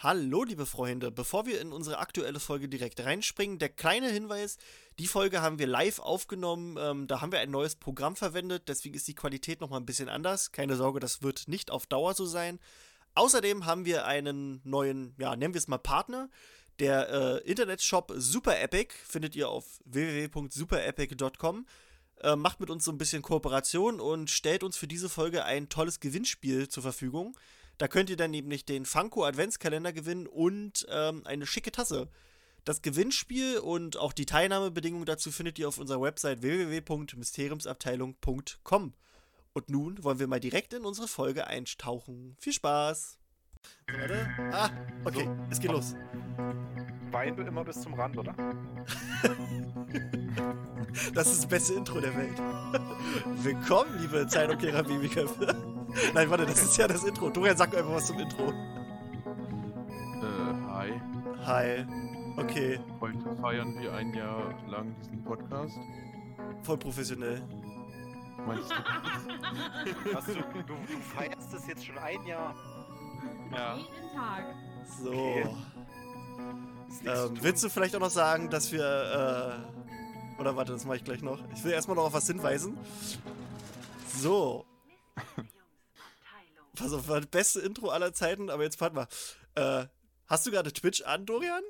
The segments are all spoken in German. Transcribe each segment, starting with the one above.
Hallo, liebe Freunde. Bevor wir in unsere aktuelle Folge direkt reinspringen, der kleine Hinweis: Die Folge haben wir live aufgenommen. Ähm, da haben wir ein neues Programm verwendet, deswegen ist die Qualität nochmal ein bisschen anders. Keine Sorge, das wird nicht auf Dauer so sein. Außerdem haben wir einen neuen, ja, nennen wir es mal Partner. Der äh, Internetshop Super Epic findet ihr auf www.superepic.com. Äh, macht mit uns so ein bisschen Kooperation und stellt uns für diese Folge ein tolles Gewinnspiel zur Verfügung. Da könnt ihr dann nämlich den Funko Adventskalender gewinnen und ähm, eine schicke Tasse. Das Gewinnspiel und auch die Teilnahmebedingungen dazu findet ihr auf unserer Website www.mysteriumsabteilung.com. Und nun wollen wir mal direkt in unsere Folge eintauchen. Viel Spaß! Warte. Ah, okay, so. es geht los. Wein du immer bis zum Rand, oder? das ist das beste Intro der Welt. Willkommen, liebe Zeitumkehrer Babyköpfe. Nein, warte, das ist ja das Intro. Dorian, sag einfach was zum Intro. Äh, hi. Hi. Okay. Heute feiern wir ein Jahr lang diesen Podcast. Voll professionell. Meinst du? Hast du, du, du feierst das jetzt schon ein Jahr? Ja. Jeden Tag. So. Okay. Ähm, willst du vielleicht auch noch sagen, dass wir. Äh, oder warte, das mache ich gleich noch. Ich will erstmal noch auf was hinweisen. So. Pass auf, war das beste Intro aller Zeiten, aber jetzt warte mal. Äh, hast du gerade Twitch an, Dorian?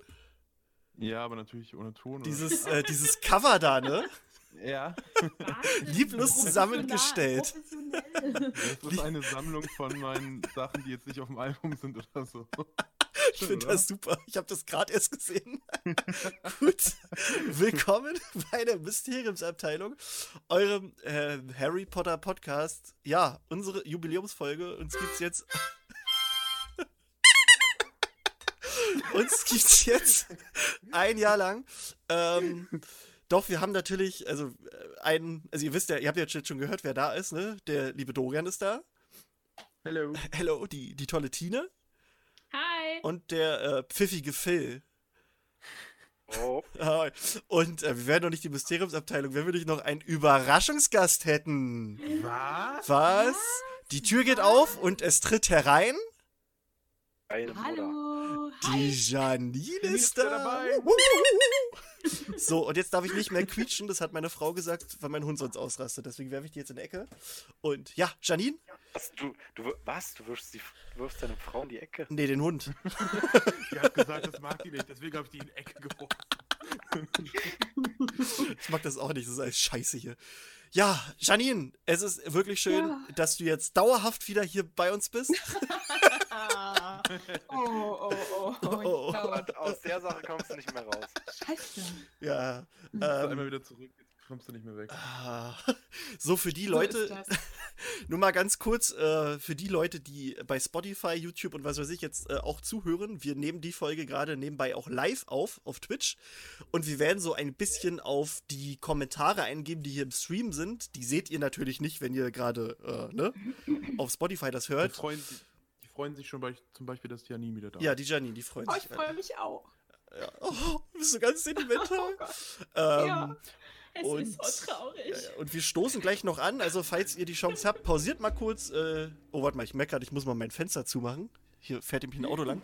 Ja, aber natürlich ohne Ton. Dieses, äh, dieses Cover da, ne? Ja. Lieblos zusammengestellt. Das ist eine Sammlung von meinen Sachen, die jetzt nicht auf dem Album sind oder so. Ich finde das super. Ich habe das gerade erst gesehen. Gut. Willkommen bei der Mysteriumsabteilung, eurem äh, Harry Potter Podcast. Ja, unsere Jubiläumsfolge. Uns gibt's jetzt. uns gibt's jetzt ein Jahr lang. Ähm, doch, wir haben natürlich, also äh, einen, also ihr wisst ja, ihr habt ja jetzt schon gehört, wer da ist, ne? Der liebe Dorian ist da. Hello. Hello, die, die tolle Tine. Und der äh, pfiffige Phil. Oh. Und äh, wir wären doch nicht die Mysteriumsabteilung, wenn wir nicht noch einen Überraschungsgast hätten. Was? Was? Die Tür geht auf und es tritt herein. Hallo. Die Janine ist da. dabei. So, und jetzt darf ich nicht mehr quietschen. Das hat meine Frau gesagt, weil mein Hund sonst ausrastet. Deswegen werfe ich die jetzt in die Ecke. Und ja, Janine? Was? Du, du, was? Du wirfst, die, wirfst deine Frau in die Ecke? Nee, den Hund. die hat gesagt, das mag die nicht. Deswegen habe ich die in die Ecke geworfen. ich mag das auch nicht. Das ist alles scheiße hier. Ja, Janine, es ist wirklich schön, ja. dass du jetzt dauerhaft wieder hier bei uns bist. oh, oh, oh, oh, oh. Aus der Sache kommst du nicht mehr raus. Scheiße. Ja. Ähm, einmal wieder zurück, kommst du nicht mehr weg. Ah, so, für die Leute, nur mal ganz kurz, äh, für die Leute, die bei Spotify, YouTube und was weiß ich jetzt äh, auch zuhören, wir nehmen die Folge gerade nebenbei auch live auf, auf Twitch. Und wir werden so ein bisschen auf die Kommentare eingeben, die hier im Stream sind. Die seht ihr natürlich nicht, wenn ihr gerade äh, ne, auf Spotify das hört. Die freuen, freuen sich schon bei, zum Beispiel, dass Janine wieder da ist. Ja, die Janine, die freuen oh, sich. Ich freue mich auch. Ja. Oh, bist du ganz sentimental? Oh ähm, ja. Es und, ist so traurig. Ja. Und wir stoßen gleich noch an. Also, falls ihr die Chance habt, pausiert mal kurz. Äh, oh, warte mal, ich merke gerade, ich muss mal mein Fenster zumachen. Hier fährt nämlich ein Auto lang.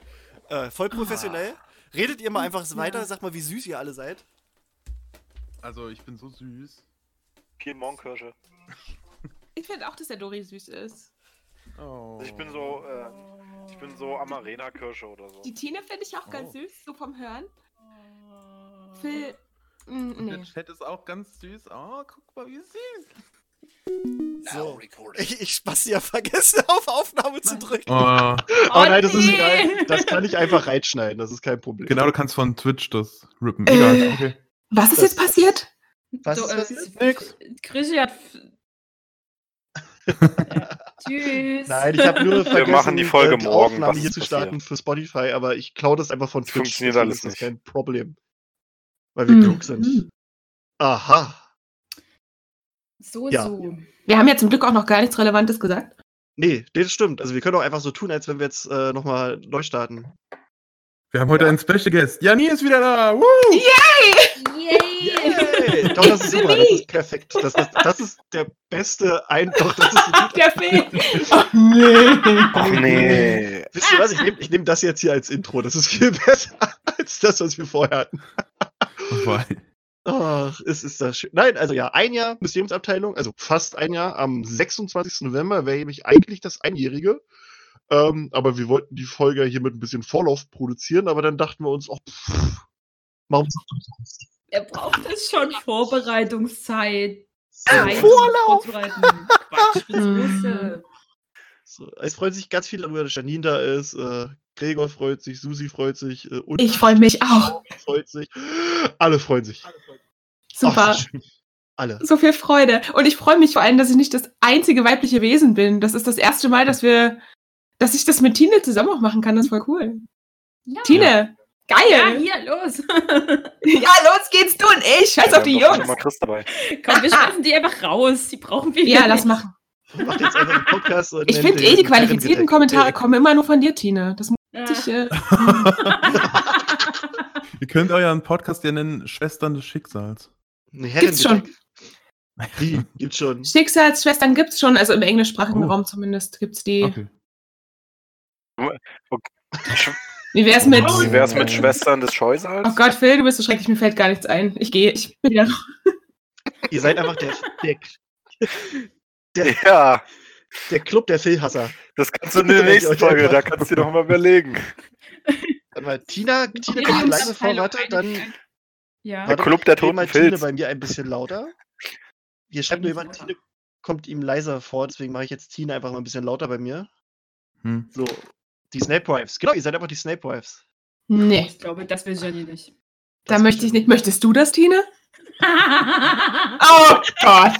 Äh, voll professionell. Redet ihr mal einfach weiter. Ja. Sagt mal, wie süß ihr alle seid. Also, ich bin so süß. Piemont-Kirsche. Ich finde auch, dass der Dori süß ist. Oh. Ich bin so, äh, ich bin so Amarena-Kirsche oder so. Die Tine finde ich auch ganz Oh. süß, so vom Hören. Phil. Mm, Und der nee. Chat ist auch ganz süß. Oh, guck mal, wie süß. So. Ich, ich spaß ja vergessen, auf Aufnahme zu drücken. Oh, Oh, nein, das ist nee. egal. Das kann ich einfach reinschneiden. Das ist kein Problem. genau, du kannst von Twitch das rippen. Äh. Egal, okay. Was ist jetzt passiert? Was So, ist äh, passiert? Nix. Chrissy hat. Ja, Tschüss. Nein, ich habe nur vergessen, machen die Folge äh, die morgen, Aufnahme hier ist zu starten für Spotify, aber ich klaue das einfach von Das Twitch. funktioniert alles ist das nicht. kein Problem. Weil wir Hm. klug sind. Aha. So, Ja. so. Wir haben ja zum Glück auch noch gar nichts Relevantes gesagt. Nee, das stimmt. Also wir können auch einfach so tun, als wenn wir jetzt äh, nochmal neu starten. Wir haben heute einen Special Guest. Janine ist wieder da. Woo! Yay! Doch, das ist super, das ist perfekt. Das, das, das ist der beste Ein... Doch, das ist ein Der Phil. Oh, nee. Ach nee. Wisst ihr was? Ich nehme ich nehm das jetzt hier als Intro. Das ist viel besser als das, was wir vorher hatten. Weil- Ach, es ist das schön. Nein, also ja, ein Jahr Museumsabteilung, also fast ein Jahr. Am 26. November wäre nämlich eigentlich das Einjährige. Ähm, aber wir wollten die Folge hier mit ein bisschen Vorlauf produzieren, aber dann dachten wir uns, ach, pff, warum Er braucht es schon Vorbereitungszeit. Zeit, Zeit, Vorlauf! Quatsch, äh? So, es freuen sich ganz viele darüber, dass Janine da ist. Äh, Gregor freut sich, Susi freut sich. Äh, und Ich freue mich auch. freut sich. Alle freuen sich. Super. Ach. Alle. So viel Freude. Und ich freue mich vor allem, dass ich nicht das einzige weibliche Wesen bin. Das ist das erste Mal, dass wir, dass ich das mit Tine zusammen auch machen kann. Das ist voll cool. Ja. Tine, Ja, geil. hier, los. Ja, los geht's du und ich. Scheiß auf die Jungs. Mal Chris dabei. Komm, wir schmeißen die einfach raus. Die brauchen wir Ja, lass machen. Macht jetzt einfach einen Podcast und Ich finde eh, die qualifizierten. Kommentare kommen immer nur von dir, Tine. Das muss Ja. ich. Äh, Ihr könnt euren Podcast ja nennen Schwestern des Schicksals. Ein Gibt's schon. Wie? Gibt's schon. Schicksalsschwestern gibt's schon, also im englischsprachigen Oh. Raum zumindest gibt's die. Okay. Wie wär's mit. Wie wär's mit Schwestern des Scheusals? Oh Gott, Phil, du bist so schrecklich, mir fällt gar nichts ein. Ich gehe, ich bin wieder. Ihr seid einfach der, der, Ja, der Club der Philhasser. das kannst du in der nächsten Folge, da kannst du dir noch mal überlegen. Warte mal, Tina, Tina Nee, kommt leise vor, warte, dann Ja. Der Club der dreh mal toten Tine bei mir ein bisschen lauter. Hier schreibt nur jemand, Tine kommt ihm leiser vor, deswegen mache ich jetzt Tine einfach mal ein bisschen lauter bei mir. Hm. So, die Snape Wives. Genau, ihr seid einfach die Snape Wives. Nee, Ich glaube, das will Jenny nicht. da möchte ich nicht. Möchtest du das, Tine? Oh Gott.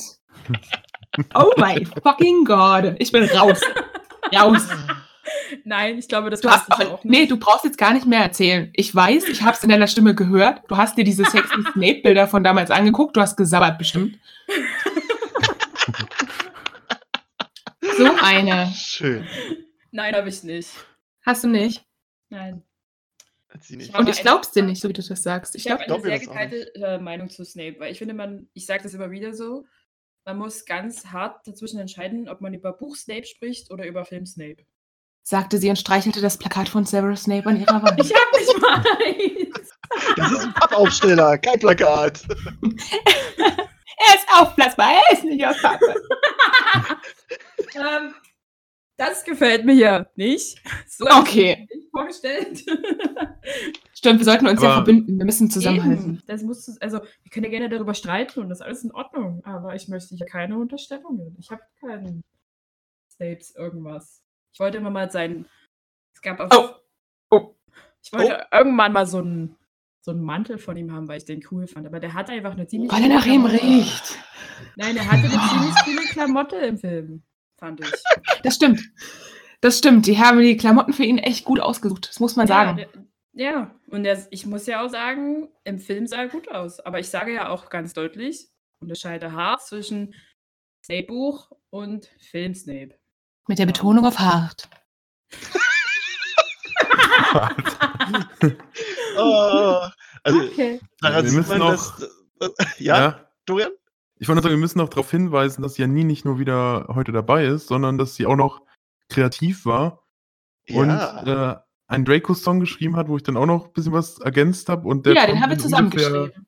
Oh mein fucking Gott. Ich bin raus. Raus. Nein, ich glaube, das Du hast auch, auch nee, du brauchst jetzt gar nicht mehr erzählen. Ich weiß, ich habe es in deiner Stimme gehört. Du hast dir diese sexy Snape-Bilder von damals angeguckt. Du hast gesabbert bestimmt. So eine. Schön. Nein, habe ich nicht. Hast du nicht? Nein. Hat sie nicht. Aber Und ich glaub's dir nicht, so wie du das sagst. Ich Ich habe eine glaub sehr geteilte äh, Meinung zu Snape, weil ich finde, man, ich sage das immer wieder so, man muss ganz hart dazwischen entscheiden, ob man über Buch Snape spricht oder über Film Snape. sagte sie und streichelte das Plakat von Severus Snape an ihrer Wand. Ich habe nicht mal eins. Das ist ein Pappaufsteller, kein Plakat. er ist aufblasbar, er ist nicht aufblasbar. ähm, das gefällt mir hier nicht. So Okay. ich mir nicht vorgestellt. Stimmt, wir sollten uns ja Aber- verbünden. Wir müssen zusammenhalten. Eben, das muss, also, wir können ja gerne darüber streiten und das ist alles in Ordnung, aber ich möchte hier keine Unterstellungen. Ich habe keinen Snapes irgendwas. Ich wollte immer mal sein. Es gab auf, Oh. Oh. Ich wollte irgendwann mal so einen so einen Mantel von ihm haben, weil ich den cool fand. Aber der hat einfach eine ziemlich. Weil er nach ihm riecht. Nein, er hatte eine ziemlich coole Klamotte im Film, fand ich. Das stimmt. Das stimmt. Die haben die Klamotten für ihn echt gut ausgesucht. Das muss man sagen. Ja, der, ja. und der, ich muss ja auch sagen, im Film sah er gut aus. Aber ich sage ja auch ganz deutlich, unterscheide hart zwischen Snape-Buch und Film Snape. Mit der Betonung auf hart. Oh, also, Okay. Wir müssen man, noch- dass. Äh, ja, Dorian? Ich wollte nur sagen, wir müssen noch darauf hinweisen, dass Janine nicht nur wieder heute dabei ist, sondern dass sie auch noch kreativ war und Ja. äh, einen Draco-Song geschrieben hat, wo ich dann auch noch ein bisschen was ergänzt habe. Ja, den haben wir in zusammen ungefähr- geschrieben.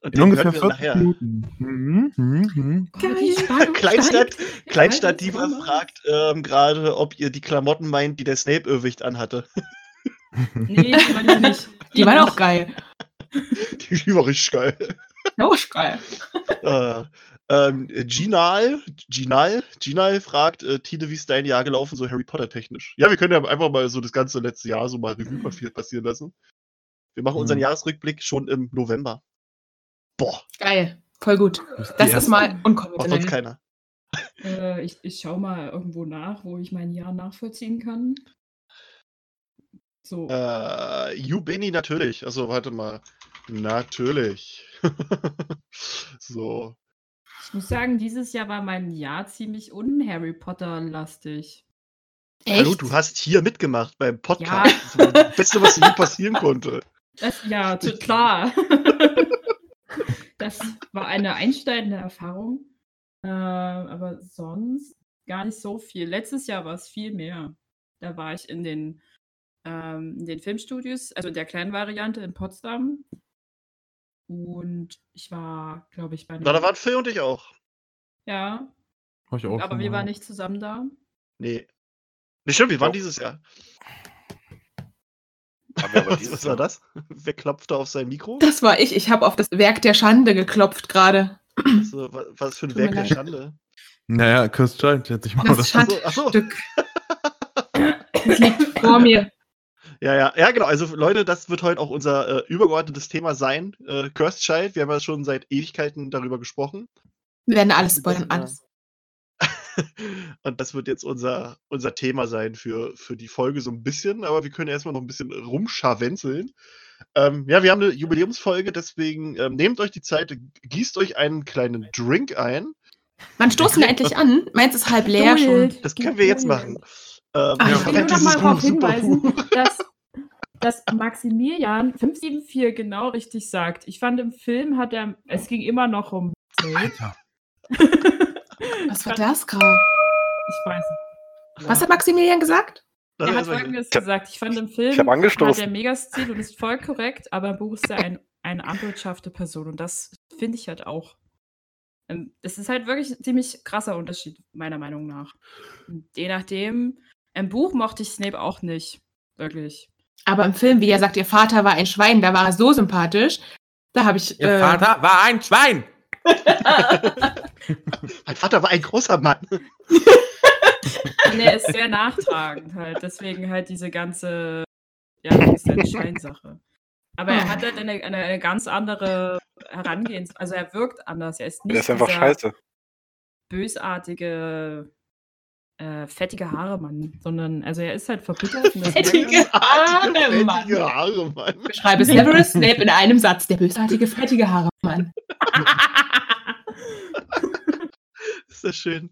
Und In den ungefähr hören wir 40 nachher. Minuten. Mhm, mhm, mhm. Kleinstadt. Kleinstadt Diva fragt ähm, gerade, ob ihr die Klamotten meint, die der Snape Irrwicht anhatte. Nee, die waren die nicht. Die waren auch geil. Die, die war richtig geil. Oh, geil. äh, ähm, Ginal, Ginal, Ginal fragt, äh, Tine, wie ist dein Jahr gelaufen, so Harry Potter technisch? Ja, wir können ja einfach mal so das ganze letzte Jahr so mal Revue passi- passieren lassen. Wir machen unseren Mhm. Jahresrückblick schon im November. Boah, Geil. Voll gut. Die Das ist mal macht sonst unkonventionell. keiner. Äh, ich ich schaue mal irgendwo nach, wo ich mein Jahr nachvollziehen kann. So. Äh, You Benny natürlich. Also warte mal. Natürlich. so. Ich muss sagen, dieses Jahr war mein Jahr ziemlich un-Harry Potter-lastig. Hallo, Echt? du hast hier mitgemacht beim Podcast. Das ist das Beste, was dir passieren konnte. Das, ja, klar. Das war eine einschneidende Erfahrung. Äh, aber sonst gar nicht so viel. Letztes Jahr war es viel mehr. Da war ich in den, ähm, in den Filmstudios, also in der kleinen Variante in Potsdam. Und ich war, glaube ich, bei Na, da einem. waren Phil und ich auch. Ja, Hab ich auch aber wir mal. waren nicht zusammen da. Nee. Nee, stimmt, wir waren Doch. dieses Jahr. Was, dieses was war das? Wer klopfte auf sein Mikro? Das war ich. Ich habe auf das Werk der Schande geklopft gerade. So, wa- was für ein Tut Werk der. Schande. Naja, Cursed Child, hätte ich mal Das das. Ach so. Stück. Das liegt vor mir. Ja, ja, ja, genau. Also, Leute, das wird heute auch unser äh, übergeordnetes Thema sein. Äh, Cursed Child. Wir haben ja schon seit Ewigkeiten darüber gesprochen. Wir werden alles spoilern, alles. Und das wird jetzt unser, unser Thema sein für, für die Folge so ein bisschen. Aber wir können erstmal noch ein bisschen rumscharwenzeln. Ähm, ja, wir haben eine Jubiläumsfolge, deswegen ähm, nehmt euch die Zeit, gießt euch einen kleinen Drink ein. Wann stoßen wir endlich an? Meins ist halb leer schon. Das können wir jetzt machen. Ähm, Ach, ich will nur noch mal darauf hinweisen, dass, dass Maximilian 574 genau richtig sagt. Ich fand im Film hat er, es ging immer noch um. Alter. Was war das gerade? Ich weiß nicht. Was hat Maximilian gesagt? Er hat folgendes Ich gesagt. Ich fand im Film ich hat er Megastil und ist voll korrekt, aber im Buch ist er ein, eine ambulschafte Person und das finde ich halt auch. Ähm, Das ist halt wirklich ein ziemlich krasser Unterschied, meiner Meinung nach. Und je nachdem, im Buch mochte ich Snape auch nicht. Wirklich. Aber im Film, wie er sagt, ihr Vater war ein Schwein, da war er so sympathisch. Da habe ich. Ihr äh, Vater war ein Schwein. Mein Vater war ein großer Mann. Und er ist sehr nachtragend halt. Deswegen halt diese ganze, ja, diese Scheinsache. Aber er hat halt eine, eine, eine ganz andere Herangehensweise. Also er wirkt anders. Er ist nicht Der ist einfach scheiße. bösartige, äh, fettige Haare Mann, sondern also er ist halt verbittert. und das merkt Fettige. Haare, Mann. Fettige Haare, Mann. Beschreibe Severus Snape in einem Satz. Der bösartige, fettige Haare, Mann. Ist das schön.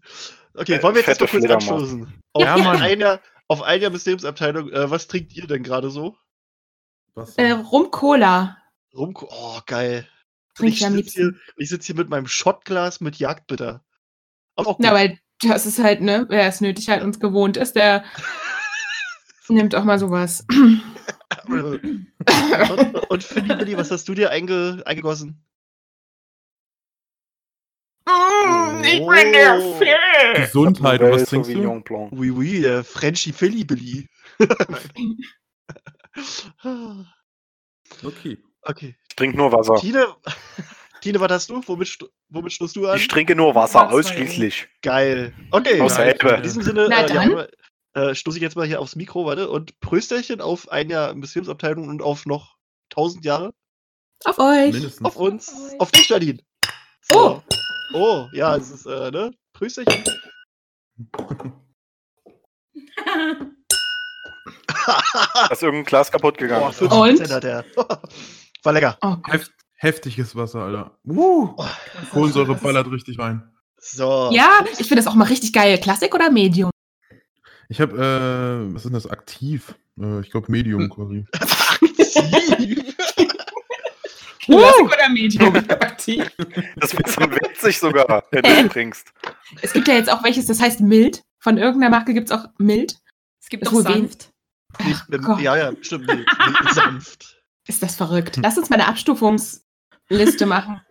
Okay, wollen wir jetzt mal kurz anstoßen? Auf Ja, Mann. ein Jahr, auf ein Jahr Museumsabteilung. Äh, was trinkt ihr denn gerade so? Was? Äh, Rum Cola. Rum oh, geil. Trink ich ich sitze hier, sitz hier mit meinem Shotglas mit Jagdbitter. Aber auch gut. Na, weil das ist halt, ne, wer es nötig halt uns gewohnt ist, der nimmt auch mal sowas. und, und Philly, Billy, was hast du dir einge, eingegossen? ich bin der Oh. Phil. Gesundheit, und was trinkst du? Oui, oui, der Frenchy Philly Billy. Okay. okay. Ich trinke nur Wasser. Tine, Tine, was hast du? Womit, womit stoßt du an? Ich trinke nur Wasser, Wasser, ausschließlich. Geil. Okay. Aus der Elbe. In diesem Sinne Na äh, ja, dann. äh, stoße ich jetzt mal hier aufs Mikro, warte, und Prösterchen auf ein Jahr Museumsabteilung und auf noch tausend Jahre. Auf euch. Mindestens. Auf uns. euch. Auf dich, Janine. Oh. Oh, ja, es ist, äh, ne? Prösterchen. Da ist irgendein Glas kaputt gegangen. 40 Und? Prozent hat er. War lecker. Oh heftiges Wasser, Alter. Uh, Kohlensäure ballert richtig rein. So. Ja, ich finde das auch mal richtig geil. Klassik oder Medium? Ich habe, äh, was ist denn das? Aktiv. Äh, ich glaube Medium quasi. Aktiv. Klassik oder Medium? Aktiv. Das ist dann witzig sogar, wenn du ihn trinkst. Es gibt ja jetzt auch welches, das heißt mild. Von irgendeiner Marke gibt es auch mild. Es gibt Ist auch sanft. Ach Gott, ja, ja, stimmt. Nee, nee, sanft. ist das verrückt. Lass uns mal eine Abstufungsliste machen.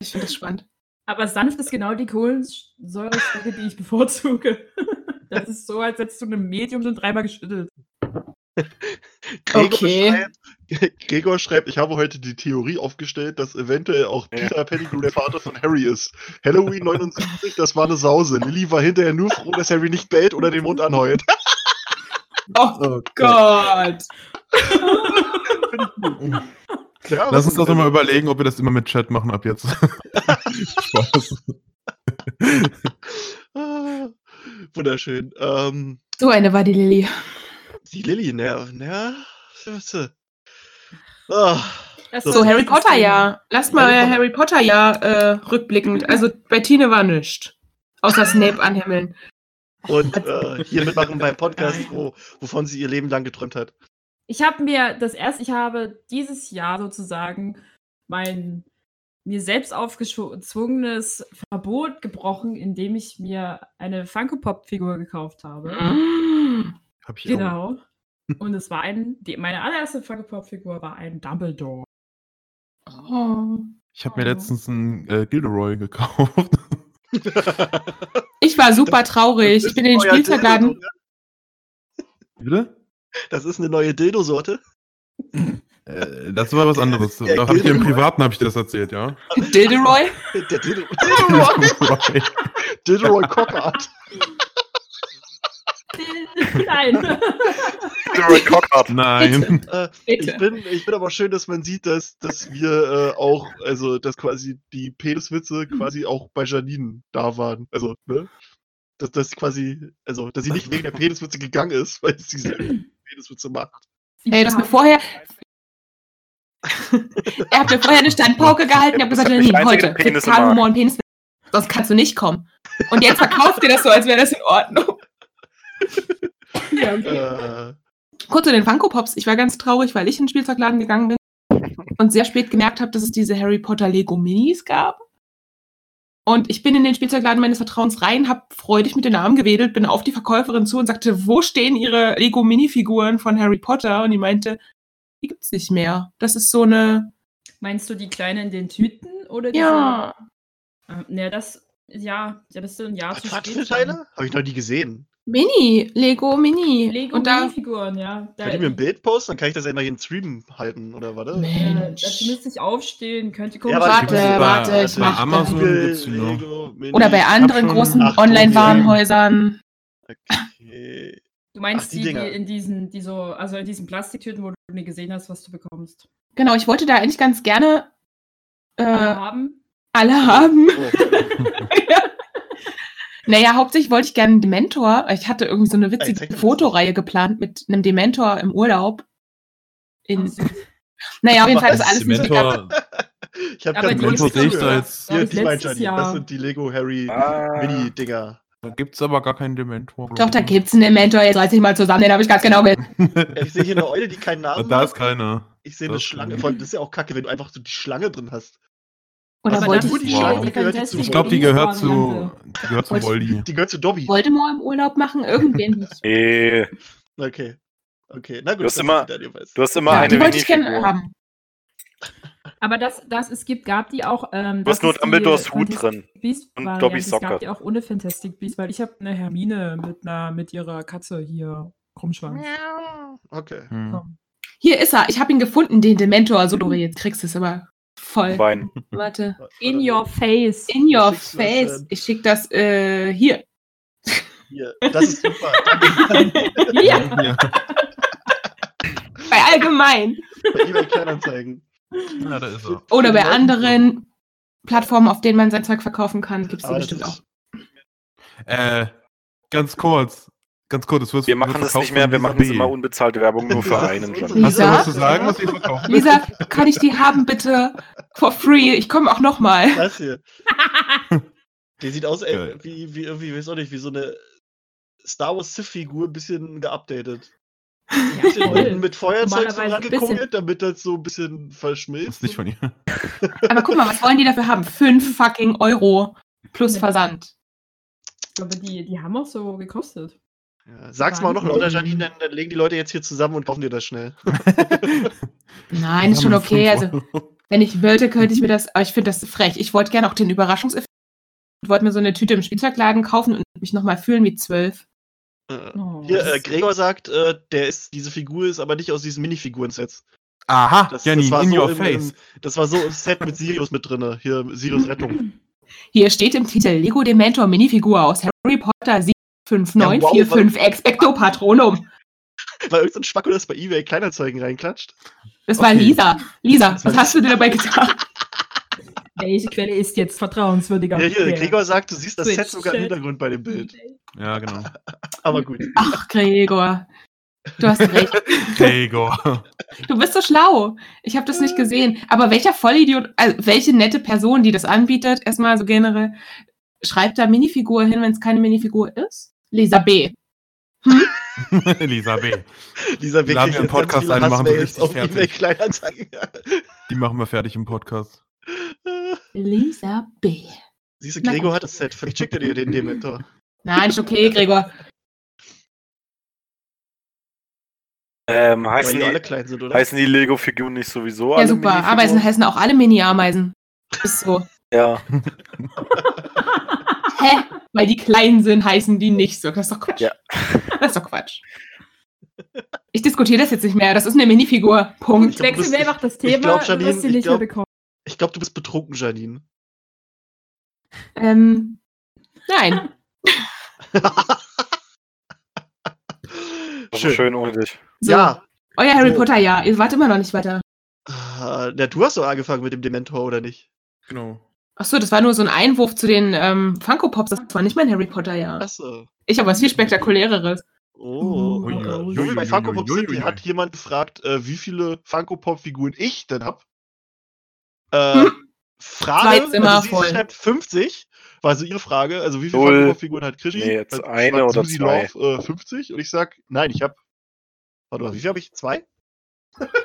Ich finde das spannend. Aber sanft ist genau die Kohlensäurestoffe, die ich bevorzuge. Das ist so, als hättest du ein Medium schon dreimal geschüttelt. Gregor, Okay. schreibt, Gregor schreibt, ich habe heute die Theorie aufgestellt, dass eventuell auch Ja. Peter Pettigrew der Vater von Harry ist. Halloween 79, das war eine Sause. Lily war hinterher nur froh, dass Harry nicht bellt oder den Mund anheult. Oh Oh, Gott. Ja, Lass uns das doch noch mal überlegen, ob wir das immer mit Chat machen ab jetzt. Spaß. Wunderschön. Ähm, So eine war die Lilly. die Lilly, ne, ne, Das So, war Harry Potter ja. Lass mal Harry Potter. Harry Potter ja äh, rückblickend. Also bei Tine war nichts. Außer Snape anhimmeln. und äh, hier mitmachen beim Podcast, wo, wovon sie ihr Leben lang geträumt hat. Ich habe mir das erste, ich habe dieses Jahr sozusagen mein mir selbst aufgezwungenes Verbot gebrochen, indem ich mir eine Funko Pop-Figur gekauft habe. Hab ich auch. Genau. Und es war ein, die, meine allererste Funko Pop-Figur war ein Dumbledore. Oh. Ich habe mir letztens einen äh, Gilderoy gekauft. Ich war super traurig. Ich bin in den Spielzeugladen. Dildo, Bitte? Das ist eine neue Dildo-Sorte. Äh, das war was anderes. Der Da habe ich dir im. Privaten habe ich das erzählt, ja. Dilderoy? Der Dildo. Dildo. Dildo Cockart. Nein. Gilderoy Cockhart. Nein. Äh, ich, bin, ich bin aber schön, dass man sieht, dass, dass wir äh, auch, also dass quasi die Peniswitze quasi auch bei Janine da waren. Also, ne? Dass das quasi, also, dass sie nicht wegen der Peniswitze gegangen ist, weil sie selber Peniswitze macht. Hey, du hast mir vorher. er hat mir vorher eine Standpauke gehalten. Ich habe gesagt, nee, heute. Penis. Humor und Penis. Sonst kannst du nicht kommen. Und jetzt verkauft ihr das so, als wäre das in Ordnung. Ja, okay. Äh, Kurz zu den Funko Pops. Ich war ganz traurig, weil ich in den Spielzeugladen gegangen bin und sehr spät gemerkt habe, dass es diese Harry Potter Lego Minis gab. Und ich bin in den Spielzeugladen meines Vertrauens rein, habe freudig mit den Armen gewedelt, bin auf die Verkäuferin zu und sagte, wo stehen ihre Lego Minifiguren von Harry Potter? Und die meinte, die gibt's nicht mehr. Das ist so eine, Meinst du die kleinen in den Tüten oder diese? ja, Ähm, ne, das, ja, ja, das ist ein Jahr was zu spät. Teile? Habe ich noch nie gesehen. Mini, Lego Mini. Lego und da, Minifiguren, ja. Da, Könnt ihr mir ein Bild posten? Dann kann ich das ja hier im Stream halten, oder warte? äh, Mensch. dazu müsste ich aufstehen, könnt ihr Ja, gucken. warte, warte, warte, ich bei mach Amazon das. Google, gibt's die noch. Lego, Mini. Oder bei anderen großen Online-Warenhäusern. Okay. Du meinst Ach, die die, die, in diesen, die so, also in diesen Plastiktüten, wo du nie gesehen hast, was du bekommst. Genau, ich wollte da eigentlich ganz gerne äh, Alle haben. alle haben. Oh. Naja, hauptsächlich wollte ich gerne einen Dementor. Ich hatte irgendwie so eine witzige das. Fotoreihe geplant mit einem Dementor im Urlaub. In, naja, auf jeden Fall ist alles nicht so. Dementor, Ich habe gerade Dementor sehe ich da jetzt. Hier, ich, die Janine, Jahr. das sind die Lego Harry Ah. Mini-Dinger. Da gibt's aber gar keinen Dementor. Doch, da ich. gibt's einen Dementor. Jetzt reiß ich mal zusammen, den habe ich ganz genau mit. Ich sehe hier eine Eule, die keinen Namen Und da hat. ist keiner. Ich sehe eine Schlange. Vor allem, das ist ja auch kacke, wenn du einfach so die Schlange drin hast. Oder Aber wollte ich die Wow. Gehört zu Ich glaube, die gehört zu, die gehört zu Wollte- Voldy. Die gehört zu Dobby. Voldemort im Urlaub machen? Irgendwen nicht. Okay. Okay, na gut. Du hast immer- du hast immer Ja, eine die wollte ich gerne haben. Aber das, das, es gibt, gab die auch. Ähm, Du hast nur Dumbledores Hut drin. Beast und. Dobby Es Socke. gab die auch ohne Fantastic Beast, weil ich habe eine Hermine mit, einer, mit ihrer Katze hier, Krummschwanz. Okay. Hm. Hier ist er. Ich habe ihn gefunden, den Dementor. So, Dori, jetzt kriegst du es aber voll. Wein. Warte. In your face. In your du das face. Ich schick das äh, hier. Hier. Das ist super. Danke. Hier. Bei allgemein. Bei eBay Kleinanzeigen. ja, da ist er. Oder bei anderen Plattformen, auf denen man sein Zeug verkaufen kann, gibt es das bestimmt auch. Äh, ganz kurz. Ganz kurz, wird Wir machen das nicht mehr, wir Lisa machen B. immer unbezahlte Werbung nur für Das einen. Schon. Hast du Lisa? was zu sagen, was wir verkaufen? Lisa, kann ich die haben bitte for free? Ich komme auch noch mal. das hier. Die sieht aus, ey, wie, wie irgendwie, weiß auch nicht, wie so eine Star Wars Sith-Figur, ein bisschen geupdatet. Ja, Ein bisschen unten mit Feuerzeug so rangekugelt, damit das so ein bisschen Das verschmilzt. ist nicht von ihr. Aber guck mal, was wollen die dafür haben? Fünf fucking Euro plus Versand. Aber die, die haben auch so gekostet. Ja, sag's mal noch lauter, Janine, dann, dann legen die Leute jetzt hier zusammen und kaufen dir das schnell. Nein, ist schon okay. Also, wenn ich wollte, könnte ich mir das, aber ich finde das frech. Ich wollte gerne auch den Überraschungseffekt. Ich wollte mir so eine Tüte im Spielzeugladen kaufen und mich nochmal fühlen wie zwölf. Äh, Oh, Hier, äh, Gregor sagt, äh, der ist, diese Figur ist aber nicht aus diesen Minifiguren-Sets. Aha, Das, Janine, das war in so your im, face. Im, das war so ein Set mit Sirius mit drinne. Hier, Sirius Rettung. Hier steht im Titel Lego Dementor Minifigur aus Harry Potter 75945 Expecto Patronum. War irgendein so Spacko, das bei eBay Kleinanzeigen reinklatscht. Das war Okay. Lisa. Lisa, was hast du dir dabei getan? Welche Quelle ist jetzt vertrauenswürdiger? Ja, hier? Gregor sagt, du siehst das Set Switch sogar im. Hintergrund bei dem Bild. Ja, genau. Aber gut. Ach, Gregor. Du hast recht. Gregor. Du bist so schlau. Ich habe das nicht gesehen. Aber welcher Vollidiot, also welche nette Person, die das anbietet, erstmal so generell, schreibt da Minifigur hin, wenn es keine Minifigur ist? Lisa B. Lisa B. Dieser Laden wir im Podcast ein, machen wir richtig auf fertig. Die machen wir fertig im Podcast. Lisa B. Siehst du, Gregor hat das Set. Vielleicht schickt er dir den Dementor. Nein, ist okay, Gregor. Ähm, heißen, die alle klein sind, oder? heißen die Lego-Figuren nicht sowieso Ja, super. Ameisen heißen auch alle Mini-Ameisen. Ist so. Ja. Hä? Weil die klein sind, heißen die nicht so. Das ist doch Quatsch. Ja. Das ist doch Quatsch. Ich diskutiere das jetzt nicht mehr. Das ist eine Minifigur. Punkt. Ich glaub, du Wechseln wir einfach das ich Thema, glaub, du Janine, sie ich nicht glaub- mehr bekommen. Ich glaube, du bist betrunken, Janine. Ähm, nein. Ist schön ohne dich. So. Ja. Euer Harry So. Potter, ja. Ihr wart immer noch nicht weiter. Ah, Na, du hast doch angefangen mit dem Dementor, oder nicht? Genau. Achso, das war nur so ein Einwurf zu den ähm, Funko Pops. Das war nicht mein Harry Potter, ja. Achso. Ich habe was viel spektakuläres. Oh. Wo wir bei Funko ui, Pop ui, sind, ui, hier hat jemand gefragt, äh, wie viele Funko Pop Figuren ich denn hab. Äh, Frage, Zwei Zimmer also sie voll. schreibt 50, war also ihre Frage, also wie viele Null. Funko Pop Figuren hat Krischi? Nee, jetzt eine oder Susi zwei. Love, äh, 50 und ich sag, nein, ich hab, warte mal, wie viel habe ich? Zwei?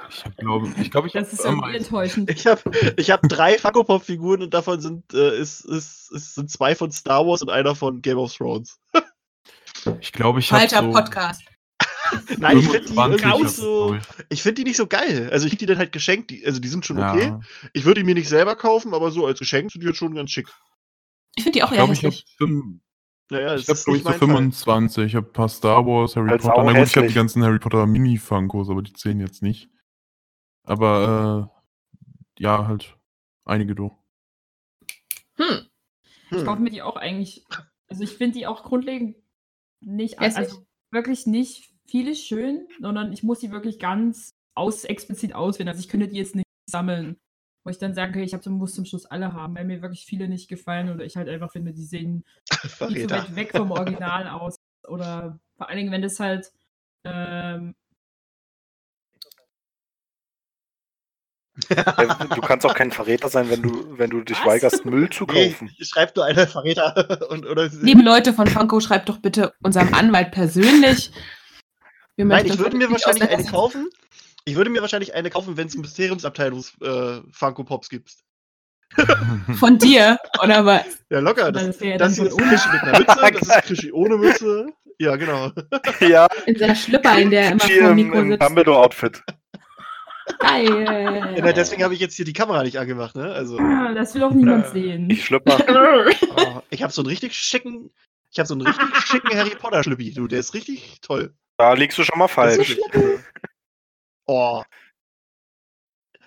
Ich glaube, ich, glaub, ich Das hab ist irgendwie Ameisen. enttäuschend. Ich habe ich hab drei Funko Pop Figuren und davon sind, äh, ist, ist, ist, sind zwei von Star Wars und einer von Game of Thrones. Ich glaube, ich habe Falscher so Podcast. Nein, ich finde die 25 irgendwie hab nicht so, ich. finde die nicht so geil. Also ich krieg die dann halt geschenkt, die, also die sind schon Ja. okay. Ich würde die mir nicht selber kaufen, aber so als Geschenk sind die jetzt schon ganz schick. Ich finde die auch Ich eher glaube, ich habe hässlich. Naja, ich hab, glaub ich, so 25. Ich habe ein paar Star Wars, Harry Als Potter. Na gut, ich habe die ganzen Harry Potter Mini-Funkos, aber die zählen jetzt nicht. Aber äh, ja, halt einige du. Hm. Ich kaufe mir die auch eigentlich. Also ich finde die auch grundlegend nicht, also wirklich nicht viele schön, sondern ich muss die wirklich ganz aus, explizit auswählen. Also ich könnte die jetzt nicht sammeln. Wo ich dann sagen kann, ich hab, muss zum Schluss alle haben, weil mir wirklich viele nicht gefallen oder ich halt einfach finde, die sehen viel zu weit weg vom Original aus. Oder vor allen Dingen, wenn das halt ähm, Äh, Du kannst auch kein Verräter sein, wenn du, wenn du dich Was? weigerst, Müll zu Nee, kaufen. schreibt nur einer Verräter und oder Liebe Leute von Funko, schreibt doch bitte unserem Anwalt persönlich. Wir Nein, ich würde mir wahrscheinlich eine kaufen. Ich würde mir wahrscheinlich eine kaufen, wenn es Mysteriumsabteilungs äh, Funko Pops gibt. Von dir, oder was? Ja, locker. Das, das ja das dann hier ist. Krischi mit einer Mütze, das ist Krischi ohne Mütze. Ja, genau. Ja, In der Schlüpper, in der er immer vor dem im, Mikro im sitzt. Dumbledore-Outfit. Geil. Ja, deswegen habe ich jetzt hier die Kamera nicht angemacht, ne? Also, Ah, Das will auch niemand Äh, sehen. Ich schlüpper. oh, ich habe so einen richtig schicken, ich habe so einen richtig schicken Harry Potter Schlüppi, du, der ist richtig toll. Da liegst du schon mal Das falsch. Ist Oh,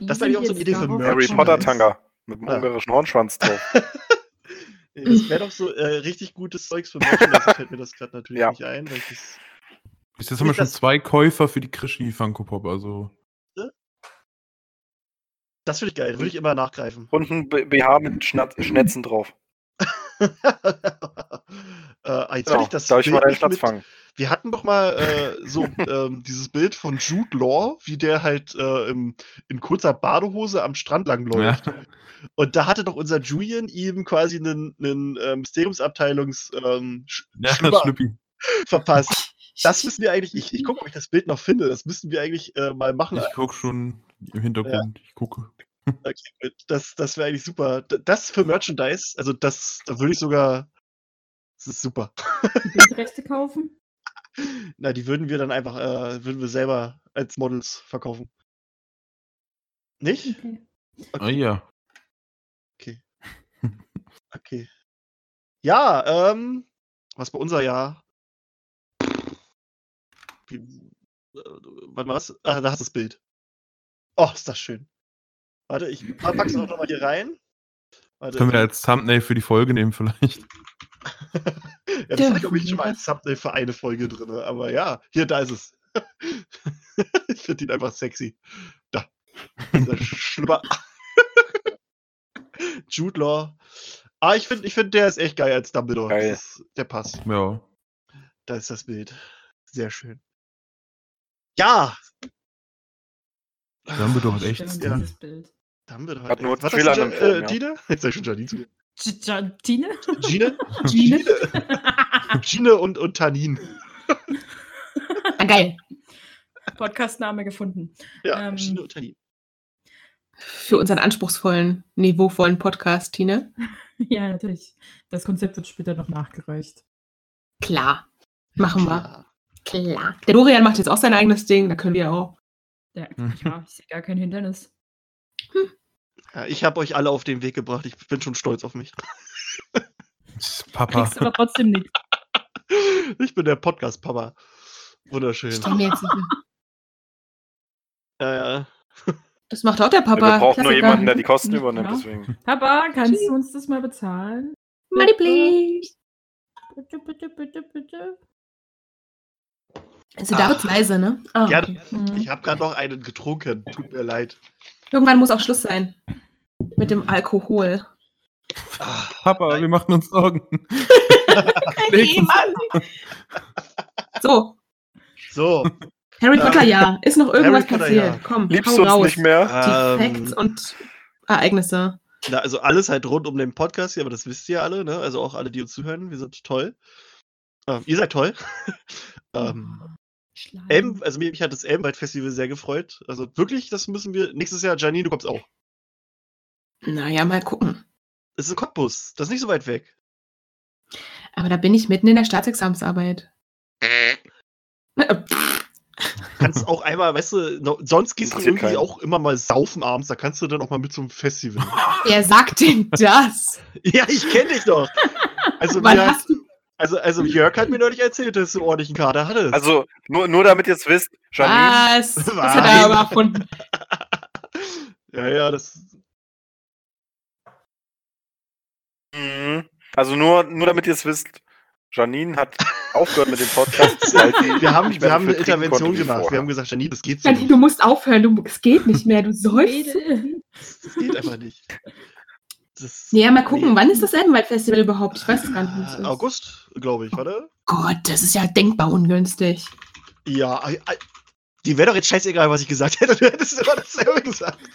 das sind wäre auch so eine Idee für darauf Merch. Harry? Potter Tanga. Mit einem Ja. ungarischen Hornschwanz drauf. das wäre doch so äh, richtig gutes Zeugs für Merchandise, fällt mir das gerade natürlich Ja. nicht ein, weil ich das Bis jetzt haben wir Ist schon zwei Käufer für die Krischi Funko Pop, also. Das finde ich geil, würde ich immer nachgreifen. Und ein BH mit Schnat Schnetzen drauf. äh, jetzt Genau, ich das darf ich mal deinen Schnatz mit, fangen? Wir hatten doch mal äh, so ähm, dieses Bild von Jude Law, wie der halt äh, im, in kurzer Badehose am Strand langläuft. Ja. Und da hatte doch unser Julian ihm quasi einen, einen äh, Mysteriumsabteilungs ähm, Sch- Ja, verpasst. Das müssen wir eigentlich, ich, ich gucke, ob ich das Bild noch finde, das müssten wir eigentlich äh, mal machen. Ich gucke schon im Hintergrund. Ich gucke. Okay, Das, das wäre eigentlich super. Das für Merchandise, also das, da würde ich sogar, das ist super. Die Bildrechte kaufen? Na, die würden wir dann einfach, äh, würden wir selber als Models verkaufen. Nicht? Okay. Ah ja. Okay. Ja, ähm, was bei unser Jahr? Wie, äh, warte mal, was? Ah, da hast du das Bild. Oh, ist das schön. Warte, ich pa- pack's auch nochmal hier rein. Warte, Können wir als Thumbnail für die Folge nehmen, vielleicht? Ja, das hatte ich glaube ich schon mal als Thumbnail für eine Folge drin, aber ja, hier, da ist es. ich finde ihn einfach sexy. Da. Dieser Schlüpper. Jude Law. Ah, ich finde, ich find, der ist echt geil als Dumbledore. Geil. Das der passt. Ja. Da ist das Bild. Sehr schön. Ja! Dumbledore hat echt dieses Bild. Dumbledore Hat nur Was Thriller hast du, in dem Film, äh, ja. Dina? Jetzt sag ich schon Janine zu Tine? Gine? Gine? Gine und, und Tanin. Ah, geil. Podcastname gefunden. Ja, Ähm, Gine und Tanin. Für unseren anspruchsvollen, niveauvollen Podcast, Tine. Ja, natürlich. Das Konzept wird später noch nachgereicht. Klar. Machen wir. Ja. Klar. Der Dorian macht jetzt auch sein eigenes Ding, da können wir auch. Ja, ja ich sehe gar kein Hindernis. Ja, ich habe euch alle auf den Weg gebracht. Ich bin schon stolz auf mich. Papa. Kriegst aber trotzdem nichts. Ich bin der Podcast-Papa. Wunderschön. Stell mir jetzt nicht- Ja, ja. Das macht auch der Papa. wir brauchen nur Klassiker. jemanden, der die Kosten Ja. übernimmt, deswegen. Papa, kannst du uns das mal bezahlen? Money, please. Bitte, bitte, bitte, bitte. Also da wird's Ach. leise, ne? Ah, Ja, okay. Mhm. Ich habe gerade noch einen getrunken. Tut mir leid. Irgendwann muss auch Schluss sein. Mit dem Alkohol. Ah, Papa, wir machen uns Sorgen. So, so. Harry Potter, ja. Ist noch irgendwas Potter, passiert? ja. Komm, Liebst hau du uns raus. nicht mehr? Die Ähm, Facts und Ereignisse. Na, also alles halt rund um den Podcast hier, aber das wisst ihr ja alle, ne? Also auch alle, die uns zuhören, wir sind toll. Ähm, ihr seid toll. ähm, Schleim. Elben, also mich hat das Elbenwald Festival sehr gefreut. Also wirklich, das müssen wir. Nächstes Jahr, Janine, du kommst auch. Naja, mal gucken. Das ist ein Cottbus, das ist nicht so weit weg. Aber da bin ich mitten in der Staatsexamensarbeit. Äh, Kannst auch einmal, weißt du, no, sonst gehst du irgendwie keinen. auch immer mal saufen abends, da kannst du dann auch mal mit zum Festival. Wer sagt denn das? ja, ich kenne dich doch. Also, Wann hast du also, also Jörg hat mir neulich erzählt, dass du einen ordentlichen Kader hattest. Also, nur, nur damit ihr es wisst, Janine, was? Das Was? hat er aber erfunden. ja, ja, das. Mhm. also nur, nur damit ihr es wisst, Janine hat aufgehört mit dem Podcast, Wir haben, wir haben eine Intervention gemacht. Wir haben gesagt, Janine, das geht so Janine, nicht. du musst aufhören, du, es geht nicht mehr, du säufst. Das geht einfach nicht. Das, Ja, mal gucken, nee. wann ist das Elbenwald-Festival überhaupt? Ich weiß es gar nicht. Äh, ist. August, glaube ich, warte. Gott, das ist ja denkbar ungünstig. Ja, die wäre doch jetzt scheißegal, was ich gesagt hätte. Du hättest immer dasselbe gesagt.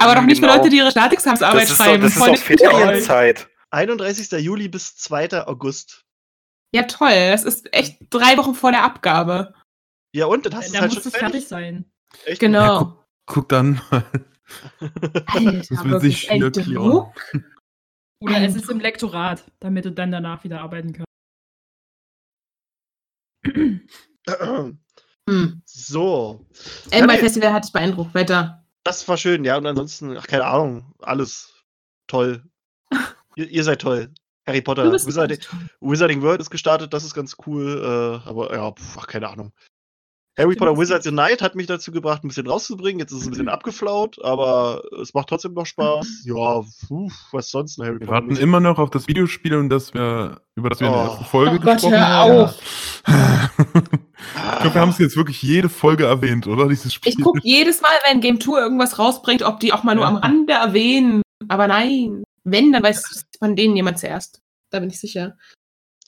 Aber doch nicht für Genau. Leute, die ihre Staatsexamensarbeit Das ist doch, schreiben. das ist doch. Ferienzeit. 31. Juli bis 2. August. Ja, toll. Das ist echt drei Wochen vor der Abgabe. Ja, und dann hast du Da es halt muss schon es fertig. fertig sein. Echt? Genau. Guck dann mal. Alter, Das wird sich ein. Druck. Oder Ein es ist im Lektorat, damit du dann danach wieder arbeiten kannst. Hm. So. Elbenwald-Festival hat dich beeindruckt. Weiter. Das war schön, ja. Und ansonsten, ach, keine Ahnung, alles toll. ihr, ihr seid toll. Harry Potter, Wizarding. Wizarding World ist gestartet, das ist ganz cool. Äh, aber ja, pf, ach, keine Ahnung. Harry Potter Wizards Unite hat mich dazu gebracht, ein bisschen rauszubringen. Jetzt ist es ein bisschen abgeflaut, aber es macht trotzdem noch Spaß. Ja, puh, was sonst? Harry Wir warten immer noch auf das Videospiel und das wir, über das wir in der Oh. ersten Folge Oh Gott, gesprochen hör haben. auf. Ich glaube, wir haben es jetzt wirklich jede Folge erwähnt, oder? Dieses Spiel. Ich gucke jedes Mal, wenn Game Tour irgendwas rausbringt, ob die auch mal nur Ja. am Rande erwähnen. Aber nein. Wenn, dann weiß von denen jemand zuerst. Da bin ich sicher.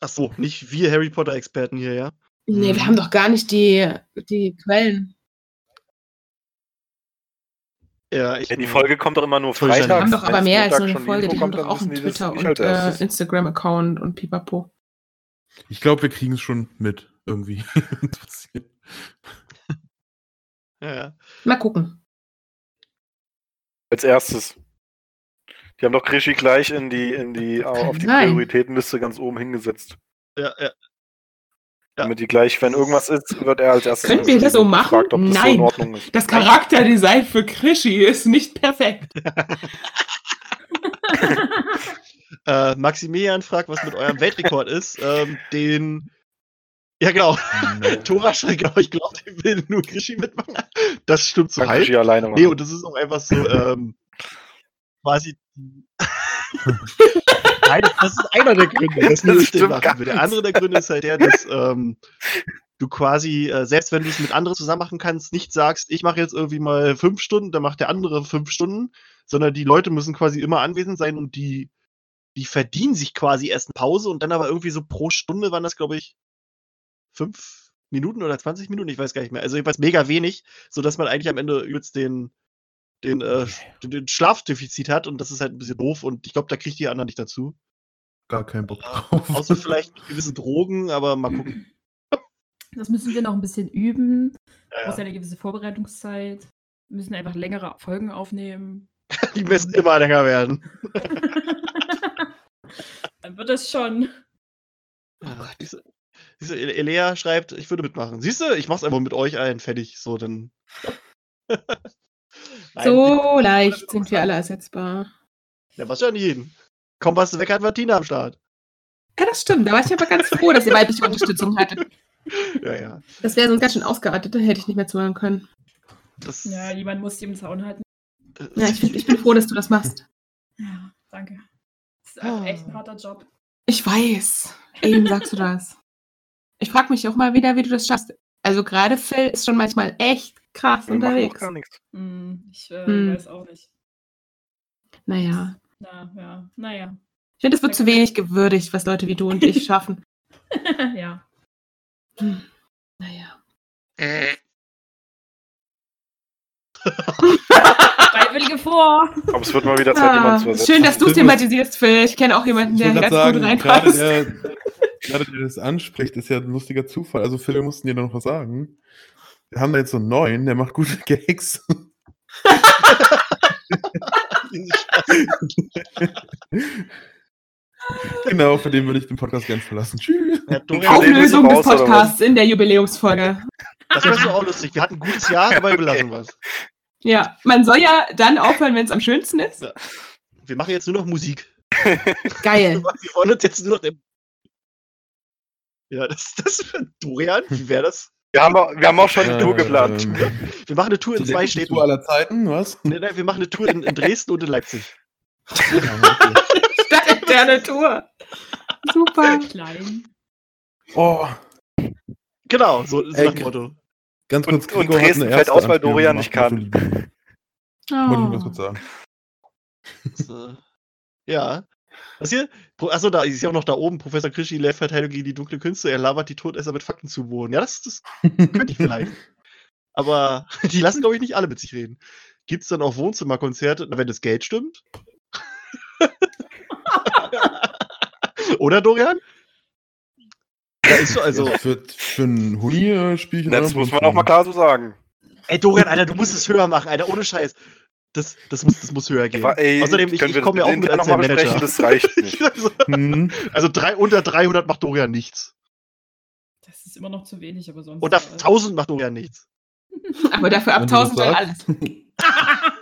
Ach so, nicht wir Harry Potter Experten hier, ja? Nee, Mhm. wir haben doch gar nicht die, die Quellen. Ja, ich. Ja, die Folge kommt doch immer nur freitags. Wir haben doch aber mehr als nur eine Folge. Die haben kommt, doch auch einen Twitter und äh. Instagram-Account und pipapo. Ich glaube, wir kriegen es schon mit, irgendwie. Ja, ja. Mal gucken. Als erstes. Die haben doch Krischi gleich in die, in die, auf die. Prioritätenliste ganz oben hingesetzt. ja, ja. Damit die gleich, wenn irgendwas ist, wird er als erstes Können wir das so machen? gefragt, ob das so Nein. in Ordnung ist. Das Charakterdesign für Krischi ist nicht perfekt. Äh, Maximilian fragt, was mit eurem Weltrekord ist. Ähm, den. Ja, genau. Tora schreibt, genau, ich glaube, der will nur Krischi mitmachen. Das stimmt so halb. Krischi alleine machen. Nee, und das ist auch einfach so, ähm, quasi. Nein, das, das ist einer der Gründe, Das den stimmt machen will. Der andere der Gründe ist halt der, dass ähm, du quasi, äh, selbst wenn du es mit anderen zusammen machen kannst, nicht sagst, ich mache jetzt irgendwie mal fünf Stunden, dann macht der andere fünf Stunden, sondern die Leute müssen quasi immer anwesend sein und die, die verdienen sich quasi erst eine Pause und dann aber irgendwie so pro Stunde waren das, glaube ich, fünf Minuten oder 20 Minuten, ich weiß gar nicht mehr. Also jedenfalls mega wenig, sodass man eigentlich am Ende jetzt den, den, äh, den, Schlafdefizit hat und das ist halt ein bisschen doof und ich glaube, da kriegt die anderen nicht dazu. Gar keinen Bock drauf. Außer vielleicht gewisse Drogen, aber mal gucken. Das müssen wir noch ein bisschen üben. Ja, ja ja. eine gewisse Vorbereitungszeit. Wir müssen einfach längere Folgen aufnehmen. Die müssen immer länger werden. Dann wird es schon. Ja, diese, diese E- Elea schreibt, ich würde mitmachen. Siehst du, ich mach's einfach mit euch allen fertig. So, dann. So leicht sind wir alle ersetzbar. Ja, was ja an jeden. Kompass weg hat Martina am Start. Ja, das stimmt. Da war ich aber ganz froh, dass ihr weibliche Unterstützung hattet. Ja, ja. Das wäre sonst ganz schön ausgeartet, da hätte ich nicht mehr zuhören können. Das, Ja, jemand muss die im Zaun halten. das- Ja, ich, find, ich bin froh, dass du das machst. Ja, danke. Das ist einfach echt ein harter Job. Ich weiß. Eben sagst du das. Ich frage mich auch mal wieder, wie du das schaffst. Also gerade Phil ist schon manchmal echt krass Wir unterwegs. gar nichts. Hm, ich äh, Hm. weiß auch nicht. Naja. Na, ja, naja. Ich finde, es wird zu wenig gewürdigt, was Leute wie du und ich schaffen. ja. Hm. Naja. Freiwillige vor. Aber es wird mal wieder Zeit, Ah, jemanden zu ersetzen. schön, dass du es thematisierst, Phil. Ich kenne auch jemanden, der ganz gerade gut sagen, gerade reinpasst. der, gerade der das anspricht, ist ja ein lustiger Zufall. Also Phil, wir mussten dir noch was sagen. Wir haben da jetzt so einen neuen, der macht gute Gags. genau, für den würde ich den Podcast gern verlassen. Tschüss. Ja, Auflösung des raus? Podcasts in der Jubiläumsfolge. das wäre so auch lustig. Wir hatten ein gutes Jahr, aber wir belassen was. Ja, man soll ja dann aufhören, wenn es am schönsten ist. Ja. Wir machen jetzt nur noch Musik. Geil. Wir wollen uns jetzt nur noch dem. Ja, das, das für Dorian, wie wäre das? Wir haben, auch- wir haben auch schon eine Tour geplant. Ähm, Wir machen eine Tour in zwei Städten. Tour aller Zeiten, was? Nee, nein, wir machen eine Tour in, in Dresden und in Leipzig. Stadtinterne Tour. Super. Klein. Oh, Genau, so, so Ey, nach dem Motto. ganz kurz. Und- und Dresden fällt aus, weil Dorian nicht kann. Entschuldigung. Wollte ich Oh. kurz sagen. So. Ja. Was hier? Achso, da ist ja auch noch da oben. Professor Krischi lehrt Verteidigung gegen die dunkle Künste. Er labert die Todesser mit Fakten zu Boden. Ja, das, das könnte ich vielleicht. Aber die lassen, glaube ich, nicht alle mit sich reden. Gibt es dann auch Wohnzimmerkonzerte, wenn das Geld stimmt? Oder, Dorian? Ja, ist so, also. Ja, für, für ein Huni spiele ich Das muss man auch mal klar so sagen. Ey, Dorian, Alter, du musst es höher machen, Alter, ohne Scheiß. Das, das, muss, das muss höher gehen. Ey, Außerdem, ich, ich wir komme ja auch mit als Manager. Das reicht nicht. also, Hm. also drei, unter 300 macht Dorian nichts. Das ist immer noch zu wenig, aber sonst. Unter äh, 1000 macht Dorian nichts. Aber dafür ab Wenn du das 1000 dann alles.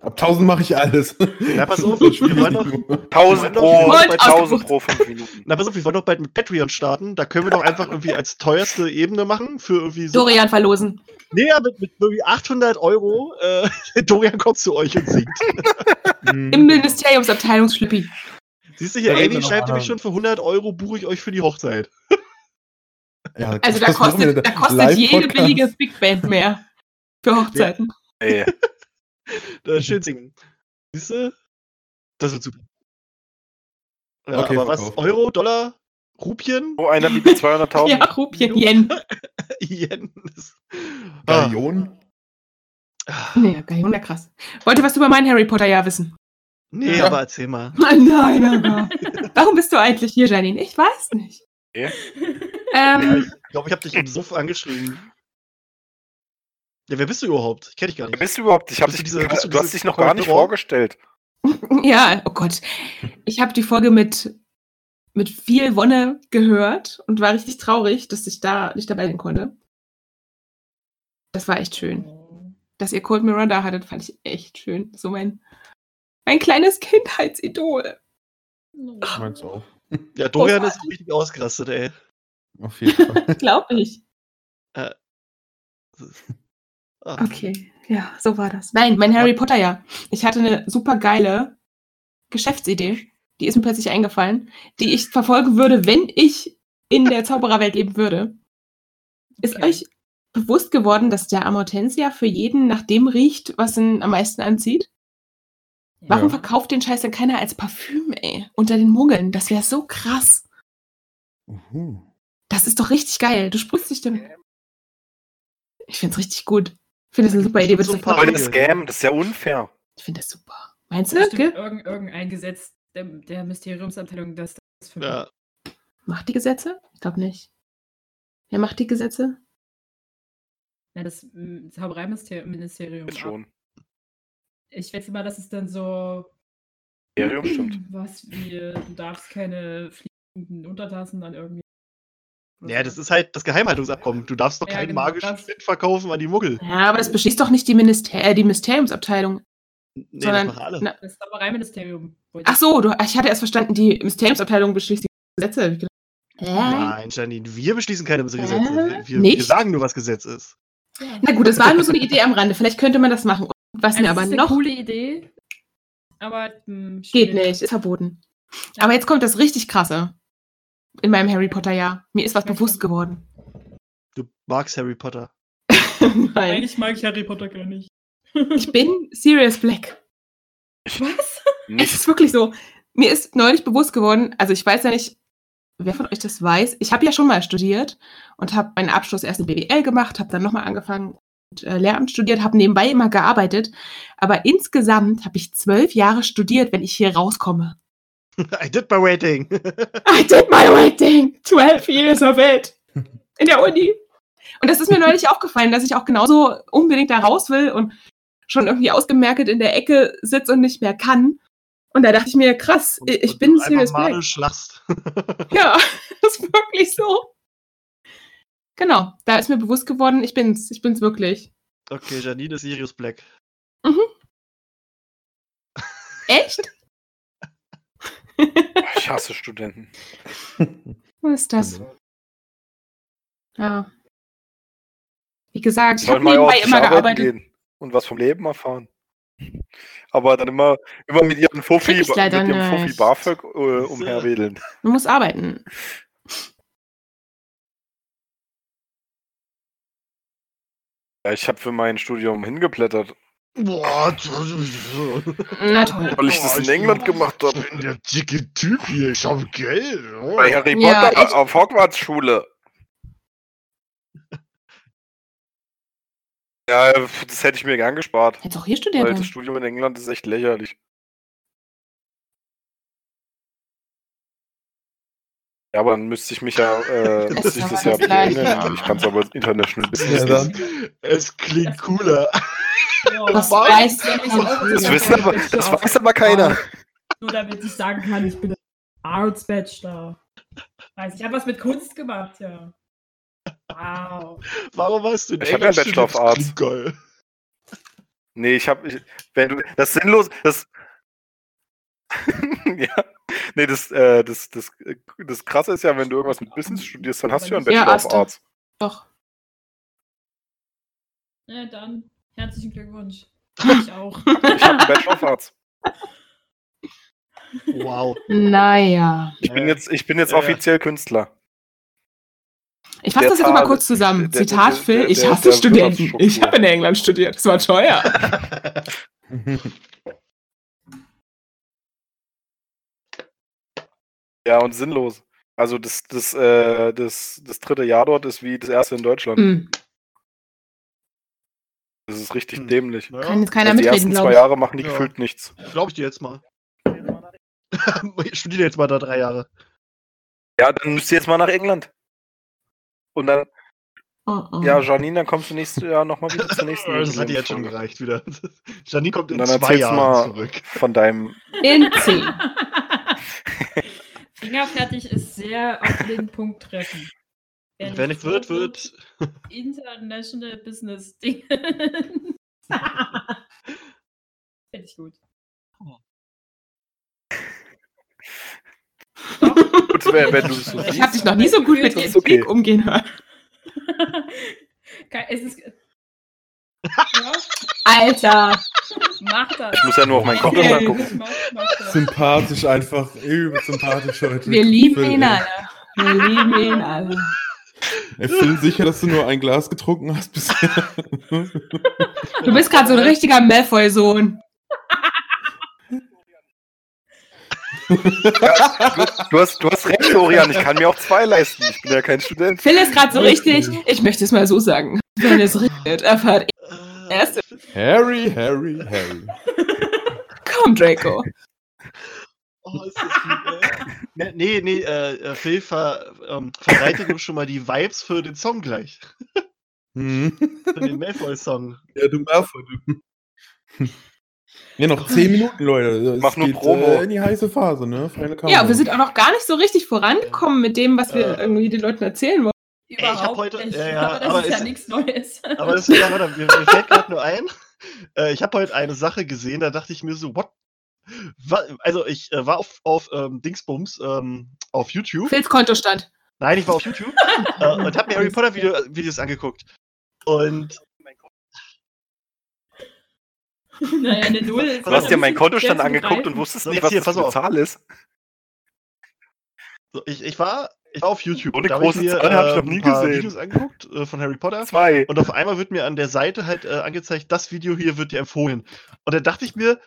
Ab 1000 mache ich alles. Ja, pass auf, wir wollen noch, 1000 pro, Und bei 1000 ausgebucht. pro 5 Minuten. na, pass auf, wir wollen doch bald mit Patreon starten. Da können wir doch einfach irgendwie als teuerste Ebene machen für irgendwie so. Dorian verlosen. Nee, ja, mit, mit irgendwie 800 Euro. Äh, Dorian kommt zu euch und singt. Im Ministeriumsabteilungsschlippi. Siehst du hier, Da Amy schreibt nämlich schon für 100 Euro buche ich euch für die Hochzeit. Ja, Also da kostet, da kostet jede billige Big Band mehr. Für Hochzeiten. Ey, Da ist schön singen. Siehst du? Das wird super. Ja, Okay, aber was? verkauft. Euro, Dollar, Rupien? wo einer bietet 200.000. Ja, Rupien, Yen. Yen. Das- Ah. Gallion. Nee, geil, ja krass. Wollte was über mein Harry Potter Jahr wissen? Nee, Ja. aber erzähl mal. Nein, nein, aber. Warum bist du eigentlich hier, Janine? Ich weiß nicht. Ja, Ähm, ich glaube, ich habe dich im Suff angeschrieben. Ja, wer bist du überhaupt? Ich kenne dich gar Wer nicht. bist du überhaupt? Ich hab dich, diese- du du hast diese dich noch gar nicht vorgestellt. ja, oh Gott. Ich habe die Folge mit, mit viel Wonne gehört und war richtig traurig, dass ich da nicht dabei sein konnte. Das war echt schön. Dass ihr Cold Mirror da hattet, fand ich echt schön. So mein, mein kleines Kindheitsidol. Ich mein's auch. Ja, Dorian Oh, ist richtig ausgerastet, ey. Auf jeden Fall. Glaub ich. Ah. Okay, ja, so war das. Nein, mein Harry Potter Jahr. Ich hatte eine super geile Geschäftsidee. Die ist mir plötzlich eingefallen, die ich verfolgen würde, wenn ich in der Zaubererwelt leben würde. Ist Okay. euch bewusst geworden, dass der Amortensia für jeden nach dem riecht, was ihn am meisten anzieht? Warum Ja. verkauft den Scheiß denn keiner als Parfüm, ey? Unter den Muggeln. Das wäre so krass. Uhu. Das ist doch richtig geil. Du sprühst dich damit. Ich find's richtig gut. Ich finde das eine super Idee. So ein paar Voll das das Scam, das ist ja unfair. Ich finde das super. Meinst du? Gil? irgend, irgendein Gesetz der, der Mysteriumsabteilung, das das für Ja. Macht die Gesetze? Ich glaube nicht. Wer macht die Gesetze? Ja, das Zaubereiministerium. Jetzt schon. Ich schätze mal, das ist dann so. Imperium stimmt. Was wie, du darfst keine fliegenden Untertassen dann irgendwie. Ja, das ist halt das Geheimhaltungsabkommen. Du darfst doch Ja, keinen genau, magischen Shit verkaufen an die Muggel. Ja, aber das beschließt doch nicht die, Minister äh, die Mysteriumsabteilung. Nee, Sondern- das alle. na- Das Zaubereiministerium. Ach so, du, ich hatte erst verstanden, die Mysteriumsabteilung beschließt die Gesetze. Hab ich gedacht, Hä? Nein, Janine, wir beschließen keine Gesetze. Wir, wir sagen nur, was Gesetz ist. Ja. Na gut, das war nur so eine Idee am Rande. Vielleicht könnte man das machen. Was Also, mir das aber ist eine noch coole Idee. Aber hm, geht nicht, ist verboten. Aber jetzt kommt das richtig krasse in meinem Harry Potter Jahr. Mir ist was bewusst geworden. Du magst Harry Potter. Nein, Eigentlich mag ich Harry Potter gar nicht. ich bin Sirius Black. Was? Es ist wirklich so. Mir ist neulich bewusst geworden, also ich weiß ja nicht, wer von euch das weiß. Ich habe ja schon mal studiert und habe meinen Abschluss erst in BWL gemacht, habe dann nochmal angefangen und äh, Lehramt studiert, habe nebenbei immer gearbeitet. Aber insgesamt habe ich zwölf Jahre studiert, wenn ich hier rauskomme. I did my waiting. I did my waiting. 12 years of it. In der Uni. Und das ist mir neulich aufgefallen, dass ich auch genauso unbedingt da raus will und schon irgendwie ausgemerkt in der Ecke sitze und nicht mehr kann. Und da dachte ich mir, krass, Und- ich und bin einfach Black. lachst. Ja, das ist wirklich so. Genau, da ist mir bewusst geworden, ich bin's, ich bin's wirklich. Okay, Janine ist Sirius Black. Echt? Ich hasse Studenten. Was ist das? Ja. Wie gesagt, ich Sollen habe mal nebenbei immer gearbeitet. gehen und was vom Leben erfahren. Aber dann immer, immer mit ihrem Fuffi, mit ihrem Fuffi. BAföG äh, umherwedeln. Man muss arbeiten. Ja, ich habe für mein Studium hingeblättert, Boah, Na toll. weil ich das in England gemacht habe. Ich bin der dicke Typ hier. Ich habe Geld. Oh. Bei Harry Ja, Potter echt? auf Hogwarts Schule. Ja, das hätte ich mir gern gespart. Hättest auch hier studiert. Weil das. Studium in England ist echt lächerlich. Ja, aber dann müsste ich mich ja, äh, Das müsste ist ich das ja. Ich kann es aber International Business Ja, nicht. Es klingt cooler. Das weiß Das wissen aber, das weiß aber keiner. Nur damit ich sagen kann, ich bin Arts Bachelor. Weiß ich habe was mit Kunst gemacht, ja. Wow. Warum hast du in Ich hab ja einen Bachelor of? Arts. Geil. Nee, ich habe, ich, wenn du, das sinnlos, das, ja, nee, das, äh, das, das, äh, das Krasse ist ja, wenn du irgendwas mit Business studierst, dann hast du ja einen Ja, Bachelor of hast du. Arts. Doch. Ja, dann herzlichen Glückwunsch. Ich auch. Ich habe einen Bachelor of Arts. Wow. Naja. Ich bin Ja. jetzt, ich bin jetzt Ja, ja. offiziell Künstler. Ich fasse das jetzt mal kurz zusammen. der- Zitat der- Phil, der- ich der- hasse der Studenten. Ich habe in England studiert. Das war teuer. Ja, und sinnlos. Also das, das, äh, das, das dritte Jahr dort ist wie das erste in Deutschland. Hm. Das ist richtig Hm. dämlich. Naja, Kann jetzt keiner Also die mitreden, ersten glaube zwei ich. Jahre machen die Ja. gefühlt nichts. Glaube ich dir jetzt mal. ich studiere jetzt mal da drei Jahre. Ja, dann müsst ihr jetzt mal nach England. Und dann, Oh, oh. ja, Janine, dann kommst du nächstes Jahr nochmal wieder zur nächsten Das hat dir jetzt schon gereicht wieder. Janine kommt in dann zwei Jahren mal zurück. von deinem. In 10. Fingerfertig ist sehr auf den Punkt treffen. Und Wer nicht wird, wird. International Business Ding. Finde ich gut. Gut, wenn, wenn du es so Ich habe dich noch nie so gut mit Ethik okay. umgehen hören. Es ist. Ja, Alter. mach das. Ich muss ja nur auf meinen Kopf Okay. mal gucken. Sympathisch einfach, übel sympathisch heute. Wir lieben Phil, ihn alle. Wir lieben ihn alle. Ey, Phil, sicher, dass du nur ein Glas getrunken hast bisher. Du bist gerade so ein richtiger Malfoy-Sohn. Du hast, du hast recht, Florian. Ich kann mir auch zwei leisten. Ich bin ja kein Student. Phil ist gerade so richtig, ich möchte es mal so sagen. Wenn es regnet, erfahrt Äh, erst. Harry, Harry, Harry. Komm, Draco. Oh, ist das lieb, ey. Ne- Nee, nee, äh, äh, Phil ver, ähm, verbreitet uns schon mal die Vibes für den Song gleich. Mhm. Für den Malfoy-Song. Ja, du Malfoy, du. Ja, noch 10 Minuten, Leute. Es Mach nur geht, Promo. Äh, in die heiße Phase, ne? Ja, wir sind auch noch gar nicht so richtig vorangekommen mit dem, was wir Äh. irgendwie den Leuten erzählen wollen. Ich hab heute- nicht. ja, ja, aber das aber ist ja nichts Neues. Aber das ja, warte, mir, mir fällt gerade nur ein. Äh, ich habe heute eine Sache gesehen, da dachte ich mir so, what? Wa- Also ich äh, war auf, auf ähm, Dingsbums ähm, auf YouTube. Phils Kontostand. Nein, ich war auf YouTube äh, und habe mir Harry Potter Video, Videos angeguckt. Und naja, eine Null ist Du hast dir meinen Kontostand angeguckt und wusstest So, nicht, was hier, das für eine auf. Zahl ist. so, ich, ich, war, ich war auf YouTube. Und da ich große mir, Zahl hab ich äh, noch nie ein paar gesehen. Videos angeguckt äh, von Harry Potter. Zwei. Und auf einmal wird mir an der Seite halt äh, angezeigt, das Video hier wird dir empfohlen. Und dann dachte ich mir,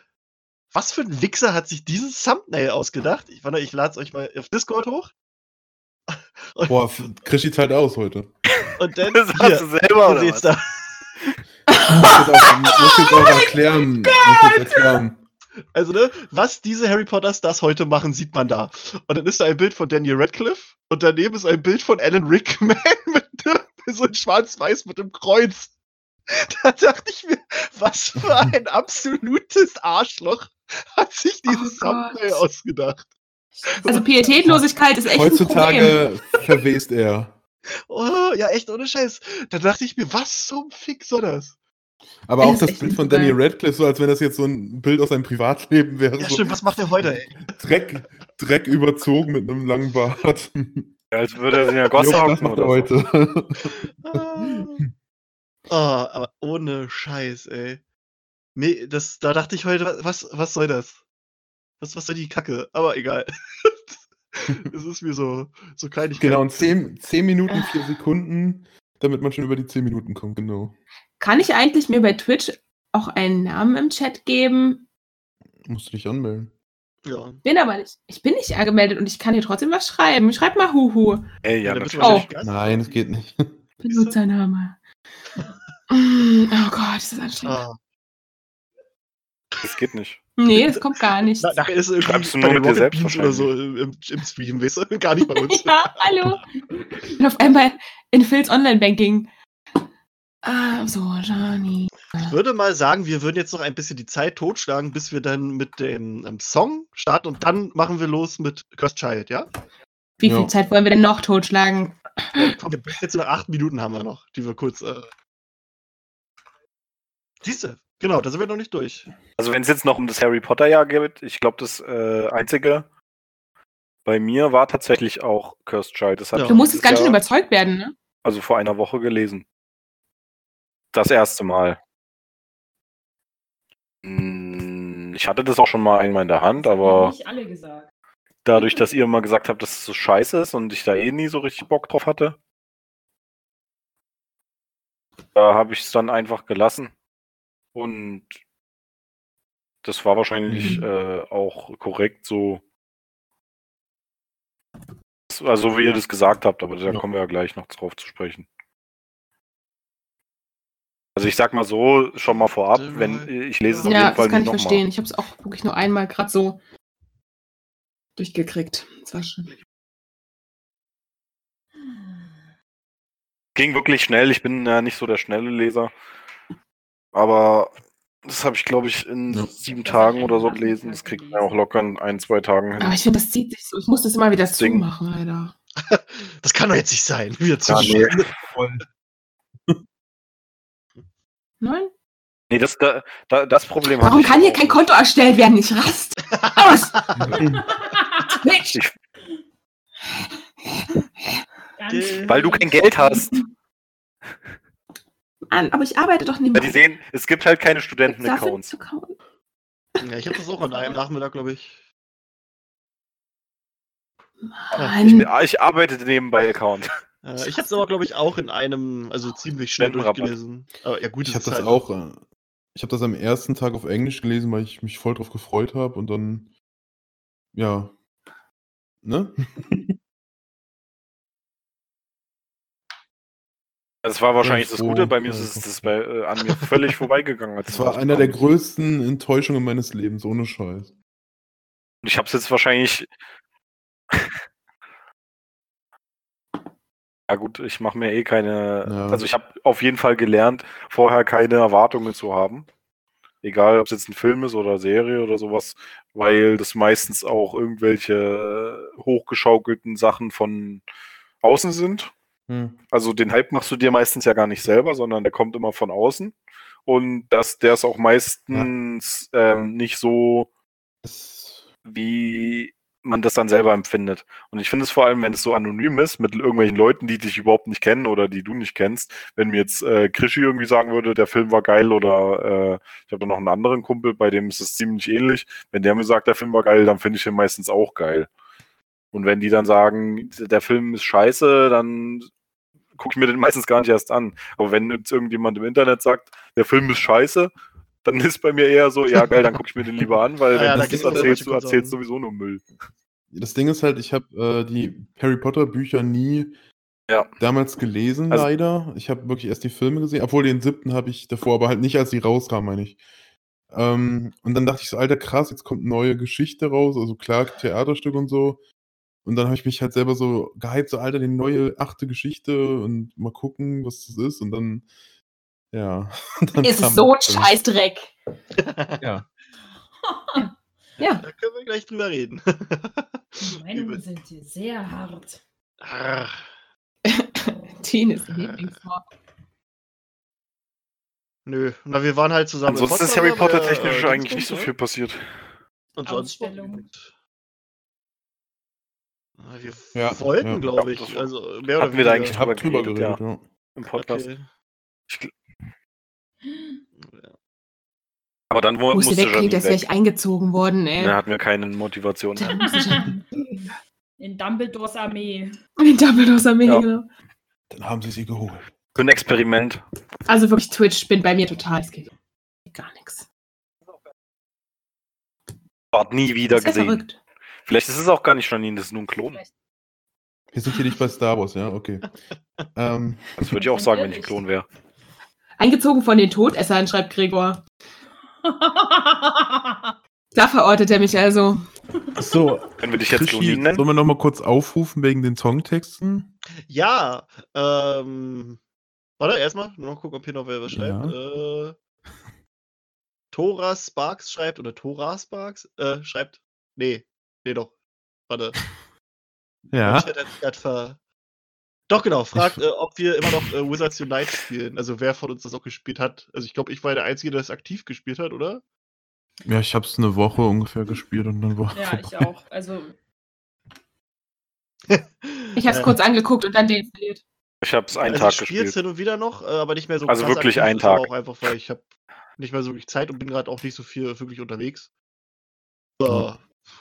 was für ein Wichser hat sich dieses Thumbnail ausgedacht? Ich, warte, ich lade es euch mal auf Discord hoch. Boah, Krischi zahlt aus heute. Und dann Das hier, hast du selber, oder seht's was? da. Muss jetzt auch, muss jetzt auch erklären. Muss jetzt erklären. Also, ne, was diese Harry Potter Stars heute machen, sieht man da. Und dann ist da ein Bild von Daniel Radcliffe und daneben ist ein Bild von Alan Rickman mit so in schwarz-weiß mit dem Kreuz. Da dachte ich mir, was für ein absolutes Arschloch hat sich dieses Oh. Thumbnail ausgedacht. Also Pietätlosigkeit ist echt ein Problem. Heutzutage verwest er. Oh, ja, echt ohne Scheiß. Da dachte ich mir, was zum Fick soll das? Aber auch das Bild von. Daniel Radcliffe, so als wenn das jetzt so ein Bild aus seinem Privatleben wäre. Ja, so stimmt, was macht er heute, ey? Dreck, Dreck überzogen mit einem langen Bart. Ja, Als würde er in der Gosse hocken macht er oder heute. Ah. Ah, aber ohne Scheiß, ey. Nee, das, da dachte ich heute, was, was soll das? Was, was soll die Kacke? Aber egal. Es ist mir so, so Kleinigkeit. Genau, und 10, 10 Minuten, 4 Sekunden, damit man schon über die 10 Minuten kommt, genau. Kann ich eigentlich mir bei Twitch auch einen Namen im Chat geben? Musst du dich anmelden. Ja. Bin aber nicht. Ich bin nicht angemeldet und ich kann hier trotzdem was schreiben. Schreib mal Huhu. Ey, ja, da bist du natürlich. wahrscheinlich Gast. Nein, es geht nicht. Benutzername. Mm, Oh Gott, ist das anstrengend. Ah. Das geht nicht. Nee, das kommt gar nicht. Na, nachher ist es Schreibst du nur mit dir selbst oder so im, im Stream, weißt du? Gar nicht bei uns. Ja, hallo. Und auf einmal in Phils Online-Banking. Ah, so, Johnny. Ich würde mal sagen, wir würden jetzt noch ein bisschen die Zeit totschlagen, bis wir dann mit dem ähm, Song starten und dann machen wir los mit Cursed Child, ja? Wie viel Ja. Zeit wollen wir denn noch totschlagen? Komm, jetzt noch acht Minuten haben wir noch, die wir kurz. Äh... Siehste, genau, da sind wir noch nicht durch. Also wenn es jetzt noch um das Harry Potter Jahr geht, ich glaube, das äh, einzige bei mir war tatsächlich auch Cursed Child. Ja. Du musstest ganz schön Jahr, überzeugt werden, ne? Also vor einer Woche gelesen. Das erste Mal. Hm, Ich hatte das auch schon mal einmal in der Hand, Haben aber nicht alle gesagt. dadurch, dass ihr immer gesagt habt, dass es so scheiße ist und ich da eh nie so richtig Bock drauf hatte, da habe ich es dann einfach gelassen. Und das war wahrscheinlich Mhm. äh, auch korrekt so. Also wie ihr das gesagt habt, aber da Ja. kommen wir ja gleich noch drauf zu sprechen. Also ich sag mal so, schon mal vorab, wenn ich lese es auf Ja, jeden Fall das kann nicht ich nochmal. verstehen. Ich habe es auch wirklich nur einmal gerade so durchgekriegt. Das war schön. Ging wirklich schnell. Ich bin ja nicht so der schnelle Leser. Aber das habe ich, glaube ich, in Ja. sieben Tagen oder so gelesen. Das kriegt man auch locker in ein, zwei Tagen Aber hin. ich finde, das zieht sich so. Ich muss das immer wieder Ding. zumachen, Alter. Das kann doch jetzt nicht sein. Wieder zu Ja, nee. Nein? Nee, das, da, da, das Problem Warum kann hier kein. Konto erstellt werden? Ich rast aus! Ganz Weil du kein Geld hast. Mann, aber ich arbeite doch nicht Ja, die sehen, es gibt halt keine Studenten-Accounts. Ja, ich habe das auch an einem Nachmittag, glaube ich. Ich, ich arbeite nebenbei Account. Äh, ich habe es aber, glaube ich, auch in einem, also ziemlich schnell durchgelesen. Aber ja, gut, Ich habe das halt- auch. äh, Ich habe das am ersten Tag auf Englisch gelesen, weil ich mich voll drauf gefreut habe und dann. Ja. Ne? Das war wahrscheinlich das Gute. Bei mir ist es das bei, äh, an mir völlig vorbeigegangen. Das war einer der größten Enttäuschungen meines Lebens, ohne Scheiß. Und ich habe es jetzt wahrscheinlich. Ja gut, ich mache mir eh keine. Ja. Also ich habe auf jeden Fall gelernt, vorher keine Erwartungen zu haben. Egal, ob es jetzt ein Film ist oder Serie oder sowas, weil das meistens auch irgendwelche hochgeschaukelten Sachen von außen sind. Hm. Also den Hype machst du dir meistens ja gar nicht selber, sondern der kommt immer von außen. Und das, der ist auch meistens ähm, nicht so, wie man das dann selber empfindet. Und ich finde es vor allem, wenn es so anonym ist, mit irgendwelchen Leuten, die dich überhaupt nicht kennen oder die du nicht kennst, wenn mir jetzt äh, Krischi irgendwie sagen würde, der Film war geil oder äh, ich habe da noch einen anderen Kumpel, bei dem ist es ziemlich ähnlich. Wenn der mir sagt, der Film war geil, dann finde ich ihn meistens auch geil. Und wenn die dann sagen, der Film ist scheiße, dann gucke ich mir den meistens gar nicht erst an. Aber wenn jetzt irgendjemand im Internet sagt, der Film ist scheiße, dann ist bei mir eher so, ja geil, dann gucke ich mir den lieber an, weil ja, wenn gibt's das erzählst, du erzählst sowieso nur Müll. das Ding ist halt, ich habe äh, die Harry Potter Bücher nie Ja. damals gelesen, Also- leider. Ich habe wirklich erst die Filme gesehen, obwohl den siebten habe ich davor, aber halt nicht, als die rauskamen, meine ich. Ähm, und dann dachte ich so, alter krass, jetzt kommt neue Geschichte raus, also klar, Theaterstück und so. Und dann habe ich mich halt selber so gehypt, so alter, die neue achte Geschichte und mal gucken, was das ist. Und dann, ja. Dann Ist es so ein. Scheißdreck. Ja. Ja. Da können wir gleich drüber reden. Die Meinungen sind hier sehr hart. Ah, Tines Lieblingswort. nö, na, wir waren halt zusammen. Ansonsten ist Harry Potter technisch äh, eigentlich nicht so viel passiert. Und sonst Wir Ja, wollten, ja. glaube ich. Also mehr oder hatten wir da weniger. eigentlich Ich habe drüber geredet, geredet, ja. ja. Im Podcast. Okay. Ich Aber dann wo, musste wegklingt, Janine als wäre weg. ich eingezogen worden, ey. Da hatten wir keine Motivation mehr. In Dumbledores Armee. in Dumbledores Armee, Ja. genau. Dann haben sie sie geholt. Für ein Experiment. Also wirklich, Twitch bin bei mir total, es geht gar nichts. Wart nie wieder Das gesehen. verrückt. Vielleicht ist es auch gar nicht Janine, das ist nur ein Klon. Wir sind hier nicht bei Star Wars, ja, okay. ähm, Das würde ich auch sagen, wenn ich ein Klon wäre. Eingezogen von den Todessern, schreibt Gregor. Da verortet er mich also. so, Können wir dich jetzt Krischi, sollen wir nochmal kurz aufrufen wegen den Songtexten? Ja, ähm. Warte, erstmal, nur noch gucken, ob hier noch wer was schreibt. Äh, Tora Sparks schreibt, oder Tora Sparks, äh, schreibt. Nee, nee doch. Warte. Ja. Chat hat sich grad ver Doch, genau, fragt, äh, ob wir immer noch äh, Wizards Unite spielen. Also wer von uns das auch gespielt hat. Also ich glaube, ich war der Einzige, der das aktiv gespielt hat, oder? Ja, ich habe es eine Woche ungefähr gespielt und dann war ja, ich auch. Also, Ich habe es Äh, kurz angeguckt und dann deinstalliert. Ich habe es einen also Tag ich gespielt. hin und wieder noch, äh, aber nicht mehr so Also wirklich aktiv, einen Tag. Auch einfach, weil ich habe nicht mehr so wirklich Zeit und bin gerade auch nicht so viel wirklich unterwegs. Äh,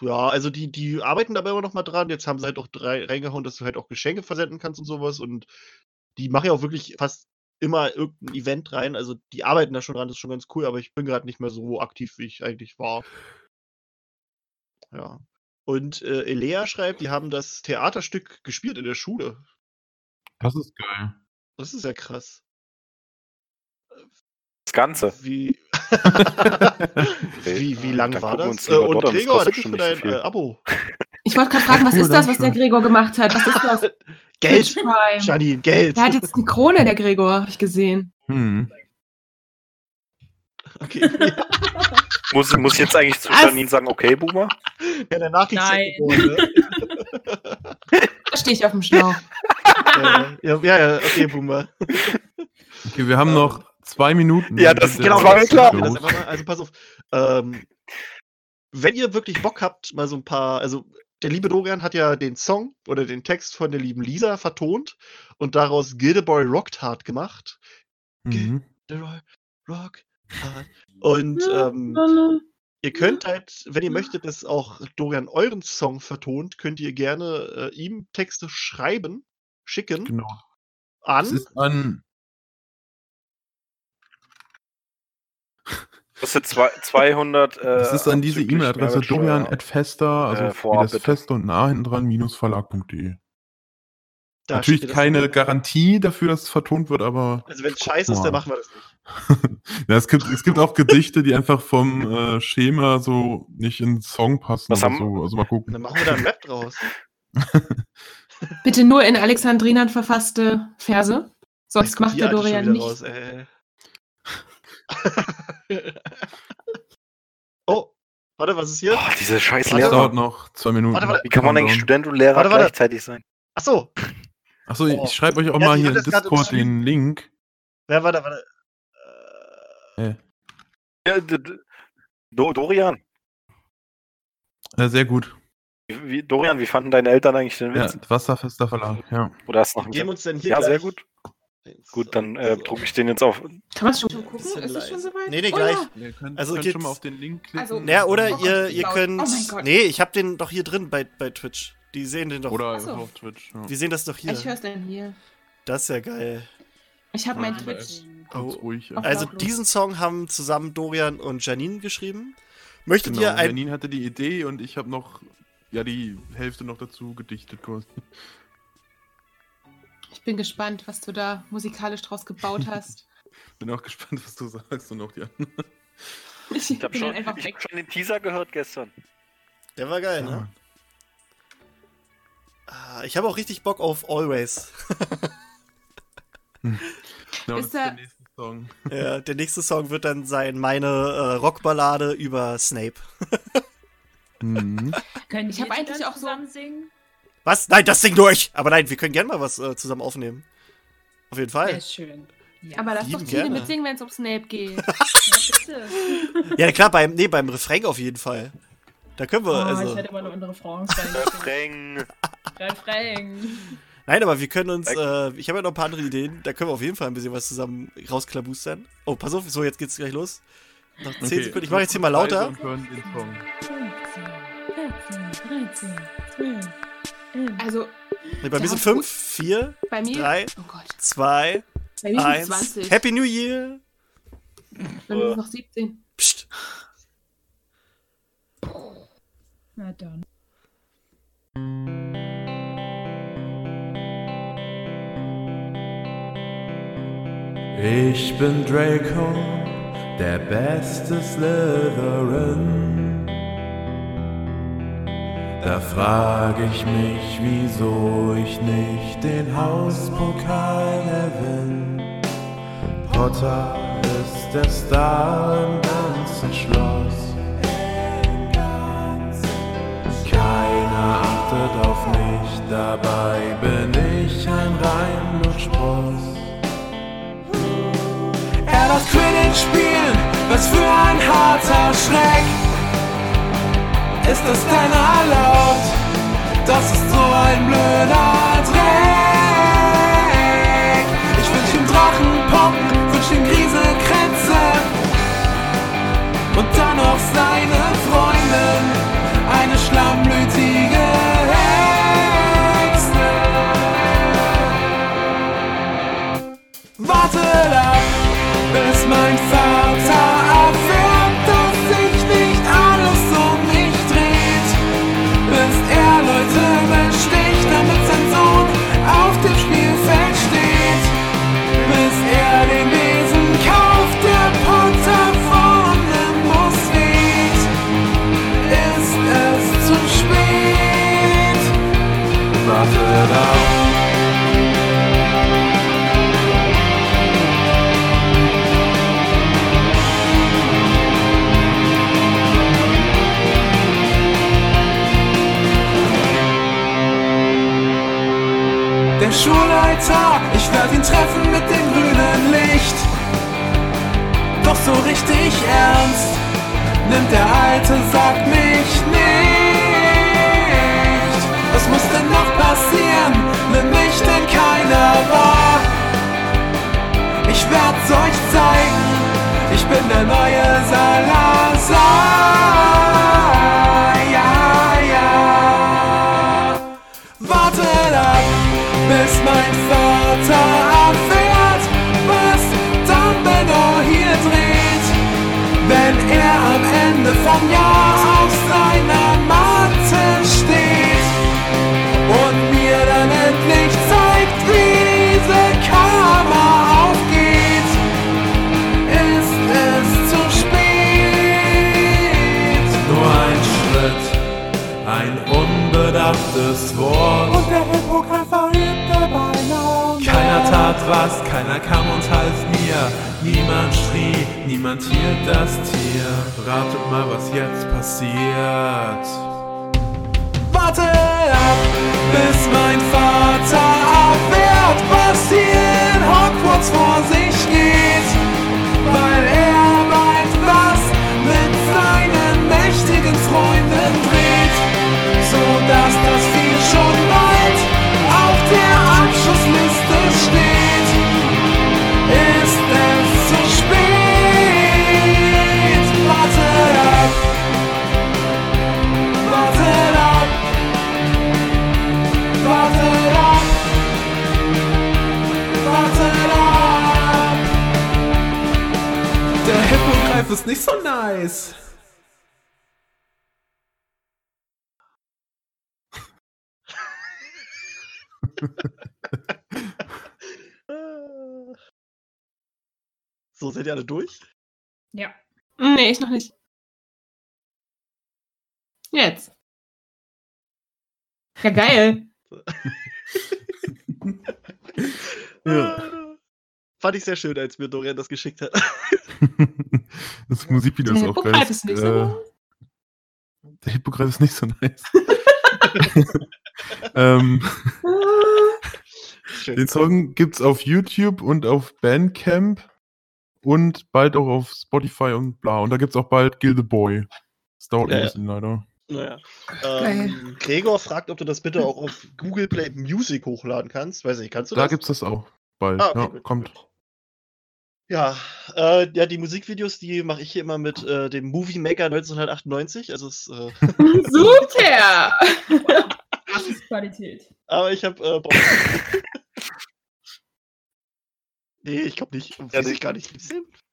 ja, also die, die arbeiten dabei immer noch mal dran. Jetzt haben sie halt auch drei reingehauen, dass du halt auch Geschenke versenden kannst und sowas. Und die machen ja auch wirklich fast immer irgendein Event rein. Also die arbeiten da schon dran, das ist schon ganz cool, aber ich bin gerade nicht mehr so aktiv, wie ich eigentlich war. Ja. Und äh, Elea schreibt, die haben das Theaterstück gespielt in der Schule. Das ist geil. Das ist ja krass. Das Ganze. Wie, wie, wie Dann lang war das? uns Äh, und das Gregor, kostet danke bestimmt für dein so äh, Abo. Ich wollte gerade fragen, was ist das, was der. Gregor gemacht hat? Was ist das? Geld. Janine, Geld. Der hat jetzt eine Krone, der Gregor, habe ich gesehen. Hm. Okay. Muss, muss ich jetzt eigentlich zu Was? Janine sagen, okay, Boomer? Ja, der Nachkriegszeit Nein. geboren, ne? Da stehe ich auf dem Schlauch. äh, ja, ja, ja, okay, Boomer. Okay, wir haben noch zwei Minuten. Ja, das- genau, der war mir klar. Das mal, also pass auf. Ähm, wenn ihr wirklich Bock habt, mal so ein paar, also der liebe Dorian hat ja den Song oder den Text von der lieben Lisa vertont und daraus Gildeboy Rocked Hard gemacht. Mhm. Gilderoy Rock Hard. Und ähm, Ihr könnt halt, wenn ihr möchtet, dass auch Dorian euren Song vertont, könnt ihr gerne äh, ihm Texte schreiben, schicken Genau. an. Es ist an. Das sind zwei, 200. Äh, Es ist an diese E-Mail-Adresse Mehrwertsteuer. Dorian at Fester, also Äh, wie vorab das bitte. Feste und nah hinten dran, minus verlag.de. Da Natürlich das keine. Garantie dafür, dass es vertont wird, aber Also wenn es scheiße ist, dann machen wir das nicht. ja, es, gibt, es gibt auch Gedichte, die einfach vom äh, Schema so nicht in den Song passen Was oder haben- so. Also mal gucken. dann machen wir da einen Rap draus. Bitte nur in Alexandrinern verfasste Verse. Sonst macht der Dorian nicht. raus, äh. oh, warte, was ist hier? Boah, diese scheiß Warte, Das Lehrer. dauert noch zwei Minuten. Warte, warte. Wie kann man eigentlich Student und Lehrer Warte, warte. gleichzeitig sein? Achso, Achso, Oh. ich schreibe euch auch Ja, mal hier in Discord den Link. wer warte, warte. Äh, Ja, Do Dorian, Äh, sehr gut. wie, wie- Dorian, wie fanden deine Eltern eigentlich den Ja, Witz? Wasserfester Verlag, ja. Oder hast du noch einen geben uns denn hier Ja, gleich- sehr gut. Gut, dann äh, drucke ich den jetzt auf. Kann man es schon gucken? Ist es schon soweit? Nee, nee, gleich. ja. Ihr könnt, Also könnt geht's- schon mal auf den Link klicken. Also- oder Oh Gott, ihr, ihr könnt. Oh mein Gott. nee, ich hab den doch hier drin bei, bei Twitch. Die sehen den doch. Oder so. auf Twitch. Ja. Wir sehen das doch hier. Ich höre es dann hier. Das ist ja geil. Ich habe mein Ja, Twitch. Ganz Oh. ruhig. Ja. Also diesen Song haben zusammen Dorian und Janine geschrieben. Möchtet Genau, ihr ein. Janine hatte die Idee und ich habe noch ja die Hälfte noch dazu gedichtet quasi. Ich bin gespannt, was du da musikalisch draus gebaut hast. Bin auch gespannt, was du sagst und auch die anderen. Ich, Ich habe schon, ich hab schon den Teaser gehört gestern. Der war geil, ne? Ah, Ich habe auch richtig Bock auf Always. Genau, das Ist der der- nächste Song. ja, der nächste Song wird dann sein meine äh, Rockballade über Snape. Mhm. Können Ich wir hab die eigentlich auch so- singen? Was? Nein, das sing durch! Aber nein, wir können gerne mal was äh, zusammen aufnehmen. Auf jeden Fall. Sehr schön. Ja, Aber lass doch Tine mitsingen, wenn es um Snape geht. ja, bitte. Ja, klar, beim, nee, beim Refrain auf jeden Fall. Da können wir, Oh, also. ich hätte immer nur unsere Frauen sein. Refrain. Refrain. Nein, aber wir können uns, äh, ich habe ja noch ein paar andere Ideen, da können wir auf jeden Fall ein bisschen was zusammen rausklabustern. Oh, pass auf, so, jetzt geht's gleich los. Noch 10 Okay, Sekunden, ich mache jetzt hier mal lauter. Und hören den Song. 15, 13, 12, 11. Also Nee, bei mir sind 5, 4, bei mir. Drei. Oh Gott. 2, Bei mir sind 1. 20. Happy New Year! Bei mir sind noch 17. Psst. Na dann. Ich bin Draco, der beste Slytherin. Da frag ich mich, wieso ich nicht den Hauspokal gewinn. Potter ist der Star im ganzen Schloss. Keiner achtet auf mich, dabei bin ich ein Reim und Spross. Er darf Quidditch spielen, was für ein harter Schreck. Ist es denn erlaubt? Das ist so ein blöder Dreck. Ich wünsch ihm Drachenpop, wünsch ihm Grieselkrätze. Und dann noch seine Freundin, eine schlammblütige Hexe. Wartet ab, so richtig ernst nimmt der Alte, sagt mich nicht. Was muss denn noch passieren? Nimmt mich denn keiner wahr? Ich werd's euch zeigen, ich bin der neue Salazar. Was, keiner kam und half mir. Niemand schrie, niemand hielt das Tier. Ratet mal, was jetzt passiert. Warte ab, bis mein Vater erfährt, was hier in Hogwarts vor sich geht. Weil er bald was mit seinen mächtigen Freunden dreht. So dass das Vieh schon bald auf der Abschlussliste Hippogreif ist nicht so nice. Ah. So, seid ihr alle durch? Ja. Nee, ich noch nicht. Jetzt. Ja, geil. Ja. Fand ich sehr schön, als mir Dorian das geschickt hat. Das Musikvideo ist Der auch Hippogreif geil. ist nicht so Äh, Der Hippogreif ist nicht so nice. ähm, den Song gibt's auf YouTube und auf Bandcamp und bald auch auf Spotify und bla. Und da gibt's auch bald Kill the Boy. Das dauert Ja, ein ja. bisschen leider. Naja. Ähm, Gregor fragt, ob du das bitte auch auf Google Play Music hochladen kannst. Weiß nicht, kannst du Da das? gibt's das auch bald. Ah, okay, ja, gut, kommt. gut. Ja, äh, ja, die Musikvideos, die mache ich hier immer mit äh, dem Movie Maker 1998. Also es, äh, Super! Das ist Qualität. aber ich habe. Äh, Bock- nee, ich glaube nicht. Weiß ich gar nicht.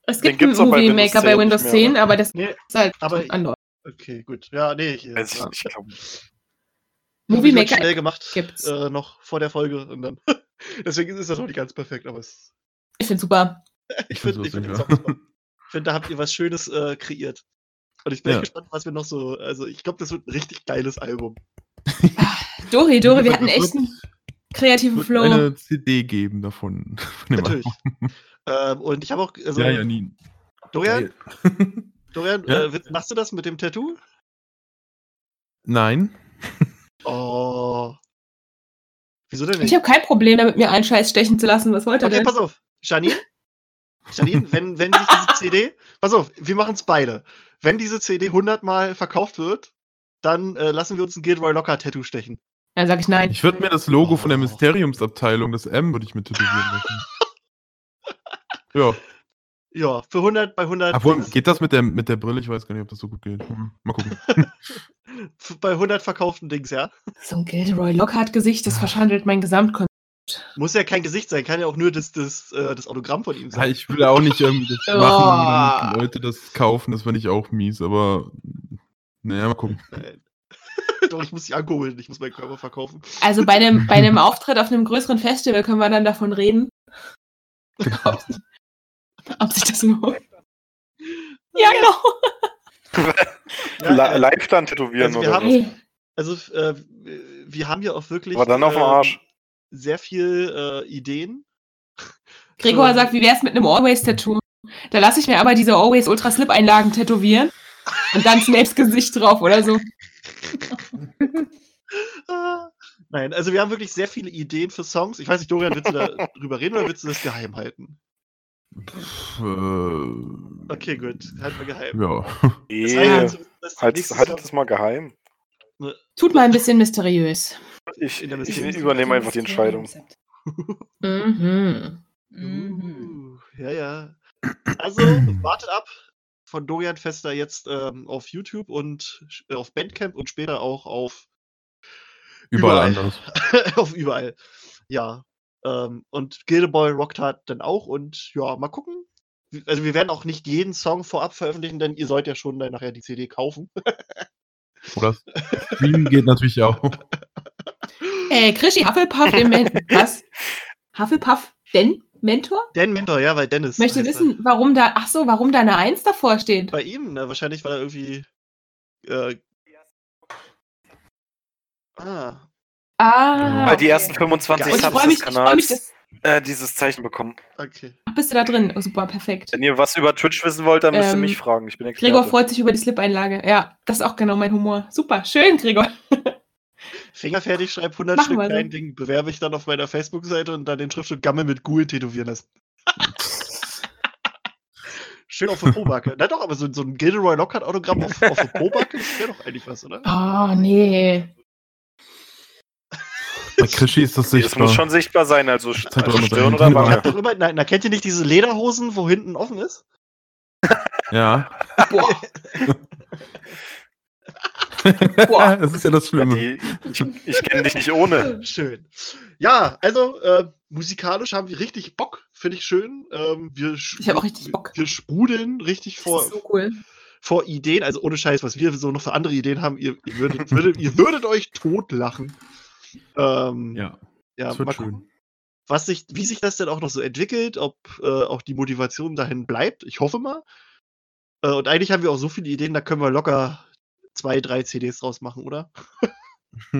Es gibt einen Movie Windows Maker bei 10 Windows nicht mehr, 10, oder? aber das Nee, ist halt aber- Android. okay, gut. Ja, nee, ich. Weiß ich ja. nicht, glaub. Movie ich Maker schnell gemacht, gibt's. Äh, noch vor der Folge und dann. Deswegen ist das noch nicht ganz perfekt, aber es, Ich finde super. ich finde ich find. Ich finde, da habt ihr was Schönes äh, kreiert. Und ich bin Ja. echt gespannt, was wir noch so. Also, ich glaube, das wird ein richtig geiles Album. Dori, Dori, wir hatten echt einen kreativen Flow. eine CD geben davon. Von dem Natürlich. Ähm, und ich habe auch. Also, Ja, Janin. Dorian, Geil. Dorian Ja? äh, machst du das mit dem Tattoo? Nein. Oh. Wieso denn Ich nicht? habe kein Problem damit, mir einen Scheiß stechen zu lassen. Was wollt ihr Okay, denn? pass auf. Janine? Janine, wenn, wenn sich diese CD. Pass auf, wir machen es beide. Wenn diese CD 100 Mal verkauft wird, dann äh, lassen wir uns ein Gilroy Locker Tattoo stechen. Dann sag ich nein. Ich würde mir das Logo von der Oh. Mysteriumsabteilung, das M, würde ich mir tätowieren lassen. ja. Ja, für 100 bei 100. Obwohl, geht das mit der, mit der Brille? Ich weiß gar nicht, ob das so gut geht. Hm, Mal gucken. Bei 100 verkauften Dings, ja. So ein Gilderoy Lockhart-Gesicht, das verschandelt mein Gesamtkonzept. Muss ja kein Gesicht sein, kann ja auch nur das, das, äh, das Autogramm von ihm Ja, sein. ich will auch nicht irgendwie das Oh. machen, die Leute das kaufen. Das finde ich auch mies, aber. Naja, mal gucken. Nein. Doch, ich muss dich ankurbeln, ich muss meinen Körper verkaufen. Also bei einem, bei einem Auftritt auf einem größeren Festival können wir dann davon reden. Genau. Ob sich das lohnt. Ja, genau. Ja, dann tätowieren also wir oder haben-? Hey, Also, äh, wir haben ja auch wirklich Aber dann auf dem ähm, Arsch. Sehr viel äh, Ideen. Gregor Für- sagt, wie wär's mit einem Always-Tattoo? Da lasse ich mir aber diese Always Ultra Slip-Einlagen tätowieren und dann Snapes Gesicht drauf oder so. Nein, also wir haben wirklich sehr viele Ideen für Songs. Ich weiß nicht, Dorian, willst du da drüber reden oder willst du das geheim halten? Pff, äh, Okay, gut, halt mal geheim. Ja. Das heißt, die halt, halt Song- das mal geheim. Tut mal ein bisschen mysteriös. Ich, In der ich Beziehung. übernehme einfach die Entscheidung. Mhm. Mhm. Uh, ja, ja. Also, wartet ab von Dorian Fester jetzt ähm, auf YouTube und äh, auf Bandcamp und später auch auf Überall, Überall. anders. auf überall. Ja. Ähm, und Gildeboy rockt hat dann auch und ja, mal gucken. Also wir werden auch nicht jeden Song vorab veröffentlichen, denn ihr sollt ja schon dann nachher die CD kaufen. Oder Stream geht natürlich auch. Äh, Krischi Hufflepuff, den Men was? Hufflepuff, den Mentor? Dan Mentor, ja, weil Dennis. Möchte heißt er. wissen, warum da, ach so, warum da eine Eins davor steht. Bei ihm, ne, wahrscheinlich, weil er irgendwie. Äh, ah. Ah. Weil die okay. ersten 25 Geil. Und ich Subs freue mich, des mich, Kanals. dass, äh, dieses Zeichen bekommen. Okay. Ach, bist du da drin? Oh, super, perfekt. Wenn ihr was über Twitch wissen wollt, dann müsst ihr Ähm, mich fragen. Ich bin Experte. Gregor freut sich über die Slip-Einlage. Ja, das ist auch genau mein Humor. Super, schön, Gregor. Finger fertig, schreib 100 Machen Stück wir so. klein Ding, bewerbe ich dann auf meiner Facebook-Seite und dann den Schriftstück Gammel mit Ghoul tätowieren lassen. Schön auf der Pobacke. Na doch, aber so, so ein Gilderoy Lockhart-Autogramm auf, auf der Pobacke, das wäre doch eigentlich was, oder? Oh, nee. Bei Krischi ist das Das sichtbar. muss schon sichtbar sein, also, also Stirn oder Wange. immer, na, na, kennt ihr nicht diese Lederhosen, wo hinten offen ist? Ja. Boah. das ist ja das Ja, Schlimme. die, ich ich kenne dich nicht ohne. Schön. Ja, also äh, musikalisch haben wir richtig Bock, finde ich schön. Ähm, wir, Ich habe auch richtig Bock. wir sprudeln richtig Das vor, ist so cool. vor Ideen, also ohne Scheiß, was wir so noch für andere Ideen haben, ihr, ihr, würdet, würdet, ihr würdet euch totlachen. Ähm, ja, Ja, das wird schön. was sich, wie sich das denn auch noch so entwickelt, ob äh, auch die Motivation dahin bleibt. Ich hoffe mal. Äh, und eigentlich haben wir auch so viele Ideen, da können wir locker zwei, drei CDs draus machen, oder?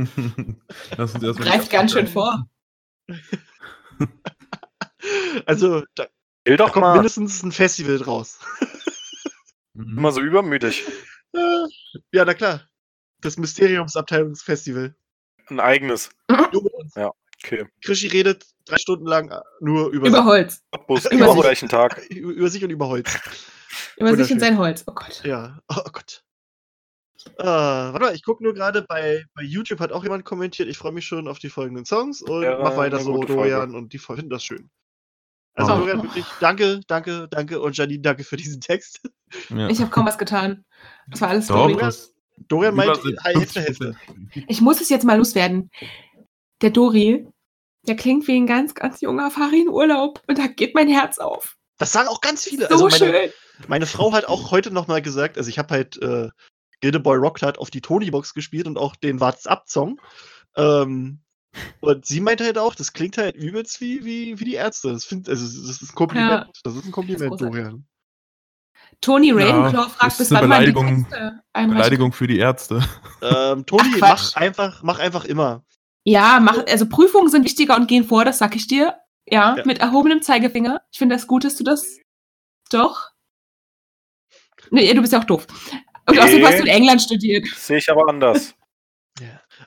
Lass uns erstmal Greift ganz schön vor. Also, da, Will da doch kommt mal. mindestens ein Festival draus. Mhm. Immer so übermütig. Ja, na klar. Das Mysteriumsabteilungsfestival. Ein eigenes. Uns. Okay. Krischi redet drei Stunden lang nur über, Über Holz. Bus Über immer am sich. Tag. über sich und über Holz. Über sich und sein Holz. Oh Gott. Ja, oh Gott. Äh, warte mal, ich gucke nur gerade bei, bei YouTube hat auch jemand kommentiert. Ich freue mich schon auf die folgenden Songs und Ja, mach weiter so, Dorian, und die finden das schön. Also, Oh. Dorian, wirklich danke, danke, danke und Janine, danke für diesen Text. Ja. Ich habe kaum was getan. Das war alles Doch, das Dorian meint Hälfte, Hälfte. 50%. Ich muss es jetzt mal loswerden. Der Dori, der klingt wie ein ganz, ganz junger Farin Urlaub. Und da geht mein Herz auf. Das sagen auch ganz viele. So also meine, schön. Meine Frau hat auch heute nochmal gesagt, also ich habe halt äh, Gildeboy Rocked hat auf die Tony-Box gespielt und auch den Wart's ab-Song. Ähm, und sie meinte halt auch, das klingt halt übelst wie, wie, wie die Ärzte. Das, find, also, das ist ein Kompliment. Das ist ein Kompliment. Dorian. Toni Ja, Ravenclaw das fragt, ist bis eine wann man die Beleidigung. Einreicht. Beleidigung für die Ärzte. Ähm, Toni, Ach, mach einfach, mach einfach immer. Ja, mach, also Prüfungen sind wichtiger und gehen vor, das sag ich dir. Ja, Ja. mit erhobenem Zeigefinger. Ich finde das gut, dass du das. Doch. Nee, du bist ja auch doof. Und Nee. außerdem hast du in England studiert. Sehe ich aber anders.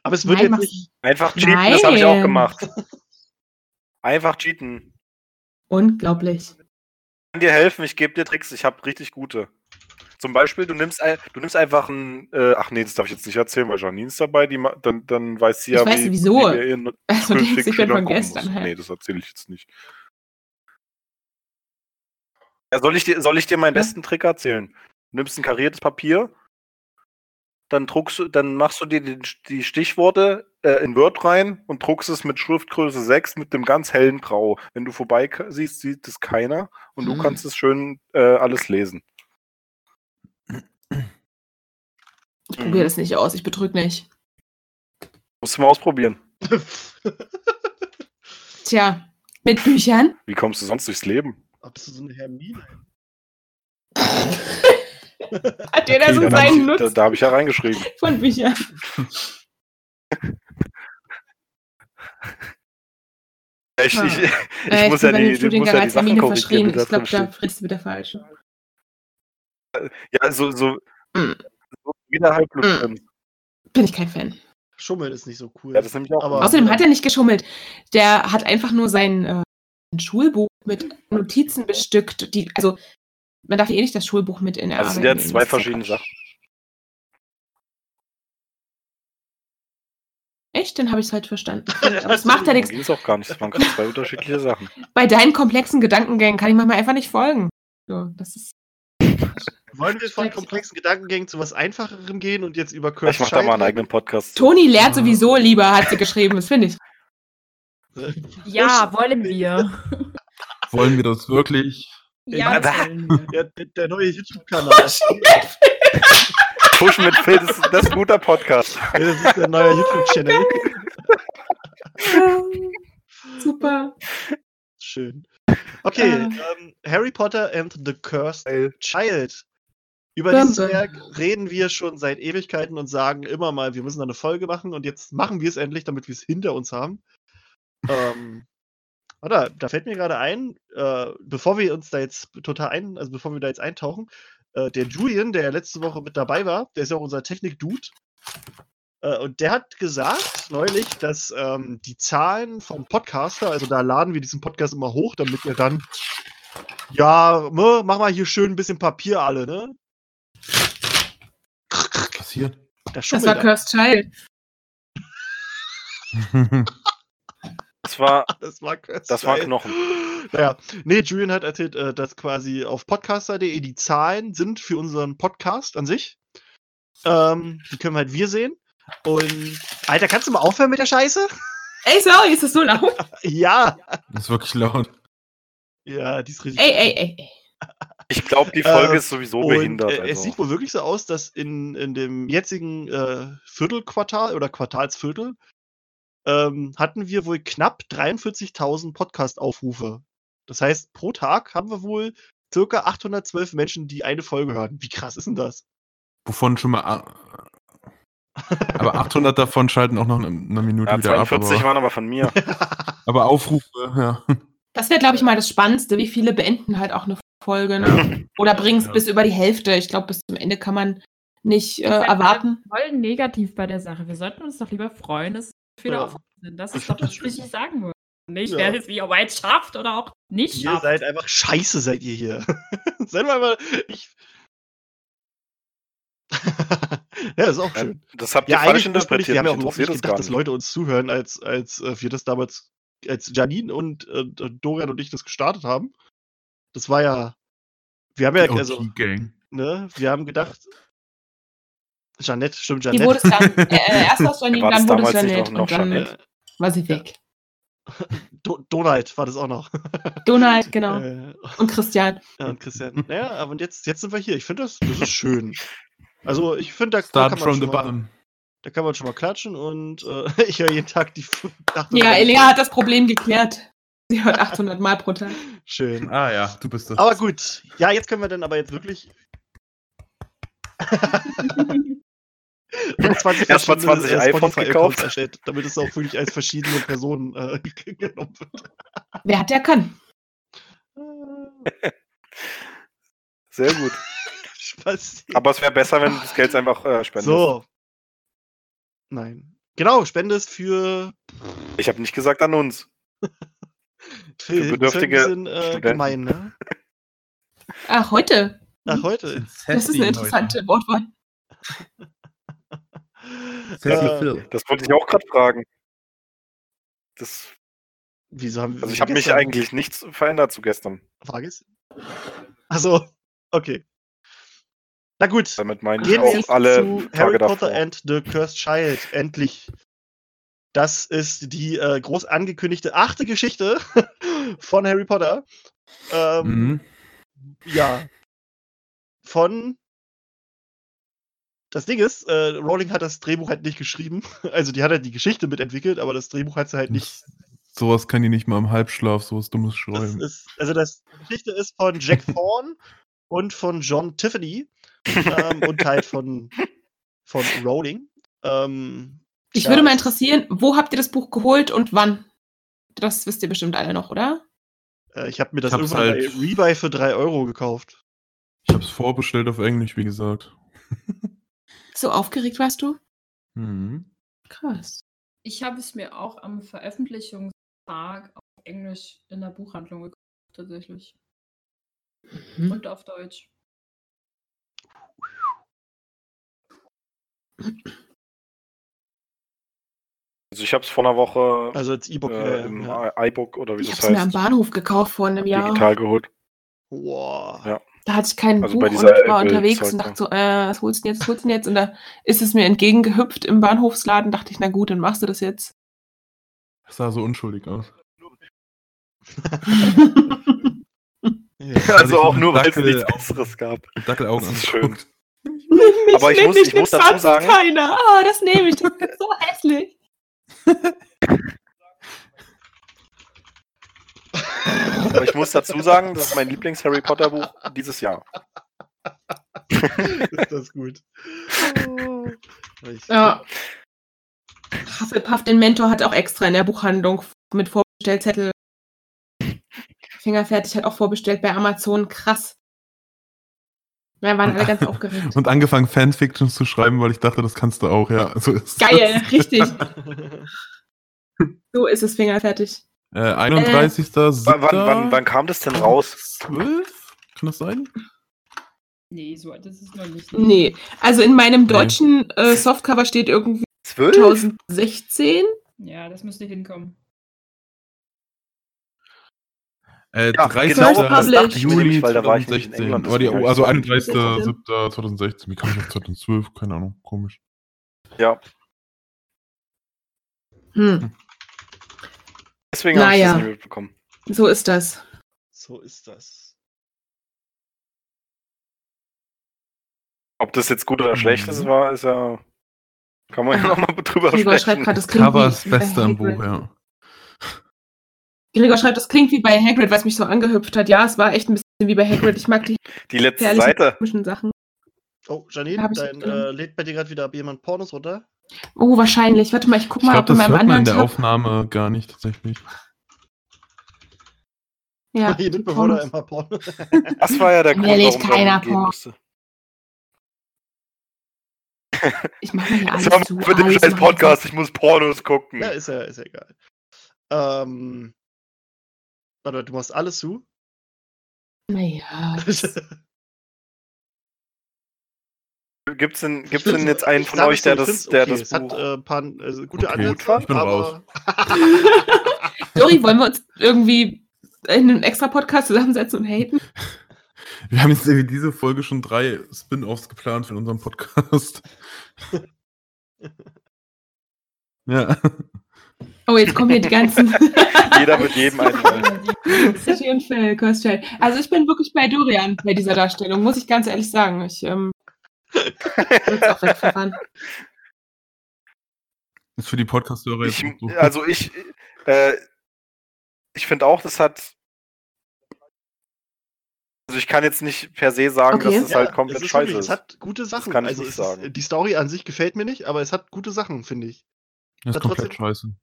Aber es wird Nein, jetzt nicht. Einfach cheaten, das habe ich auch Nein. gemacht. Einfach cheaten. Unglaublich. Ich kann dir helfen, ich gebe dir Tricks, ich habe richtig gute. Zum Beispiel, du nimmst, ein, du nimmst einfach ein, äh, ach nee, das darf ich jetzt nicht erzählen, weil Janine ist dabei, die, dann, dann weiß sie Ich ja, weiß wie, wieso. wie wir ihren Also, ich von gucken gestern. muss. hä? Nee, das erzähle ich jetzt nicht. Ja, soll, ich dir, soll ich dir meinen Ja. besten Trick erzählen? Du nimmst ein kariertes Papier, dann druckst du, dann machst du dir die, die Stichworte äh, in Word rein und druckst es mit Schriftgröße 6 mit dem ganz hellen Grau. Wenn du vorbei siehst, sieht es keiner und du Mhm. kannst es schön äh, alles lesen. Ich Mhm. probiere das nicht aus, ich betrüge nicht. Musst du mal ausprobieren. Tja, mit Büchern? Wie kommst du sonst durchs Leben? Bist du so eine Hermine? Hat jeder Okay, so Da, hab seinen ich- da, da habe ich ja reingeschrieben. von Büchern? Ich, Ah. ich, ich, Äh, muss bin ja bei die, ich muss ja die Sachen korrigieren, die Ich glaube, da frisst du wieder falsch. Ja, so, so, Mm. so wieder halb Mm. drin. Bin ich kein Fan. Schummeln ist nicht so cool. Ja, das ist nämlich auch. Aber- immer. Außerdem hat er nicht geschummelt. Der hat einfach nur sein äh, Schulbuch mit Notizen bestückt. Die, also, man darf eh nicht das Schulbuch mit in der Also es sind jetzt zwei das ist verschiedene. Sachen. Echt? Dann habe ich es halt verstanden. Aber das macht ja nichts. Ging es auch gar nicht. Das waren gerade zwei unterschiedliche Sachen. Bei deinen komplexen Gedankengängen kann ich manchmal einfach nicht folgen. So, das ist. Wollen wir von komplexen Gedankengängen zu was Einfacherem gehen und jetzt über Kurt Ich mache da mal einen eigenen Podcast. Toni lernt sowieso lieber, hat sie geschrieben. Das finde ich. Ja, wollen wir. Wollen wir das wirklich? Ja. Der, der, neue YouTube-Kanal. Push mit Phil, das, ist- das ist ein guter Podcast. Ja, das ist der neue YouTube-Channel. Super. Schön. Okay, Äh. ähm, Harry Potter and the Cursed Child. Über dieses. Werk reden wir schon seit Ewigkeiten und sagen immer mal, wir müssen da eine Folge machen und jetzt machen wir es endlich, damit wir es hinter uns haben. ähm, Warte, da fällt mir gerade ein, äh, bevor wir uns da jetzt total ein, also bevor wir da jetzt eintauchen, äh, der Julian, der ja letzte Woche mit dabei war, der ist ja auch unser Technik-Dude. Äh, und der hat gesagt neulich, dass ähm, die Zahlen vom Podcaster, also da laden wir diesen Podcast immer hoch, damit ihr dann, ja, ne, mach mal hier schön ein bisschen Papier alle, ne? Was passiert? Da Das war. Cursed Child. Das war, Das war, das war. Knochen. Naja, nee, Julian hat erzählt, äh, dass quasi auf podcaster.de die Zahlen sind für unseren Podcast an sich. Ähm, die können halt wir sehen. Und, Alter, kannst du mal aufhören mit der Scheiße? Ey, sorry, ist das so laut? Ja. Das ist wirklich laut. Ja, die ist richtig. Ey, ey, ey, ey. Ich glaube, die Folge Äh, ist sowieso Und behindert. äh, es also. sieht wohl wirklich so aus, dass in, in dem jetzigen äh, Viertelquartal oder Quartalsviertel ähm, hatten wir wohl knapp 43.000 Podcast-Aufrufe. Das heißt, pro Tag haben wir wohl circa 812 Menschen, die eine Folge hören. Wie krass ist denn das? Wovon schon mal. Aber 800 davon schalten auch noch eine, eine Minute ja, wieder ab. 42 Aber, waren aber von mir. aber Aufrufe, ja. Das wäre, glaube ich, mal das Spannendste. Wie viele beenden halt auch eine Folge ne? oder bringen es Ja. bis über die Hälfte. Ich glaube, bis zum Ende kann man nicht äh, erwarten. Voll negativ bei der Sache. Wir sollten uns doch lieber freuen, dass viele Ja. sind. Das ist doch das, was ich sagen würde. Nicht, Ja. wer es wie ob es schafft oder auch nicht Ihr schafft. seid einfach scheiße, seid ihr hier. seid mal mal. Ich. ja, ist auch schön. Das habt ihr Ja, falsch eigentlich ursprünglich, wir interpretiert. haben ja auch überhaupt nicht das gedacht, gar dass. Leute uns zuhören, als, als äh, wir das damals, als Janine und äh, Dorian und ich das gestartet haben. Das war ja. Wir haben ja, also, ne, wir haben gedacht. Jeanette, stimmt, Die Jeanette. wurde es dann, äh, erst aus Janine, War das dann wurde es damals nicht Janet noch- noch und dann Jeanette? war sie weg. Do Donald war das auch noch. Donald, genau. Äh, Und Christian. ja, und Christian. Naja, aber und jetzt, jetzt sind wir hier. Ich finde das, das ist schön. Also, ich finde, da, da, Start kann man from the schon mal- bottom. da kann man schon mal klatschen und äh, ich höre jeden Tag die. Ja, Elea hat das Problem geklärt. Sie hört 800 Mal pro Tag. Schön. Ah ja, du bist das. Aber gut. Ja, jetzt können wir dann aber jetzt wirklich. Und 20 Erst mal verschiedene, 20 äh, iPhones gekauft. erstellt, damit es auch wirklich als verschiedene Personen äh, genommen wird. Wer hat, der kann. Sehr gut. Aber es wäre besser, wenn du das Geld einfach äh, spendest. So. Nein. Genau, Spende ist für, Ich habe nicht gesagt an uns. für, ist bedürftige ein bisschen, äh, gemein, ne? Ach, heute. Ach, heute. Das ist eine interessante Wortwahl. Äh, Das wollte ich auch gerade fragen. Das, wieso haben wir. also ich habe mich eigentlich nichts verändert zu gestern. Frage ist. Achso, okay. Na gut. Damit meine ich Gehen wir auch alle zu Tage Harry davor. Potter and the Cursed Child. Endlich. Das ist die äh, groß angekündigte achte Geschichte von Harry Potter. Ähm, Mhm. Ja. Von. Das Ding ist, äh, Rowling hat das Drehbuch halt nicht geschrieben. Also die hat halt die Geschichte mitentwickelt, aber das Drehbuch hat sie halt nicht. Sowas kann die nicht mal im Halbschlaf, sowas dummes Das schreiben. ist, also das die Geschichte ist von Jack Thorne und von John Tiffany ähm, und halt von, von Rowling. Ähm, Ich ja, würde mal es- interessieren, wo habt ihr das Buch geholt und wann? Das wisst ihr bestimmt alle noch, oder? Äh, ich habe mir das irgendwann halt- bei Rebuy für 3 Euro gekauft. Ich hab's vorbestellt auf Englisch, wie gesagt. So aufgeregt warst du? Mhm. Krass. Ich habe es mir auch am Veröffentlichungstag auf Englisch in der Buchhandlung gekauft, tatsächlich. Mhm. Und auf Deutsch. Also ich habe es vor einer Woche Also als E-Book. äh, im ja. iBook oder wie Ich das hab's mir am heißt, Bahnhof gekauft vor einem Jahr. digital geholt. Wow. Ja. Da hatte ich kein Also bei Buch und ich war unterwegs Zeug und da. dachte so, äh, was holst du denn jetzt, was holst du denn jetzt? Und da ist es mir entgegengehüpft im Bahnhofsladen. Dachte ich, na gut, dann machst du das jetzt. Das sah so unschuldig aus. Ja. Also auch nur, weil es nichts Besseres gab. Dackelaugen Das ist schön. Mich Aber ich muss- ich muss dazu sagen- Keiner. Oh, das nehme ich. Das ist so hässlich. Aber ich muss dazu sagen, das ist mein Lieblings-Harry Potter-Buch dieses Jahr. ist das gut. Oh. Ich- Ja. Hufflepuff, den Mentor, hat auch extra in der Buchhandlung mit Vorbestellzettel Fingerfertig hat auch vorbestellt bei Amazon. Krass. Wir waren alle ganz aufgeregt. Und angefangen Fanfictions zu schreiben, weil ich dachte, das kannst du auch, ja. So ist Geil, richtig. So ist es fingerfertig. Äh, 31. Wann, wann, wann, wann kam das denn raus? 12? Kann das sein? Nee, so alt ist es noch nicht. Nee, also in meinem deutschen äh, Softcover steht irgendwie 12? 2016. Ja, das müsste hinkommen. Äh, Ja, 30. genau, Juli nämlich, weil da war ich nicht in 2016. England, War die, also hab ich so- 31.07.2016. Wie kam ich auf 2012? Keine Ahnung, komisch. Ja, Hm, deswegen habe ich Naja. das nicht mitbekommen. so ist das. So ist das. Ob das jetzt gut oder schlecht Mhm. ist, war, ist ja. Kann man ja nochmal drüber Gregor schreibt sprechen. gerade, das klingt Cover wie, ist Beste Hagrid. Buch, ja. Gregor schreibt, das klingt wie bei Hagrid, was mich so angehüpft hat. Ja, es war echt ein bisschen wie bei Hagrid. Ich mag die Die letzte Seite. Sachen. Oh, Janine, dein, äh, lädt bei dir gerade wieder jemand Pornos runter? Oh, wahrscheinlich. Warte mal, ich guck Ich mal, glaube, ob in meinem hört man in anderen der Tab. Aufnahme gar nicht tatsächlich. Ja, immer. Das war ja der Grund, warum keiner musste. Ich mache mir alles zu. mit dem scheiß ich Podcast, ich muss Pornos gucken. ja, ist ja, ist ja egal. Ähm. Warte, du machst alles zu? zu. Naja, das- Gibt's denn, Ich gibt's denn jetzt einen von euch, es der das, der okay. das Es hat Buch... äh, paar, äh, gute Okay, Ansätze, ich bin aber Dori, wollen wir uns irgendwie in einem extra Podcast zusammensetzen und haten? Wir haben jetzt irgendwie diese Folge schon drei Spin-Offs geplant für unseren Podcast. ja. Oh, jetzt kommen hier die ganzen. Jeder mit jedem einen. City und Phil, Kirstfeld. Also ich bin wirklich bei Dorian bei dieser Darstellung, muss ich ganz ehrlich sagen. Ich ähm, es auch. Ist für die Podcast-Hörer Ich, so. also ich, äh, ich finde auch, das hat. Also ich kann jetzt nicht per se sagen, Okay. dass es halt komplett es ist scheiße wirklich, ist. Es hat gute Sachen. kann ich also nicht sagen. Ist, die Story an sich gefällt mir nicht, aber es hat gute Sachen, finde ich. Das ist hat komplett trotzdem- scheiße.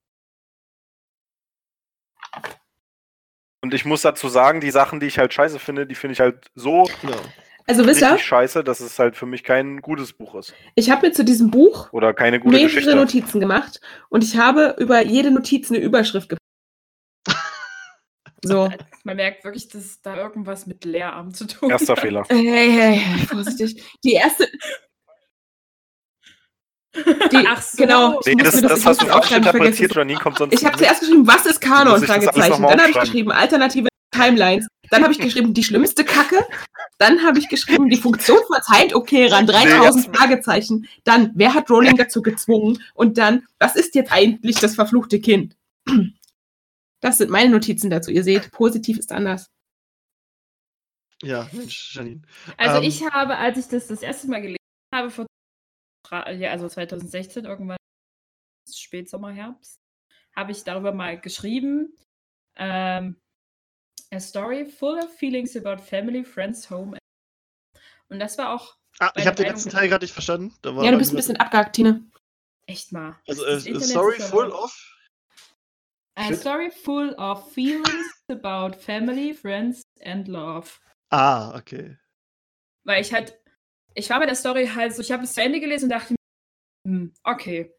Und ich muss dazu sagen, die Sachen, die ich halt scheiße finde, die finde ich halt so Genau. Also wisst ihr, scheiße, dass es halt für mich kein gutes Buch ist. ich habe mir zu diesem Buch Oder keine gute mehrere Geschichte. Notizen gemacht und ich habe über jede Notiz eine Überschrift gemacht. So. Man merkt wirklich, dass da irgendwas mit Lehramt zu tun Erster hat. Fehler. Hey, hey, hey, vorsichtig. Die erste. Die, Ach so. Genau. ich Nee, das, das ich hast du falsch interpretiert. Janine kommt sonst Ich habe zuerst geschrieben, was ist Kanon? Das Dann habe ich geschrieben, alternative Timelines. Dann habe ich geschrieben, die schlimmste Kacke. Dann habe ich geschrieben, die Funktion verzeiht, okay, ran 3000 Nee, Fragezeichen. Dann, wer hat Rowling dazu gezwungen? Und dann, was ist jetzt eigentlich das verfluchte Kind? Das sind meine Notizen dazu. Ihr seht, positiv ist anders. Ja, Mensch, Janine. Also Ähm, ich habe, als ich das das erste Mal gelesen habe, vor ja, also 2016 irgendwann, Spätsommer, Herbst, habe ich darüber mal geschrieben. Ähm, a story full of feelings about family, friends, home. Und das war auch Ah, ich habe den letzten Teil gerade nicht verstanden. Da war Ja, du bist ein bisschen abgehakt, Tine. echt mal. Also, äh, Internet Story ist ja full of. A Shit. story full of feelings about family, friends and love. Ah, okay. Weil ich halt, ich war bei der Story halt so, ich habe es zu Ende gelesen und dachte, mir, hm, okay.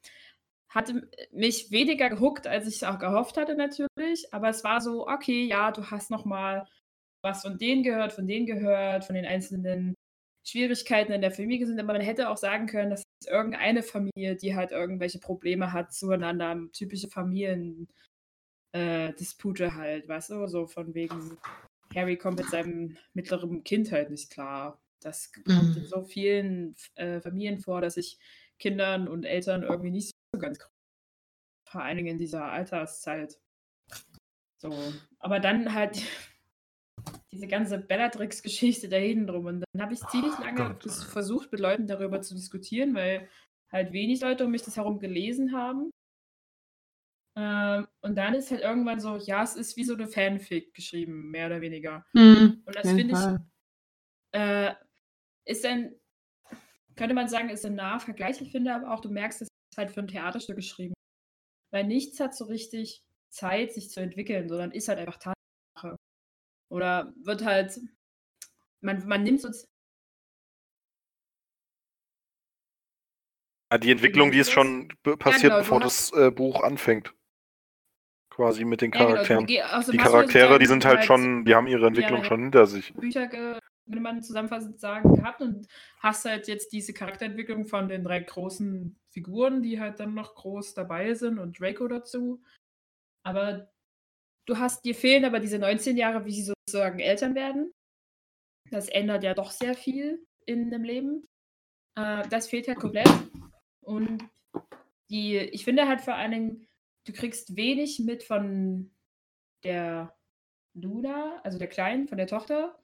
Hatte mich weniger gehuckt, als ich es auch gehofft hatte, natürlich. Aber es war so, okay, ja, du hast noch mal was von denen gehört, von denen gehört, von den einzelnen Schwierigkeiten in der Familie sind. Aber man hätte auch sagen können, das ist irgendeine Familie, die halt irgendwelche Probleme hat zueinander. Typische Familien. Äh, Dispute halt, weißt du, so von wegen Harry kommt mit seinem mittleren Kind halt nicht klar. Das kommt in Mhm. so vielen äh, Familien vor, dass sich Kindern und Eltern irgendwie nicht so ganz grün- vor allen Dingen in dieser Alterszeit. So, aber dann halt diese ganze Bellatrix-Geschichte da hinten drum. Und dann habe ich ziemlich lange Gott, versucht, mit Leuten darüber zu diskutieren, weil halt wenig Leute um mich das herum gelesen haben. Ähm, und dann ist halt irgendwann so, ja, es ist wie so eine Fanfic geschrieben, mehr oder weniger. Hm, Und das finde ich, äh, ist ein, könnte man sagen, ist ein naher Vergleich. Ich finde aber auch, du merkst, es ist halt für ein Theaterstück geschrieben. Weil nichts hat so richtig Zeit, sich zu entwickeln, sondern ist halt einfach Tatsache. Oder wird halt, man, man nimmt so, Ah, die Entwicklung, die ist schon passiert, genau, du bevor hast- das äh, Buch anfängt. Quasi mit den Ja, genau, Charakteren. außerdem die du Charaktere, die sind halt schon, die haben ihre Entwicklung ja. schon hinter sich. Bücher, ge- würde man zusammenfassend sagen, gehabt und hast halt jetzt diese Charakterentwicklung von den drei großen Figuren, die halt dann noch groß dabei sind und Draco dazu. Aber du hast, dir fehlen aber diese 19 Jahre, wie sie sozusagen Eltern werden. Das ändert ja doch sehr viel in dem Leben. Äh, das fehlt halt komplett. Und die, ich finde halt vor allen Dingen, du kriegst wenig mit von der Luna, also der Kleinen, von der Tochter.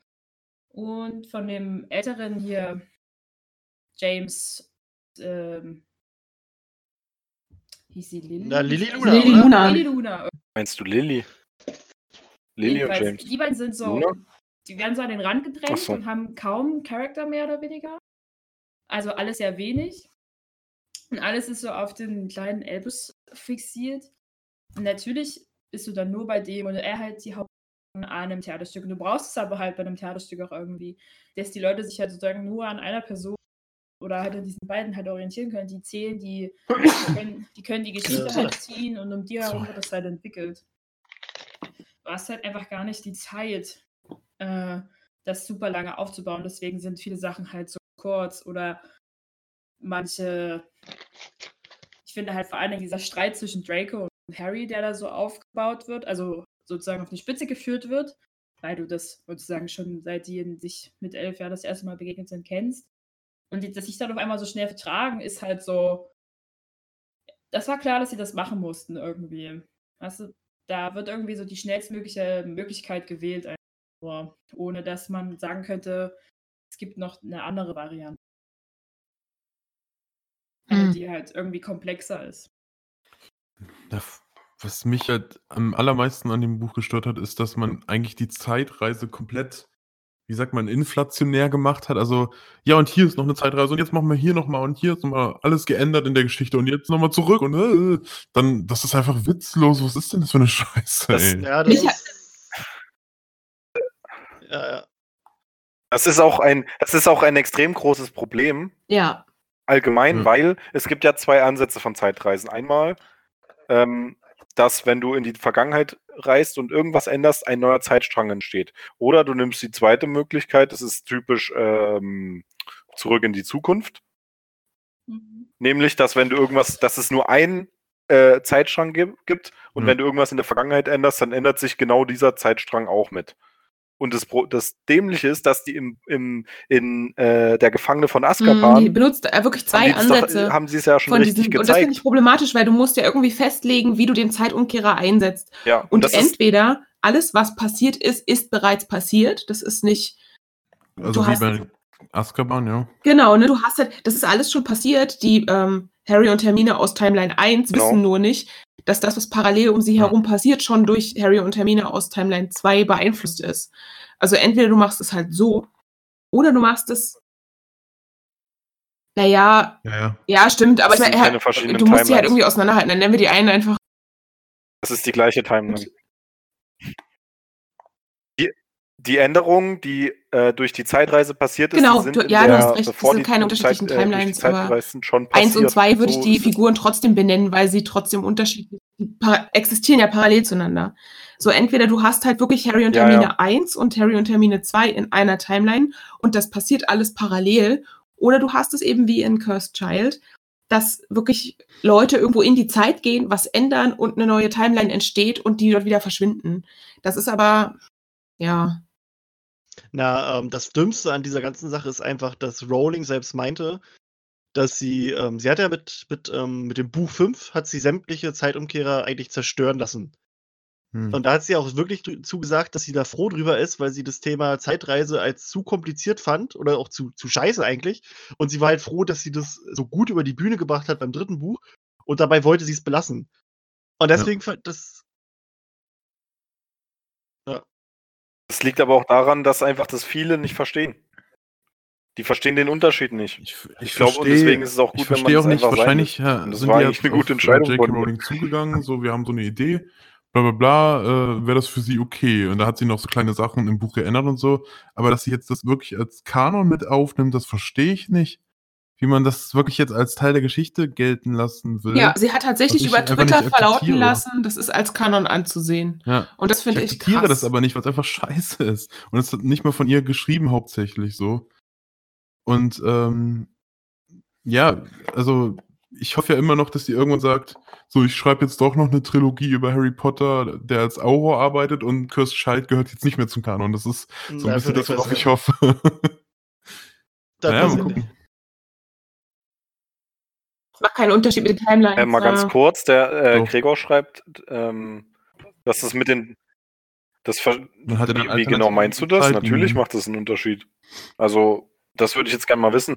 Und von dem älteren hier, James, ähm, hieß sie Lily? Na, weiß Luna, oder? Luna. Lily Luna. Meinst du Lilly? Lilly und James. Die beiden sind so, Luna? die werden so an den Rand gedrängt so. und haben kaum Charakter mehr oder weniger. Also alles sehr wenig. Und alles ist so auf den kleinen Elbus fixiert. Und natürlich bist du dann nur bei dem und er halt die Haupt an einem Theaterstück. Und du brauchst es aber halt bei einem Theaterstück auch irgendwie, dass die Leute sich halt sozusagen nur an einer Person oder halt an diesen beiden halt orientieren können. Die zählen, die, die, können, die können die Geschichte halt ziehen und um die herum wird das halt entwickelt. Du hast halt einfach gar nicht die Zeit, äh, das super lange aufzubauen. Deswegen sind viele Sachen halt so kurz oder manche. Ich finde halt vor allen Dingen dieser Streit zwischen Draco und Harry, der da so aufgebaut wird, also sozusagen auf die Spitze geführt wird, weil du das sozusagen schon seit die sich mit elf Jahren das erste Mal begegnet sind, kennst. Und die, dass sich dann auf einmal so schnell vertragen, ist halt so. Das war klar, dass sie das machen mussten irgendwie. Weißt du, da wird irgendwie so die schnellstmögliche Möglichkeit gewählt, einfach nur, ohne dass man sagen könnte, es gibt noch eine andere Variante. Mhm. die halt irgendwie komplexer ist. Was mich halt am allermeisten an dem Buch gestört hat, ist, dass man eigentlich die Zeitreise komplett, wie sagt man, inflationär gemacht hat. Also, ja, und hier ist noch eine Zeitreise und jetzt machen wir hier nochmal und hier ist nochmal alles geändert in der Geschichte und jetzt nochmal zurück und äh, dann, das ist einfach witzlos. Was ist denn das für eine Scheiße, Das- ey? Ja, das ist. Ja, ja. Das ist auch ein, das ist auch ein extrem großes Problem, Ja. allgemein, Ja. weil es gibt ja zwei Ansätze von Zeitreisen. Einmal, ähm, dass wenn du in die Vergangenheit reist und irgendwas änderst, ein neuer Zeitstrang entsteht. Oder du nimmst die zweite Möglichkeit, das ist typisch ähm, zurück in die Zukunft. Mhm. Nämlich, dass wenn du irgendwas, dass es nur einen äh, Zeitstrang gib, gibt und Ja. wenn du irgendwas in der Vergangenheit änderst, dann ändert sich genau dieser Zeitstrang auch mit. Und das, das Dämliche ist, dass die im, im, in äh, der Gefangene von Mm, Azkaban Die benutzt äh, wirklich haben zwei die das doch- Ansätze. haben sie es ja schon von richtig diesem, und das finde gezeigt. ich problematisch, weil du musst ja irgendwie festlegen, wie du den Zeitumkehrer einsetzt. Ja, und, Und entweder alles, was passiert ist, ist bereits passiert. Das ist nicht. Also du wie hast- bei Azkaban, ja. Genau, ne? Du hast halt, das ist alles schon passiert. Die ähm, Harry und Hermine aus Timeline 1 Genau. wissen nur nicht, dass das, was parallel um sie Ja. herum passiert, schon durch Harry und Hermine aus Timeline 2 beeinflusst ist. Also entweder du machst es halt so, oder du machst es. Naja, Ja, ja. ja, stimmt, aber ich meine, du musst sie halt Timelines. irgendwie auseinanderhalten. Dann nennen wir die einen einfach. das ist die gleiche Timeline. Die, die Änderung, die äh, durch die Zeitreise passiert ist, Genau, die sind du- ja, du der, hast recht, das sind die keine Zeit- unterschiedlichen äh, durch die Timelines, Zeit aber schon passiert. Eins und zwei würde ich So die ist es. Figuren trotzdem benennen, weil sie trotzdem unterschiedlich die existieren ja parallel zueinander. So entweder du hast halt wirklich Harry und Ja, Hermine ja. 1 und Harry und Hermine 2 in einer Timeline und das passiert alles parallel. Oder du hast es eben wie in Cursed Child, dass wirklich Leute irgendwo in die Zeit gehen, was ändern und eine neue Timeline entsteht und die dort wieder verschwinden. Das ist aber, ja, Na, ähm, das Dümmste an dieser ganzen Sache ist einfach, dass Rowling selbst meinte, dass sie, ähm, sie hat ja mit, mit, ähm, mit dem Buch 5 hat sie sämtliche Zeitumkehrer eigentlich zerstören lassen. Hm. Und da hat sie auch wirklich zugesagt, dass sie da froh drüber ist, weil sie das Thema Zeitreise als zu kompliziert fand oder auch zu, zu scheiße eigentlich. Und sie war halt froh, dass sie das so gut über die Bühne gebracht hat beim dritten Buch. Und dabei wollte sie es belassen. Und deswegen, ja. das, Das liegt aber auch daran, dass einfach das viele nicht verstehen. Die verstehen den Unterschied nicht. Ich, Ich glaube, und deswegen ist es auch gut, ich wenn man das auch nicht, wahrscheinlich ja, das sind war die eigentlich jetzt eine gute Entscheidung J.K. Rowling zugegangen, so wir haben so eine Idee, bla bla bla, äh, wäre das für sie okay. Und da hat sie noch so kleine Sachen im Buch geändert und so. Aber dass sie jetzt das wirklich als Kanon mit aufnimmt, das verstehe ich nicht. Wie man das wirklich jetzt als Teil der Geschichte gelten lassen will. Ja, sie hat tatsächlich ich über Twitter verlauten akzeptiere. lassen, das ist als Kanon anzusehen. Ja. Und das Ich finde ich, akzeptiere krass. das aber nicht, weil es einfach scheiße ist. Und es hat nicht mal von ihr geschrieben, hauptsächlich so. Und ähm, ja, also ich hoffe ja immer noch, dass sie irgendwann sagt, so, ich schreibe jetzt doch noch eine Trilogie über Harry Potter, der als Auror arbeitet und Cursed Child gehört jetzt nicht mehr zum Kanon. Das ist so ein bisschen das, worauf ich hoffe. Dann naja, wissen Es macht keinen Unterschied mit den Timelines. Äh, mal ganz kurz, der äh, Doch. Gregor schreibt, ähm, dass das mit den. Das ja wie, wie genau meinst du das? Natürlich macht das einen Unterschied. Also, das würde ich jetzt gerne mal wissen.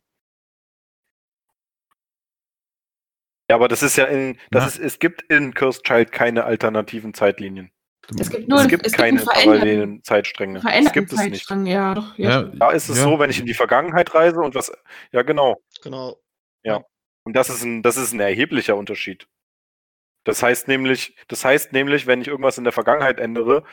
Ja, aber das ist ja in. Das Na. ist, es gibt in Cursed Child keine alternativen Zeitlinien. Es gibt nur es gibt es gibt keine veränderten- parallelen Zeitstränge. Das gibt es nicht. Ja, doch. Ja. Ja, Da ist es ja. so, wenn ich in die Vergangenheit reise und was. Ja, genau. Genau. Und das ist ein, das ist ein erheblicher Unterschied. Das heißt nämlich, das heißt nämlich, wenn ich irgendwas in der Vergangenheit ändere,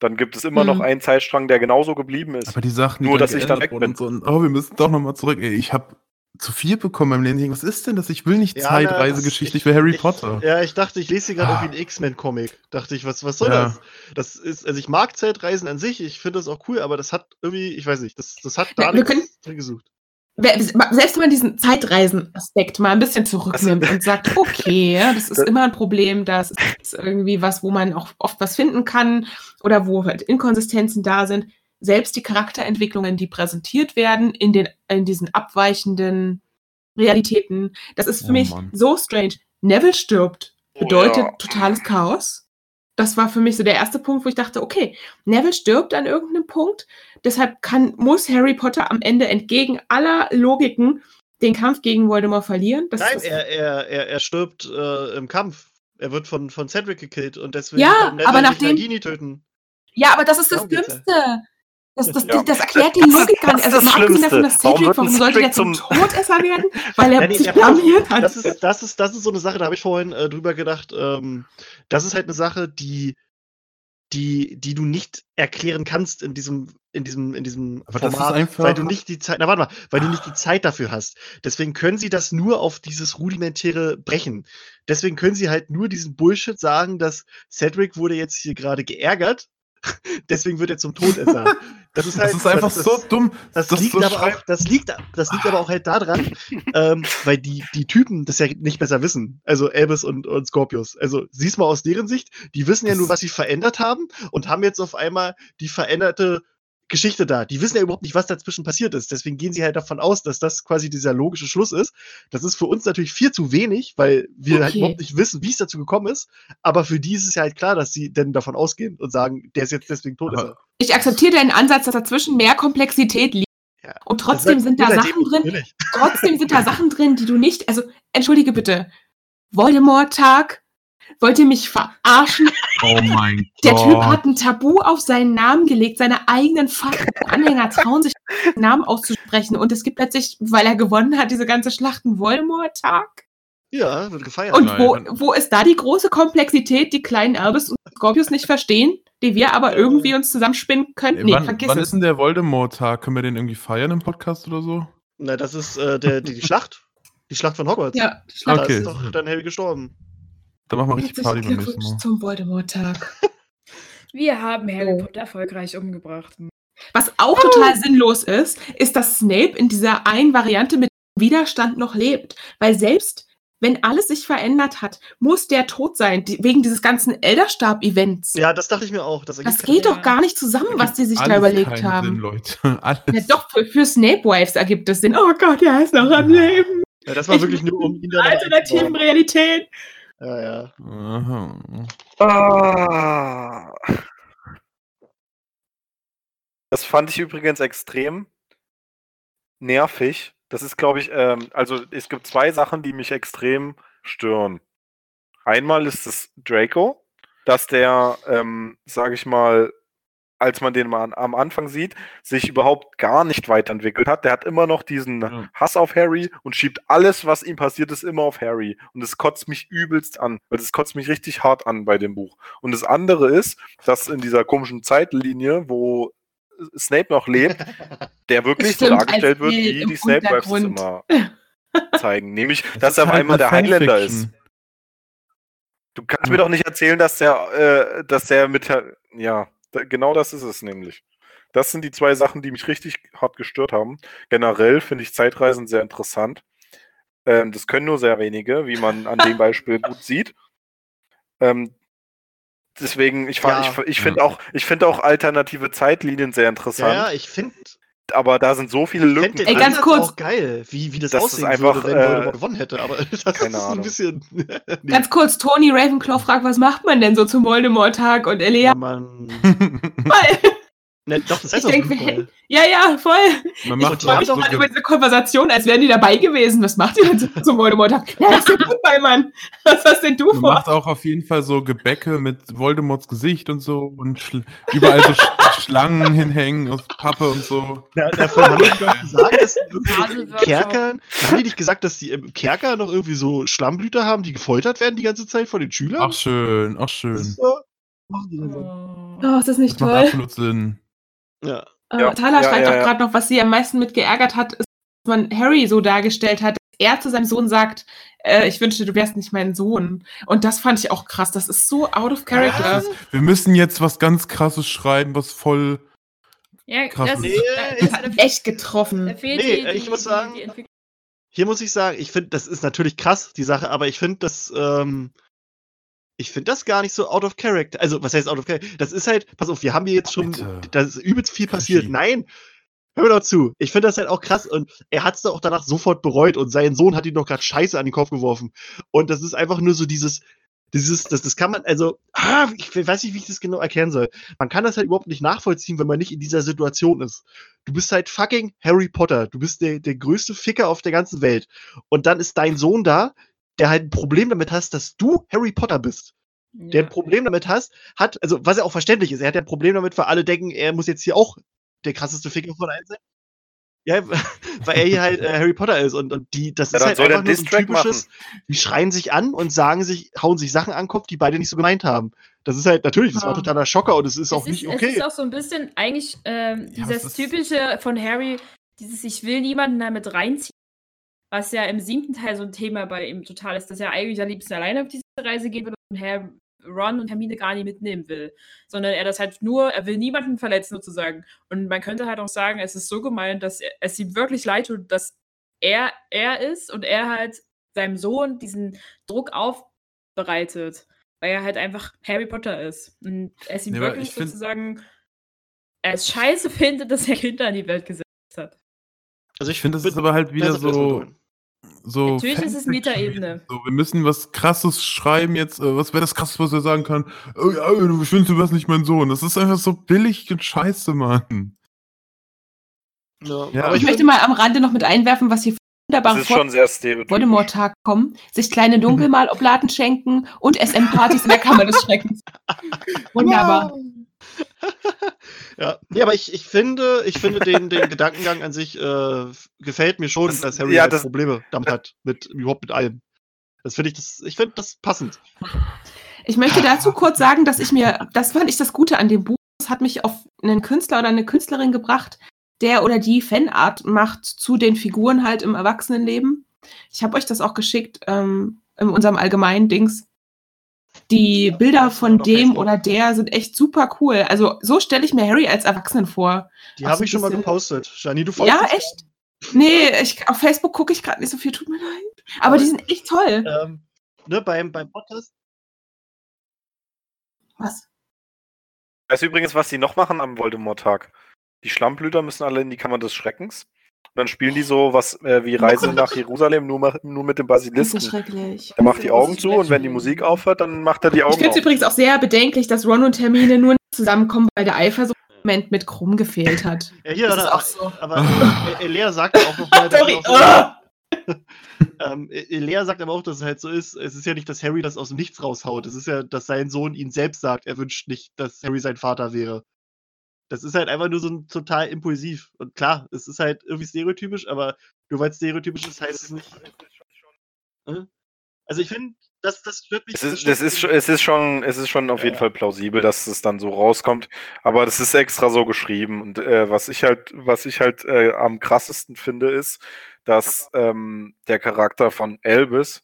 dann gibt es immer noch Hm. einen Zeitstrang, der genauso geblieben ist. Aber die Sachen, die Nur, dass ich dann weg bin. und So, und, oh, wir müssen doch nochmal zurück. Ey, ich habe zu viel bekommen beim Lesen. Was ist denn das? Ich will nicht Ja, Zeitreisegeschichte, ich will Harry ich- Potter. Ja, ich dachte, ich lese hier gerade Ah. irgendwie einen X-Men-Comic. Dachte ich, was, was soll Ja. das? Das ist, also ich mag Zeitreisen an sich, ich finde das auch cool, aber das hat irgendwie, ich weiß nicht, das, das hat da Ja, wir nichts drin gesucht. Selbst wenn man diesen Zeitreisen-Aspekt mal ein bisschen zurücknimmt und sagt, okay, das ist Das- immer ein Problem, das ist irgendwie was, wo man auch oft was finden kann oder wo halt Inkonsistenzen da sind. Selbst die Charakterentwicklungen, die präsentiert werden in, den, in diesen abweichenden Realitäten, das ist für Oh mich Mann. so strange. Neville stirbt, Oh bedeutet ja. totales Chaos. Das war für mich so der erste Punkt, wo ich dachte, okay, Neville stirbt an irgendeinem Punkt, deshalb kann, muss Harry Potter am Ende entgegen aller Logiken den Kampf gegen Voldemort verlieren. Das Nein, ist, er, er, er, er stirbt äh, im Kampf. Er wird von, von Cedric gekillt und deswegen Ja, kann Neville aber nicht nachdem- Nagini töten. ja, aber das ist das ja. Schlimmste. Das, das, Ja. das erklärt die Logik gar das nicht. ist Also das mal abgesehen davon, dass Cedric, warum sollte der zum Todesser werden? Weil er sich blamiert hat. Das ist, das, ist, das ist so eine Sache, da habe ich vorhin äh, drüber gedacht. Ähm, das ist halt eine Sache, die, die, die du nicht erklären kannst in diesem, in diesem, in diesem Aber Format, einfach- weil du nicht die Zeit, na warte mal, weil du nicht die Zeit dafür hast. Deswegen können sie das nur auf dieses rudimentäre brechen. Deswegen können sie halt nur diesen Bullshit sagen, dass Cedric wurde jetzt hier gerade geärgert. Deswegen wird er zum Todesser. Das ist halt, Das ist einfach das, so dumm. das das liegt, so aber auch, das, liegt, das liegt aber auch halt daran, ähm, weil die, die Typen das ja nicht besser wissen. Also Elvis und, und Scorpius. Also siehst mal aus deren Sicht, die wissen ja nur, was sie verändert haben und haben jetzt auf einmal die veränderte Geschichte da. Die wissen ja überhaupt nicht, was dazwischen passiert ist. Deswegen gehen sie halt davon aus, dass das quasi dieser logische Schluss ist. Das ist für uns natürlich viel zu wenig, weil wir halt Okay. überhaupt nicht wissen, wie es dazu gekommen ist. Aber für die ist es ja halt klar, dass sie denn davon ausgehen und sagen, der ist jetzt deswegen tot. Ich akzeptiere den Ansatz, dass dazwischen mehr Komplexität liegt. Ja. Und trotzdem sind da Sachen drin, trotzdem sind da Sachen drin, die du nicht, also entschuldige bitte, Voldemort-Tag, wollt ihr mich verarschen? Oh mein Der Gott. Typ hat ein Tabu auf seinen Namen gelegt, seine eigenen Anhänger trauen sich den Namen auszusprechen und es gibt plötzlich, weil er gewonnen hat, diese ganze Schlachten Voldemort-Tag. Ja, wird gefeiert. Und Nein, wo, wo ist da die große Komplexität, die kleinen Albus und Scorpius nicht verstehen, die wir aber irgendwie uns zusammenspinnen können? Ey, Nee, wann vergiss wann es. ist denn der Voldemort-Tag? Können wir den irgendwie feiern im Podcast oder so? Na, das ist äh, der, die, die Schlacht. Die Schlacht von Hogwarts. Ja, Da Schlacht. Okay. ist doch dann Harry gestorben. Da machen wir richtig Party beim nächsten Glückwunsch Mal. zum Voldemort-Tag. Wir haben Harry Oh. Potter erfolgreich umgebracht. Was auch total sinnlos ist, ist, dass Snape in dieser einen Variante mit Widerstand noch lebt. Weil selbst wenn alles sich verändert hat, muss der tot sein, die, wegen dieses ganzen Elderstab-Events. Ja, das dachte ich mir auch. Das, das geht Ja. doch gar nicht zusammen, was die sich da Alles überlegt keinen haben. Sinn, Leute. Alles. Ja, doch, für, für Snape-Wives ergibt es Sinn. Oh Gott, er ist noch am Leben. ja, das war Ich wirklich nur um ihn dann. Alternativen Realität. Ja, ja. Aha. Ah. Das fand ich übrigens extrem nervig. Das ist, glaube ich, ähm, also es gibt zwei Sachen, die mich extrem stören. Einmal ist es Draco, dass der, ähm, sage ich mal, als man den mal an, am Anfang sieht, sich überhaupt gar nicht weiterentwickelt hat. Der hat immer noch diesen Ja. Hass auf Harry und schiebt alles, was ihm passiert ist, immer auf Harry. Und das kotzt mich übelst an, weil das kotzt mich richtig hart an bei dem Buch. Und das andere ist, dass in dieser komischen Zeitlinie, wo Snape noch lebt, der wirklich so Stimmt, dargestellt als wird, wie die Snape-Wives das Untergrund. immer zeigen. Nämlich, dass ist er auf halt einmal der Highlander ist. Du kannst mir doch nicht erzählen, dass der, äh, dass der mit, ja, genau das ist es nämlich. Das sind die zwei Sachen, die mich richtig hart gestört haben. Generell finde ich Zeitreisen sehr interessant. Ähm, das können nur sehr wenige, wie man an dem Beispiel gut sieht. Ähm, deswegen, ich, Ja. ich, ich finde auch, ich finde auch alternative Zeitlinien sehr Ja, interessant. ja, ich finde aber da sind so viele Lücken. Ey, ganz kurz. auch geil, wie, wie das, Das ist aussehen einfach, würde, wenn äh, Voldemort gewonnen hätte. Aber das keine ist ein Ahnung. bisschen. nee. Ganz kurz, Tony Ravenclaw fragt, was macht man denn so zum Voldemort-Tag? Und Elia, Ja, man. voll. Ne, doch, das Ich heißt auch denk, wir hätten- Ja, ja, voll. Man Ich macht die Ich auch freue mich doch gerade ge- über diese Konversation, als wären die dabei gewesen. Was macht ihr denn so zum Voldemort-Tag? Ja, das ist der Fußballmann. Was hast denn du Man vor? macht auch auf jeden Fall so Gebäcke mit Voldemorts Gesicht und so und überall so Schlangen hinhängen aus Pappe und so. Ja, davon haben die doch gesagt, dass im haben die nicht gesagt, dass die im Kerker noch irgendwie so Schlammblüter haben, die gefoltert werden die ganze Zeit von den Schülern? Ach schön, ach schön. ist so. Machen die denn so? Oh. Ist das nicht Das macht toll? absolut Sinn. Ja. Äh, Ja, Thaler ja, schreibt ja, auch ja. gerade noch, was sie am meisten mit geärgert hat, ist, dass man Harry so dargestellt hat, er zu seinem Sohn sagt, äh, ich wünschte, du wärst nicht mein Sohn. Und das fand ich auch krass. Das ist so out of character. Wir müssen jetzt was ganz krasses schreiben, was voll. Ja, Krass. das, Nee, ist da- da- Echt getroffen. Nee, die, ich die, muss sagen- die. Hier muss ich sagen, ich finde, das ist natürlich krass, die Sache, aber ich finde das, ähm, ich finde das gar nicht so out of character. Also, was heißt out of character? Das ist halt, pass auf, wir haben hier jetzt schon, Bitte. da ist übelst viel passiert. Nein, hör mir doch zu. Ich finde das halt auch krass und er hat es doch auch danach sofort bereut und sein Sohn hat ihm doch gerade Scheiße an den Kopf geworfen. Und das ist einfach nur so dieses, dieses, das, das kann man, also, ah, ich weiß nicht, wie ich das genau erklären soll. Man kann das halt überhaupt nicht nachvollziehen, wenn man nicht in dieser Situation ist. Du bist halt fucking Harry Potter. Du bist der, der größte Ficker auf der ganzen Welt. Und dann ist dein Sohn da, der halt ein Problem damit hast, dass du Harry Potter bist. Der ein Ja. Problem damit hast, hat, also was ja auch verständlich ist, er hat ja ein Problem damit, weil alle denken, er muss jetzt hier auch der krasseste Ficker von allen sein. Ja, weil er hier halt äh, Harry Potter ist und, und die, das Ja, ist halt einfach nur so ein typisches, die schreien sich an und sagen sich, hauen sich Sachen an den Kopf, die beide nicht so gemeint haben. Das ist halt, natürlich, das war Ja. totaler Schocker und es ist Es auch nicht Es okay. ist auch so ein bisschen eigentlich ähm, Ja, dieses ist- typische von Harry, dieses Ich will niemanden damit reinziehen, was ja im siebten Teil so ein Thema bei ihm total ist, dass er eigentlich am liebsten alleine auf diese Reise gehen will und Herr Ron und Hermine gar nicht mitnehmen will, sondern er das halt nur, er will niemanden verletzen sozusagen. Und man könnte halt auch sagen, es ist so gemeint, dass er, es ihm wirklich leid tut, dass er er ist und er halt seinem Sohn diesen Druck aufbereitet, weil er halt einfach Harry Potter ist. Und es ihm Nee, wirklich sozusagen er es scheiße findet, dass er Kinder in die Welt gesetzt hat. Also Ich finde, das ist aber halt wieder so. So Natürlich ist es Metaebene. wieder. So, wir müssen was krasses schreiben jetzt. Äh, was wäre das krasseste, was er sagen kann? Oh, ja, du findest, du wärst nicht mein Sohn. Das ist einfach so billig und scheiße, Mann. Ja, Ja. aber Ich möchte mal am Rande noch mit einwerfen, was hier Das wunderbare ist schon sehr stereotypisch. Voldemort-Tag kommen, sich kleine Dunkelmaloblaten schenken und SM-Partys in der Kammer des Schreckens. Wunderbar. Ja. ja, aber ich, ich finde, ich finde den, den Gedankengang an sich äh, gefällt mir schon, Das- dass Harry ja, halt das- Probleme damit hat, mit überhaupt mit allem. Das finde ich, das, ich finde das passend. Ich möchte dazu kurz sagen, dass ich mir, das fand ich das Gute an dem Buch, es hat mich auf einen Künstler oder eine Künstlerin gebracht, der oder die Fanart macht zu den Figuren halt im Erwachsenenleben. Ich habe euch das auch geschickt ähm, in unserem allgemeinen Dings. Die Bilder von dem oder der sind echt super cool. Also so stelle ich mir Harry als Erwachsenen vor. Die habe so ich schon mal gepostet. Jani, du Ja, folgst echt? Nee, ich, auf Facebook gucke ich gerade nicht so viel, tut mir leid. Aber Aber- die sind echt toll. ähm, ne, beim, beim Podcast. Was? Weißt du übrigens, was die noch machen am Voldemort-Tag? Die Schlammblüter müssen alle in die Kammer des Schreckens. Und dann spielen die so was äh, wie Reise nach Jerusalem, nur, nur mit dem Das ist Basilisken. schrecklich. Er macht die Augen zu und wenn die. Musik aufhört, dann macht er die Ich Augen finde es übrigens auch sehr bedenklich, dass Ron und Hermine nur nicht zusammenkommen, weil der Eifersucht im Moment mit Krumm gefehlt hat. Ja, hier, Das auch so. aber äh, Elea sagt auch noch mal, dass Sorry. so, Ah! ähm, Elea sagt aber auch, dass es halt so ist. Es ist ja nicht, dass Harry das aus dem Nichts raushaut. Es ist ja, dass sein Sohn ihn selbst sagt, er wünscht nicht, dass Harry sein Vater wäre. Das ist halt einfach nur so ein total impulsiv. Und klar, es ist halt irgendwie stereotypisch, aber nur weil es stereotypisch ist, heißt es nicht. Also ich finde, das, das stört mich. Es ist, das ist, schon- es ist schon, es ist schon auf jeden Ja. Fall plausibel, dass es dann so rauskommt. Aber das ist extra so geschrieben. Und äh, was ich halt, was ich halt äh, am krassesten finde, ist, dass ähm, der Charakter von Elvis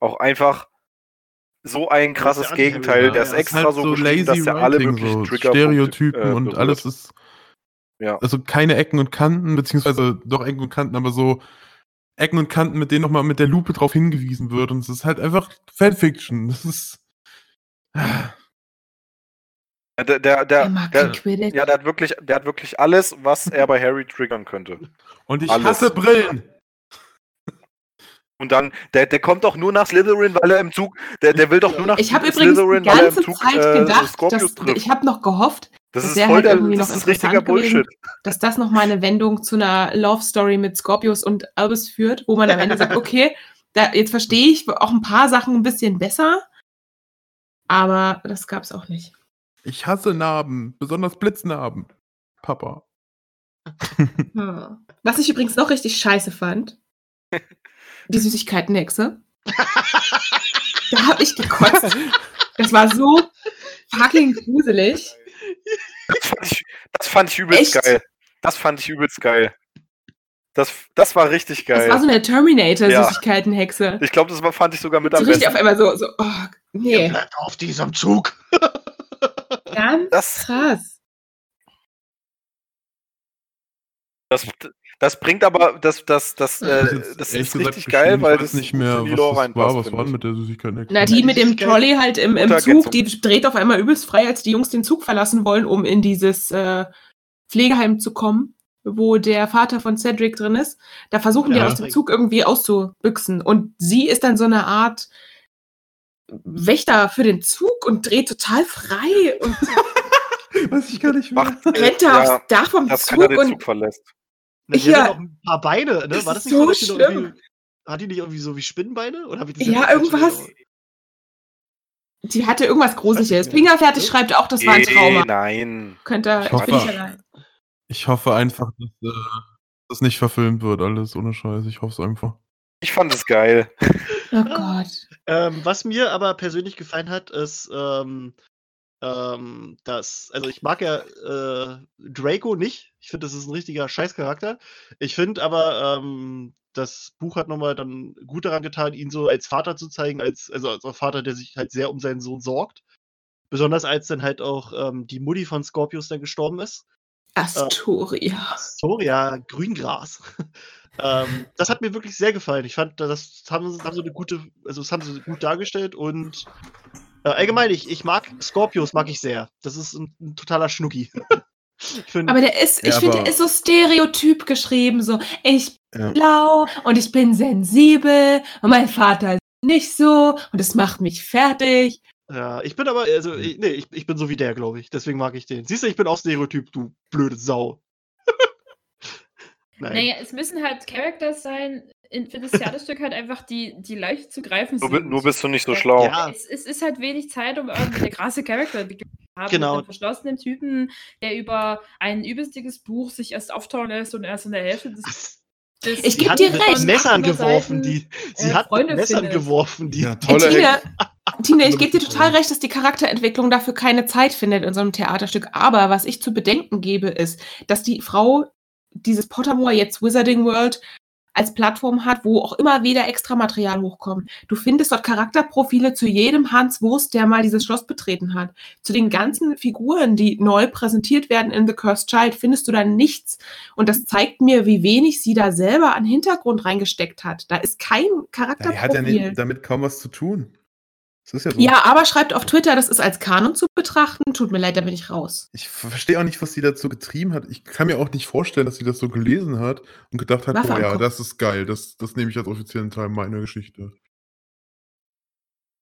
auch einfach so ein krasses der Gegenteil, der ist extra halt so, so geschrieben, lazy dass er alle möglichen so Triggerpunkte, Stereotypen äh, und berührt. alles ist, Ja. also keine Ecken und Kanten, beziehungsweise doch Ecken und Kanten, aber so Ecken und Kanten, mit denen nochmal mit der Lupe drauf hingewiesen wird und es ist halt einfach Fanfiction. Das ist, Der, der, der, Er der, ja, der hat wirklich, der hat wirklich alles, was er bei Harry triggern könnte. und ich Alles. hasse Brillen. Und dann, der, der kommt doch nur nach Slytherin, weil er im Zug, der, der will doch nur nach Ich habe übrigens die Slytherin, weil er im ganze Zug Zeit äh, gedacht, Scorpius dass, trifft. ich habe noch gehofft, Das das ist wäre voll halt der, irgendwie das noch ist richtiger interessant gewesen. Bullshit. dass das nochmal eine Wendung zu einer Love Story mit Scorpius und Albus führt, wo man am Ende sagt, okay, da, jetzt verstehe ich auch ein paar Sachen ein bisschen besser, aber das gab es auch nicht. Ich hasse Narben, besonders Blitznarben. Papa. Hm. Was ich übrigens noch richtig scheiße fand, die Süßigkeiten-Hexe. da habe ich gekotzt. Das war so fucking gruselig. Das fand ich, das fand ich übelst Echt? geil. Das fand ich übelst geil. Das, das war richtig Das geil. war so eine Ja. Terminator-Süßigkeiten-Hexe. ich glaube, das war, fand ich sogar mit So am richtig auf besten. einmal so, so oh, nee, Bleibt auf diesem Zug. ganz Das, krass. das, das bringt aber, das, das, das, Das äh, das ist gesagt richtig geil, weil das nicht mehr, die was Lore das war. reinpasst, Was war mit der Süßigkeit? Na, die mit dem Trolley halt im, im. Zug, die dreht auf einmal übelst frei, als die Jungs den Zug verlassen wollen, um in dieses äh, Pflegeheim zu kommen, wo der Vater von Cedric drin ist. Da versuchen die Ja. aus dem Zug irgendwie auszubüchsen. Und sie ist dann so eine Art Wächter für den Zug und dreht total frei und Weiß ich gar nicht mehr. Macht, rennt da ja, aufs Dach vom Zug den und Zug verlässt. Na, die Ja. ja noch ein paar Beine, ne? Das War das ist nicht so schlimm. Hat die nicht irgendwie so wie Spinnenbeine? Oder ich das Ja, irgendwas. die hatte irgendwas Gruseliges. Ich. Fingerfertig schreibt auch, das war ein Trauma. nein. Könnt ihr, Ich ich bin hoffe- nicht allein. Ich hoffe einfach, dass äh, das nicht verfilmt wird, alles ohne Scheiß. Ich hoffe es einfach. Ich fand es geil. Oh Gott. Ähm, was mir aber persönlich gefallen hat, ist, ähm, ähm, dass, also ich mag ja äh, Draco nicht. Ich finde, das ist ein richtiger Scheißcharakter. Ich finde aber, ähm, das Buch hat nochmal dann gut daran getan, ihn so als Vater zu zeigen, als, also als Vater, der sich halt sehr um seinen Sohn sorgt. Besonders als dann halt auch ähm, die Mutti von Scorpius dann gestorben ist. Astoria. Astoria, Grüngras. ähm, das hat mir wirklich sehr gefallen. Ich fand, das haben, sie- haben sie eine gute, also das haben sie gut dargestellt und äh, allgemein, ich, ich mag Scorpius, mag ich sehr. Das ist ein, ein totaler Schnucki. ich finde, Aber der ist, ich Ja, finde, der ist so stereotyp geschrieben, so ich bin Ja. blau und ich bin sensibel und mein Vater ist nicht so und das macht mich fertig. ja, ich bin aber, also, ich, nee, ich, ich bin so wie der, glaube ich. Deswegen mag ich den. Siehst du, ich bin auch Stereotyp, du blöde Sau. Nein. Naja, es müssen halt Characters sein, in, für das Theaterstück halt einfach, die, die leicht zu greifen Nur, nur bist du nicht so schlau. ja. Es, es ist halt wenig Zeit, um irgendwie eine krasse Charakter zu haben. Genau. Mit einem verschlossenen Typen, der über ein übelstiges Buch sich erst auftauen lässt und erst in der Hälfte des. des Ich Sie geb hat dir mit recht. Messern 800 geworfen, Seiten, die. Sie äh, hat Freunde mit Messern findet. geworfen, die. Ja, Ey, tolle Tine, Ex- Tine, ich gebe dir total recht, dass die Charakterentwicklung dafür keine Zeit findet in so einem Theaterstück. Aber was ich zu bedenken gebe, ist, dass die Frau dieses Pottermore jetzt Wizarding World als Plattform hat, wo auch immer wieder extra Material hochkommt. Du findest dort Charakterprofile zu jedem Hans Wurst, der mal dieses Schloss betreten hat. Zu den ganzen Figuren, die neu präsentiert werden in The Cursed Child, findest du da nichts. Und das zeigt mir, wie wenig sie da selber an Hintergrund reingesteckt hat. Da ist kein Charakterprofil. er hat ja nicht, damit kaum was zu tun. Das ist ja so. Ja, aber schreibt auf Twitter, das ist als Kanon zu betrachten. Tut mir leid, da bin ich raus. Ich verstehe auch nicht, was sie dazu getrieben hat. Ich kann mir auch nicht vorstellen, dass sie das so gelesen hat und gedacht hat, Waffe oh ja, das ist geil, das, das nehme ich als offiziellen Teil meiner Geschichte.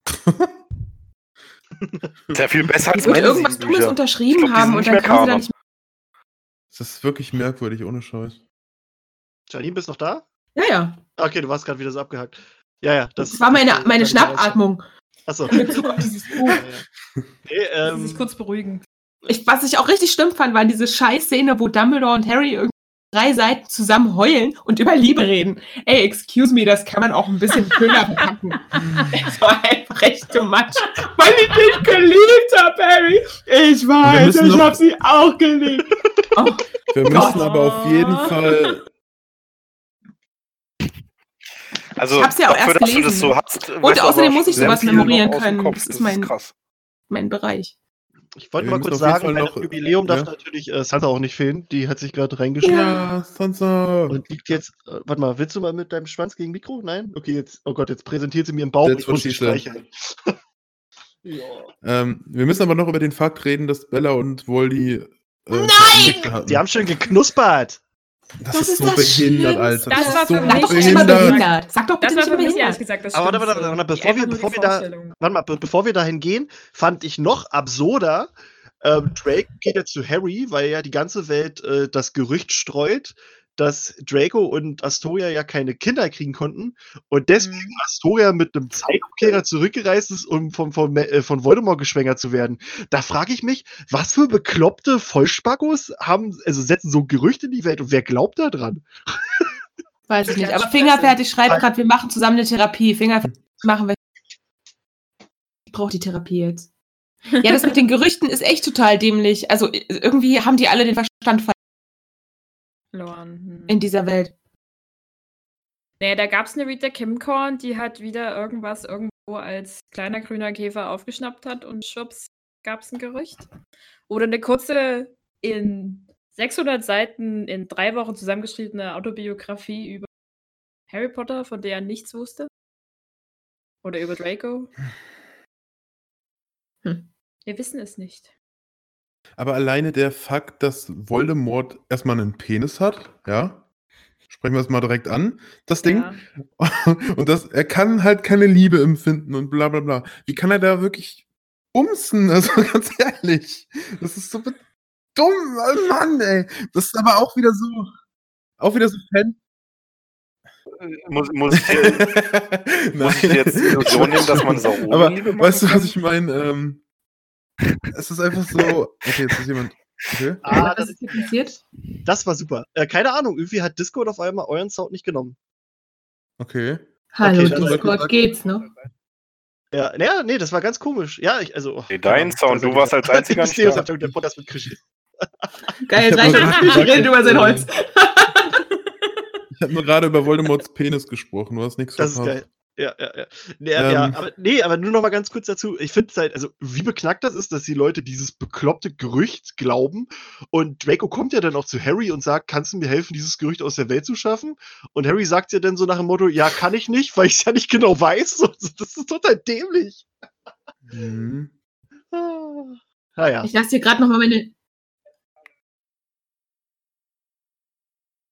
Sehr viel besser Die als wird meine irgendwas Dummes unterschrieben glaub, die haben und dann mehr kann sie da nicht Das ist wirklich merkwürdig, ohne Scheiß. Janine, bist du noch da? Ja, ja. Okay, du warst gerade wieder so abgehackt. Ja, ja. Das, war meine, das- meine das- Schnappatmung. Achso. In Bezug auf dieses Buch. Nee, Ähm, sich kurz beruhigen. Ich, was ich auch richtig schlimm fand, war diese Scheißszene, wo Dumbledore und Harry irgendwie drei Seiten zusammen heulen und über Liebe reden. Ey, excuse me, das kann man auch ein bisschen schöner verpacken. Es war einfach echt too much. Weil ich dich geliebt habe, Harry. Ich weiß, ich habe sie auch geliebt. Oh, Wir Gott. müssen aber auf jeden Fall. Also Ich hab's ja auch dafür, erst gelesen. so hast. Und außerdem muss ich sowas memorieren können. Kopf. Das ist Das mein- krass. mein Bereich. Ich wollte mal kurz sagen, bei noch- dem Jubiläum darf ja. natürlich äh, Santa auch nicht fehlen. Die hat sich gerade reingeschrieben. Ja, Sansa. Und liegt jetzt, äh, warte mal, willst du mal mit deinem Schwanz gegen Mikro? Nein? Okay, jetzt, oh Gott, jetzt präsentiert sie mir im Bauch ich what muss said. streicheln. ja. Ähm, wir müssen aber noch über den Fakt reden, dass Bella und Voldy. Äh, Nein! Die haben schon geknuspert. Das, Das ist ist so das behindert. Alter. Das ist war so für mich Sag doch nicht Behindert. behindert. Sag doch Das bitte war nicht behindert. gesagt das Aber warte, warte, warte, bevor wir- bevor wir da-. Warte mal, be bevor wir dahin gehen, fand ich noch absurder. Ähm, Drake geht ja zu Harry, weil ja die ganze Welt äh, das Gerücht streut, dass Draco und Astoria ja keine Kinder kriegen konnten und deswegen Mhm. Astoria mit einem Zeitkehrer zurückgereist ist, um von, von, äh, von Voldemort geschwängert zu werden. Da frage ich mich, was für bekloppte Vollspackos haben, also setzen so Gerüchte in die Welt und wer glaubt da dran? Weiß ich nicht. Aber Fingerfertig schreibt gerade, wir machen zusammen eine Therapie. Fingerfertig machen wir. Ich brauche die Therapie jetzt. Ja, das mit den Gerüchten ist echt total dämlich. Also i- irgendwie haben die alle den Verstand ver- verloren. Hm. in dieser Welt. Nee, da gab es eine Rita Kimcorn, die hat wieder irgendwas irgendwo als kleiner grüner Käfer aufgeschnappt hat und schwupps gab es ein Gerücht. Oder eine kurze, in 600 Seiten in drei Wochen zusammengeschriebene Autobiografie über Harry Potter, von der er nichts wusste. Oder über Draco. Hm. Wir wissen es nicht. Aber alleine der Fakt, dass Voldemort erstmal einen Penis hat, ja, sprechen wir es mal direkt an, das Ding. Ja. Und das, er kann halt keine Liebe empfinden und bla bla bla. Wie kann er da wirklich umsen? Also ganz ehrlich, das ist so dumm, oh Mann, ey. Das ist aber auch wieder so, auch wieder so Fan. Muss, muss, ich muss ich jetzt die Illusion nehmen, dass man das auch ohne Aber Liebe machen weißt du, was ich meine? Ähm, es ist einfach so. Okay, jetzt ist jemand. Okay. Ah, Was das, ist hier passiert? das war super. Äh, keine Ahnung, irgendwie hat Discord auf einmal euren Sound nicht genommen. Okay. Hallo, dann- Discord, geht's noch? Ja, naja, nee, das war ganz komisch. Ja, ich, also. Nee, dein Sound, du warst als einziger nicht da. Der Podcast mit Krischi. Geil, Ich drei hab nur Stunden gesagt, redet über sein Holz. Ich habe nur gerade über Voldemorts Penis gesprochen. Du hast nichts Das ist verpasst. geil. Ja, ja, ja. Nee, ja, Ähm. aber, nee, aber nur noch mal ganz kurz dazu. Ich finde halt, also wie beknackt das ist, dass die Leute dieses bekloppte Gerücht glauben. Und Draco kommt ja dann auch zu Harry und sagt, kannst du mir helfen, dieses Gerücht aus der Welt zu schaffen? Und Harry sagt ja dann so nach dem Motto, ja, kann ich nicht, weil ich es ja nicht genau weiß. So, Das ist total dämlich. Mhm. Ah, Naja. Ich lasse dir gerade noch mal meine.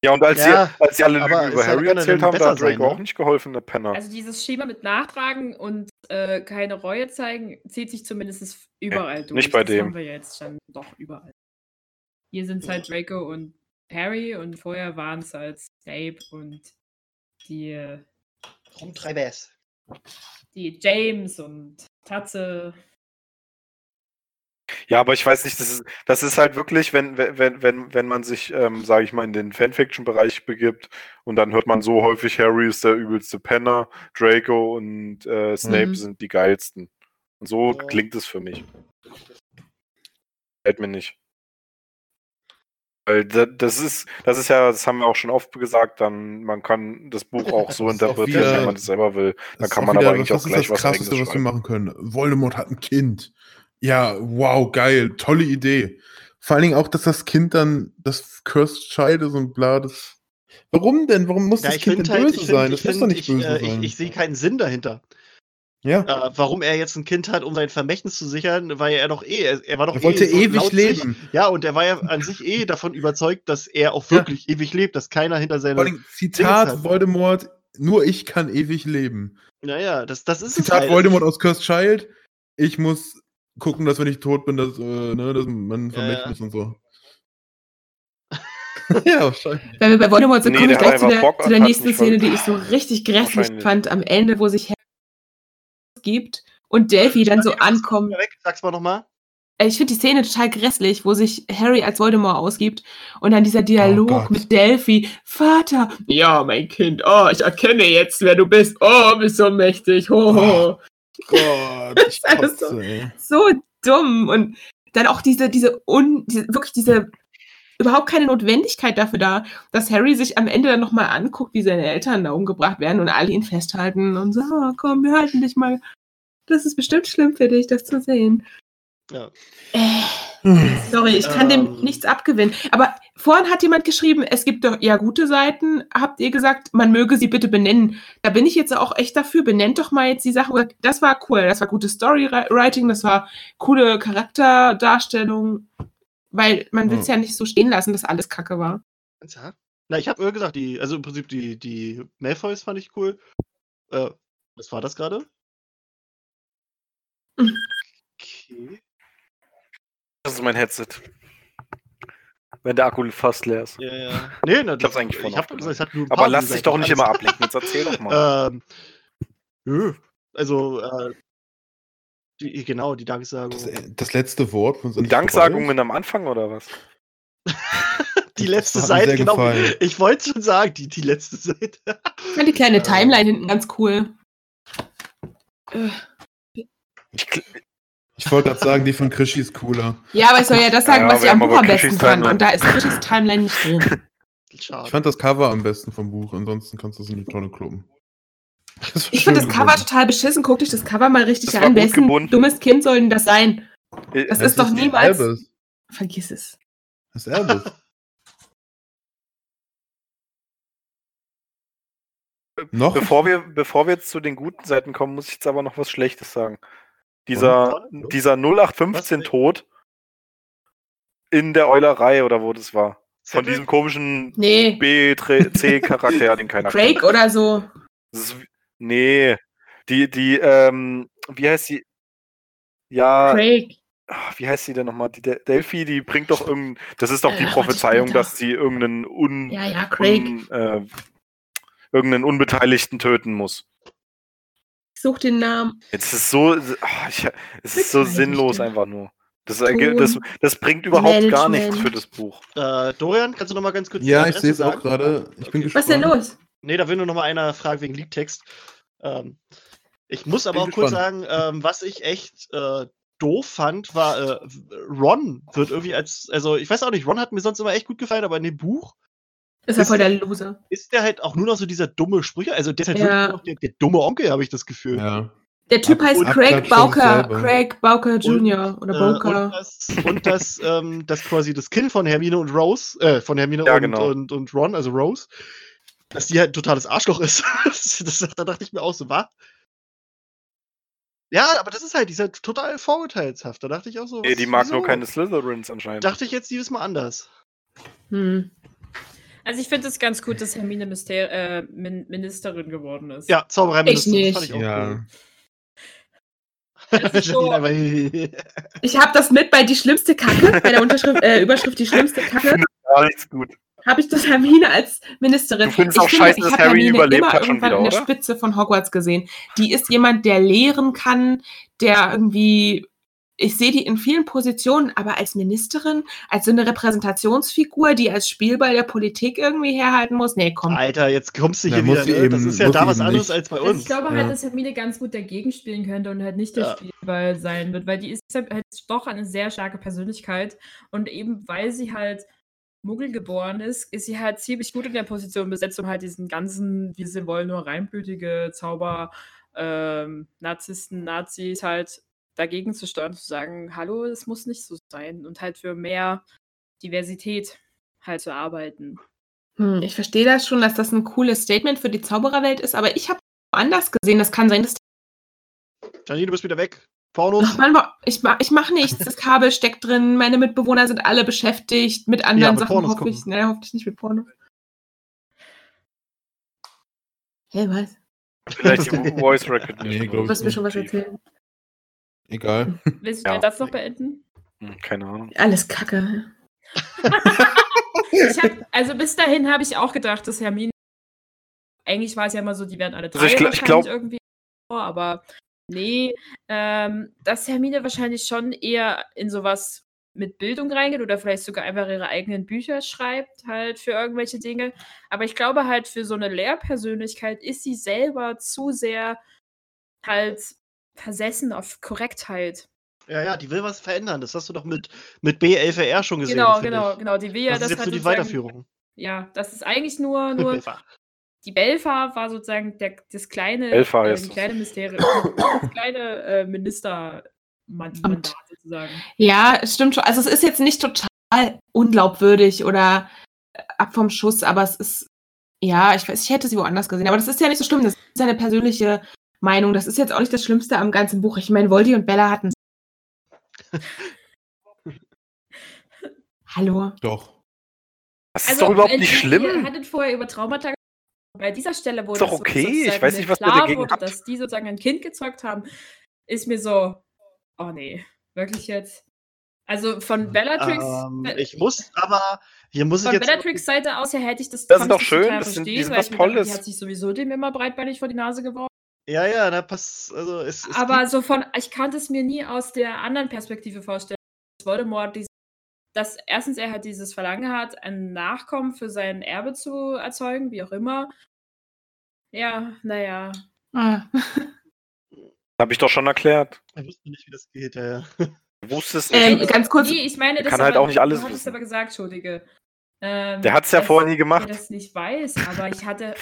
Ja, und als, Ja, sie, als sie alle Lügen über Harry ja erzählt haben, da hat Draco ne? auch nicht geholfen, der Penner. Also dieses Schema mit Nachtragen und äh, keine Reue zeigen, zieht sich zumindest überall durch. nicht bei das dem. haben wir jetzt schon doch überall. Hier sind es halt Draco und Harry und vorher waren es halt Snape und die, äh, Rumtreibers. die James und Tatze. Ja, aber ich weiß nicht, das ist, das ist halt wirklich, wenn, wenn, wenn, wenn man sich, ähm, sage ich mal, in den Fanfiction-Bereich begibt und dann hört man so häufig, Harry ist der übelste Penner, Draco und äh, Snape Mhm. sind die geilsten. Und so Ja. klingt es für mich. Fällt mir nicht. Weil da- das ist, das ist ja, das haben wir auch schon oft gesagt, dann man kann das Buch auch so Das ist auch interpretieren, wieder- wenn man es selber will. Das Dann ist kann man aber eigentlich was auch ist gleich das was Krasseste, eigenes was wir machen können. Voldemort hat ein Kind. Ja, wow, geil, tolle Idee. Vor allen Dingen auch, dass das Kind dann das Cursed Child ist und bla. Das Warum denn? Warum muss Ja, das ich Kind denn halt, böse ich sein? Das ich, muss doch find, nicht ich, böse äh, ich, sein. ich sehe keinen Sinn dahinter. ja. Äh, warum er jetzt ein Kind hat, um sein Vermächtnis zu sichern, weil er doch eh, er, war doch er wollte eh so ewig laut sich- leben. Ja, und er war ja an sich eh davon überzeugt, dass er auch Ja. wirklich ewig lebt, dass keiner hinter allem, Zitat. Voldemort, nur ich kann ewig leben. Naja, das, das ist es Zitat halt. Voldemort aus Cursed Child, ich muss gucken, dass wenn ich tot bin, dass, äh, ne, dass man Ja, Vermächtnis und so. ja, wahrscheinlich. Wenn wir bei Voldemort sind, Nee, komme ich gleich zu der, Bock zu der nächsten Szene, die ich so richtig grässlich fand, am Ende, wo sich Harry gibt und Delphi dann so ankommt. Sag's mal nochmal. ich finde die Szene total grässlich, wo sich Harry als Voldemort ausgibt und dann dieser Dialog Gott. mit Delphi. Vater, ja, mein Kind, oh, ich erkenne jetzt, wer du bist. Oh, bist so mächtig. Ho, ho. Gott, ich so- kotze, ey. So dumm. Und dann auch diese, diese, un, diese wirklich diese, überhaupt keine Notwendigkeit dafür da, dass Harry sich am Ende dann nochmal anguckt, wie seine Eltern da umgebracht werden und alle ihn festhalten und so, "Ah, komm, wir halten dich mal. Das ist bestimmt schlimm für dich, das zu sehen. Ja. Äh, sorry, ich kann dem Ähm. nichts abgewinnen. Aber vorhin hat jemand geschrieben, es gibt doch ja gute Seiten, habt ihr gesagt, man möge sie bitte benennen. Da bin ich jetzt auch echt dafür, benennt doch mal jetzt die Sachen. Das war cool, das war gutes Storywriting, das war coole Charakterdarstellung, weil man will es Ja. ja nicht so stehen lassen, dass alles kacke war. Ja. Na, ich habe gesagt, die, also im Prinzip die, die Malfoys fand ich cool. Äh, was war das gerade? Okay. Das ist mein Headset. Wenn der Akku fast leer ist. Ja, ja. Nee, Ich hab's eigentlich ich hab gesagt, es hat nur ein Aber paar lass dich doch nicht immer klar. ablenken. Jetzt erzähl doch mal. Ähm, nö. Also, äh, die, genau, die Danksagung. Das, äh, das letzte Wort von so Die Danksagungen am Anfang oder was? die letzte das Seite, genau. gefallen. Ich wollte schon sagen, die, die letzte Seite. Ich fand die kleine Timeline hinten ganz cool. Ich, Ich wollte gerade sagen, die von Krischi ist cooler. Ja, aber ich soll ja das sagen, Ja, was ich am Buch am besten Chrissys fand. Timeline. Und da ist Chrissys Timeline nicht drin. Schade. Ich fand das Cover am besten vom Buch, ansonsten kannst du es in die Tonne kloppen. Ich finde das Cover total beschissen. Guckt euch das Cover mal richtig Das an. Wessen gebunden. dummes Kind soll denn das sein? äh, Das Das ist doch die niemals. Albus. Vergiss es. Das ist Albus. Noch? Bevor wir, bevor wir jetzt zu den guten Seiten kommen, muss ich jetzt aber noch was Schlechtes sagen. Dieser, Und? dieser 0815 Was? Tod in der Eulerei oder wo das war. Von diesem komischen Nee, B-C-Charakter, den keiner Craig kennt. oder so. Ist, nee. Die, die, ähm, wie heißt sie? Ja, Craig. ah, wie heißt sie denn nochmal? Die De Delphi, die bringt doch irgendein. Das ist doch die Äh, Prophezeiung, dass sie irgendeinen un, Ja, ja, un äh, irgendeinen Unbeteiligten töten muss. Ich such den Namen. Jetzt ist es so, ah, ich, es ist so sinnlos einfach nur. Das, das, das bringt überhaupt gar Management. nichts für das Buch. Äh, Dorian, kannst du noch mal ganz kurz Ja, ich sehe es auch gerade. Ich bin Okay. Was ist denn gespannt. los? Nee, da will nur noch mal einer fragen wegen Liedtext. Ähm, ich muss aber Bin auch kurz sagen, ähm, was ich echt äh, doof fand, war äh, Ron wird irgendwie als, also ich weiß auch nicht, Ron hat mir sonst immer echt gut gefallen, aber in dem Buch Ist ja Ist- voll der Loser. ist der halt auch nur noch so dieser dumme Sprüche, also der ist halt Ja. wirklich nur noch der, der dumme Onkel, habe ich das Gefühl. Ja. Der Typ Ab- heißt Craig Bowker. Craig Bowker Jr. oder Äh, Bowker. und das, und das, ähm, das quasi das Kind von Hermine und Rose, äh, von Hermine Ja, und, genau. und, und Ron, also Rose, dass die halt ein totales Arschloch ist. das, das, da dachte ich mir auch so, was? Ja, aber das ist halt, die ist halt total vorurteilshaft. Da dachte ich auch so, Nee, die mag wieso? nur keine Slytherins anscheinend. Dachte ich jetzt dieses Mal anders. Hm. Also ich finde es ganz gut, dass Hermine Myster äh, Min Ministerin geworden ist. Ja, Zaubereiminister, Ich das fand ich Ja. cool. Ist so- Ich habe das mit bei die schlimmste Kacke, bei der Unterschrift, äh, Überschrift die schlimmste Kacke, Gar nichts gut. habe ich das Hermine als Ministerin. Du findest ich auch scheiße, ich dass Harry Hermine überlebt immer hat schon irgendwann wieder, in der oder? Spitze von Hogwarts gesehen. Die ist jemand, der lehren kann, der irgendwie ich sehe die in vielen Positionen, aber als Ministerin, als so eine Repräsentationsfigur, die als Spielball der Politik irgendwie herhalten muss. Nee, komm. Alter, jetzt kommst du Na, hier muss wieder. sie Ne? Das eben- ist ja da was anderes nicht. als bei Also uns. ich glaube Ja. halt, dass Hermine ganz gut dagegen spielen könnte und halt nicht der Ja. Spielball sein wird, weil die ist halt halt doch eine sehr starke Persönlichkeit und eben weil sie halt Muggel geboren ist, ist sie halt ziemlich gut in der Position besetzt, um halt diesen ganzen, wie sie wollen, nur reinblütige Zauber, ähm, Narzissten, Nazis halt dagegen zu steuern, zu sagen, hallo, es muss nicht so sein und halt für mehr Diversität halt zu arbeiten. Hm, ich verstehe das schon, dass das ein cooles Statement für die Zaubererwelt ist, aber ich habe anders gesehen. Das kann sein, dass Janine, du bist wieder weg. Pornos. Ach Mann, ich, ma- ich mache nichts. Das Kabel steckt drin. Meine Mitbewohner sind alle beschäftigt mit anderen mit Sachen. Pornos Hoffe ich. Naja, hoffentlich nicht mit Porno. Hä, was? Vielleicht die Voice Recognition. Nee, Du ich wirst mir schon was erzählen. Egal. Willst du Ja. Satz noch beenden? Hm, Keine Ahnung. Alles Kacke. Ich hab, also bis dahin habe ich auch gedacht, dass Hermine. Eigentlich war es ja immer so, die werden alle drei Also ich gl- ich glaub- irgendwie. Aber Nee, ähm, dass Hermine wahrscheinlich schon eher in sowas mit Bildung reingeht oder vielleicht sogar einfach ihre eigenen Bücher schreibt, halt für irgendwelche Dinge. Aber ich glaube halt, für so eine Lehrpersönlichkeit ist sie selber zu sehr halt versessen auf Korrektheit. Ja, ja, die will was verändern. Das hast du doch mit, mit B11R schon gesehen. Genau, genau, ich. genau. Die will ja Das ist das jetzt halt so die Weiterführung. Ja, das ist eigentlich nur, nur Belfer. die Belfa war sozusagen der, das kleine, Belfa äh, es. kleine Mysterium, das kleine äh, Ministermandat sozusagen. Ja, es stimmt schon. Also es ist jetzt nicht total unglaubwürdig oder äh, ab vom Schuss, aber es ist, ja, ich weiß, ich hätte sie woanders gesehen. Aber das ist ja nicht so schlimm. Das ist eine persönliche Meinung. Das ist jetzt auch nicht das Schlimmste am ganzen Buch. Ich meine, Voldy und Bella hatten. Hallo. Doch. Das ist Also, doch überhaupt nicht schlimm. Ihr hattet vorher über Traumata bei dieser Stelle, wo Ist doch das so- okay, ich weiß nicht, was ihr klar dagegen wurde, habt. dass die sozusagen ein Kind gezeugt haben, ist mir so, oh nee, wirklich jetzt. Also von Bellatrix, Ähm, äh, ich muss aber, hier muss ich von jetzt. Bellatrix Seite aus her hätte ich das, Das ist doch ich schön, das sind- die verstehen, sind weil was ich mir dachte, Tolles. Die hat sich sowieso dem immer breitbeinig vor die Nase geworfen. Ja, ja, da passt. Also es, es Aber so von, ich kann es mir nie aus der anderen Perspektive vorstellen, dass Voldemort dies, dass erstens er halt dieses Verlangen hat, einen Nachkommen für sein Erbe zu erzeugen, wie auch immer. Ja, naja. Ah. Habe ich doch schon erklärt. ich wusste nicht, wie das geht. Ja, ja. Du wusstest nicht. Ähm, ganz kurz. Nee, ich meine, das kann halt aber, auch nicht alles Du hattest wissen. aber gesagt, Entschuldige. Ähm, Der hat's ja dass vorher nie gemacht. Er das nicht weiß, aber ich hatte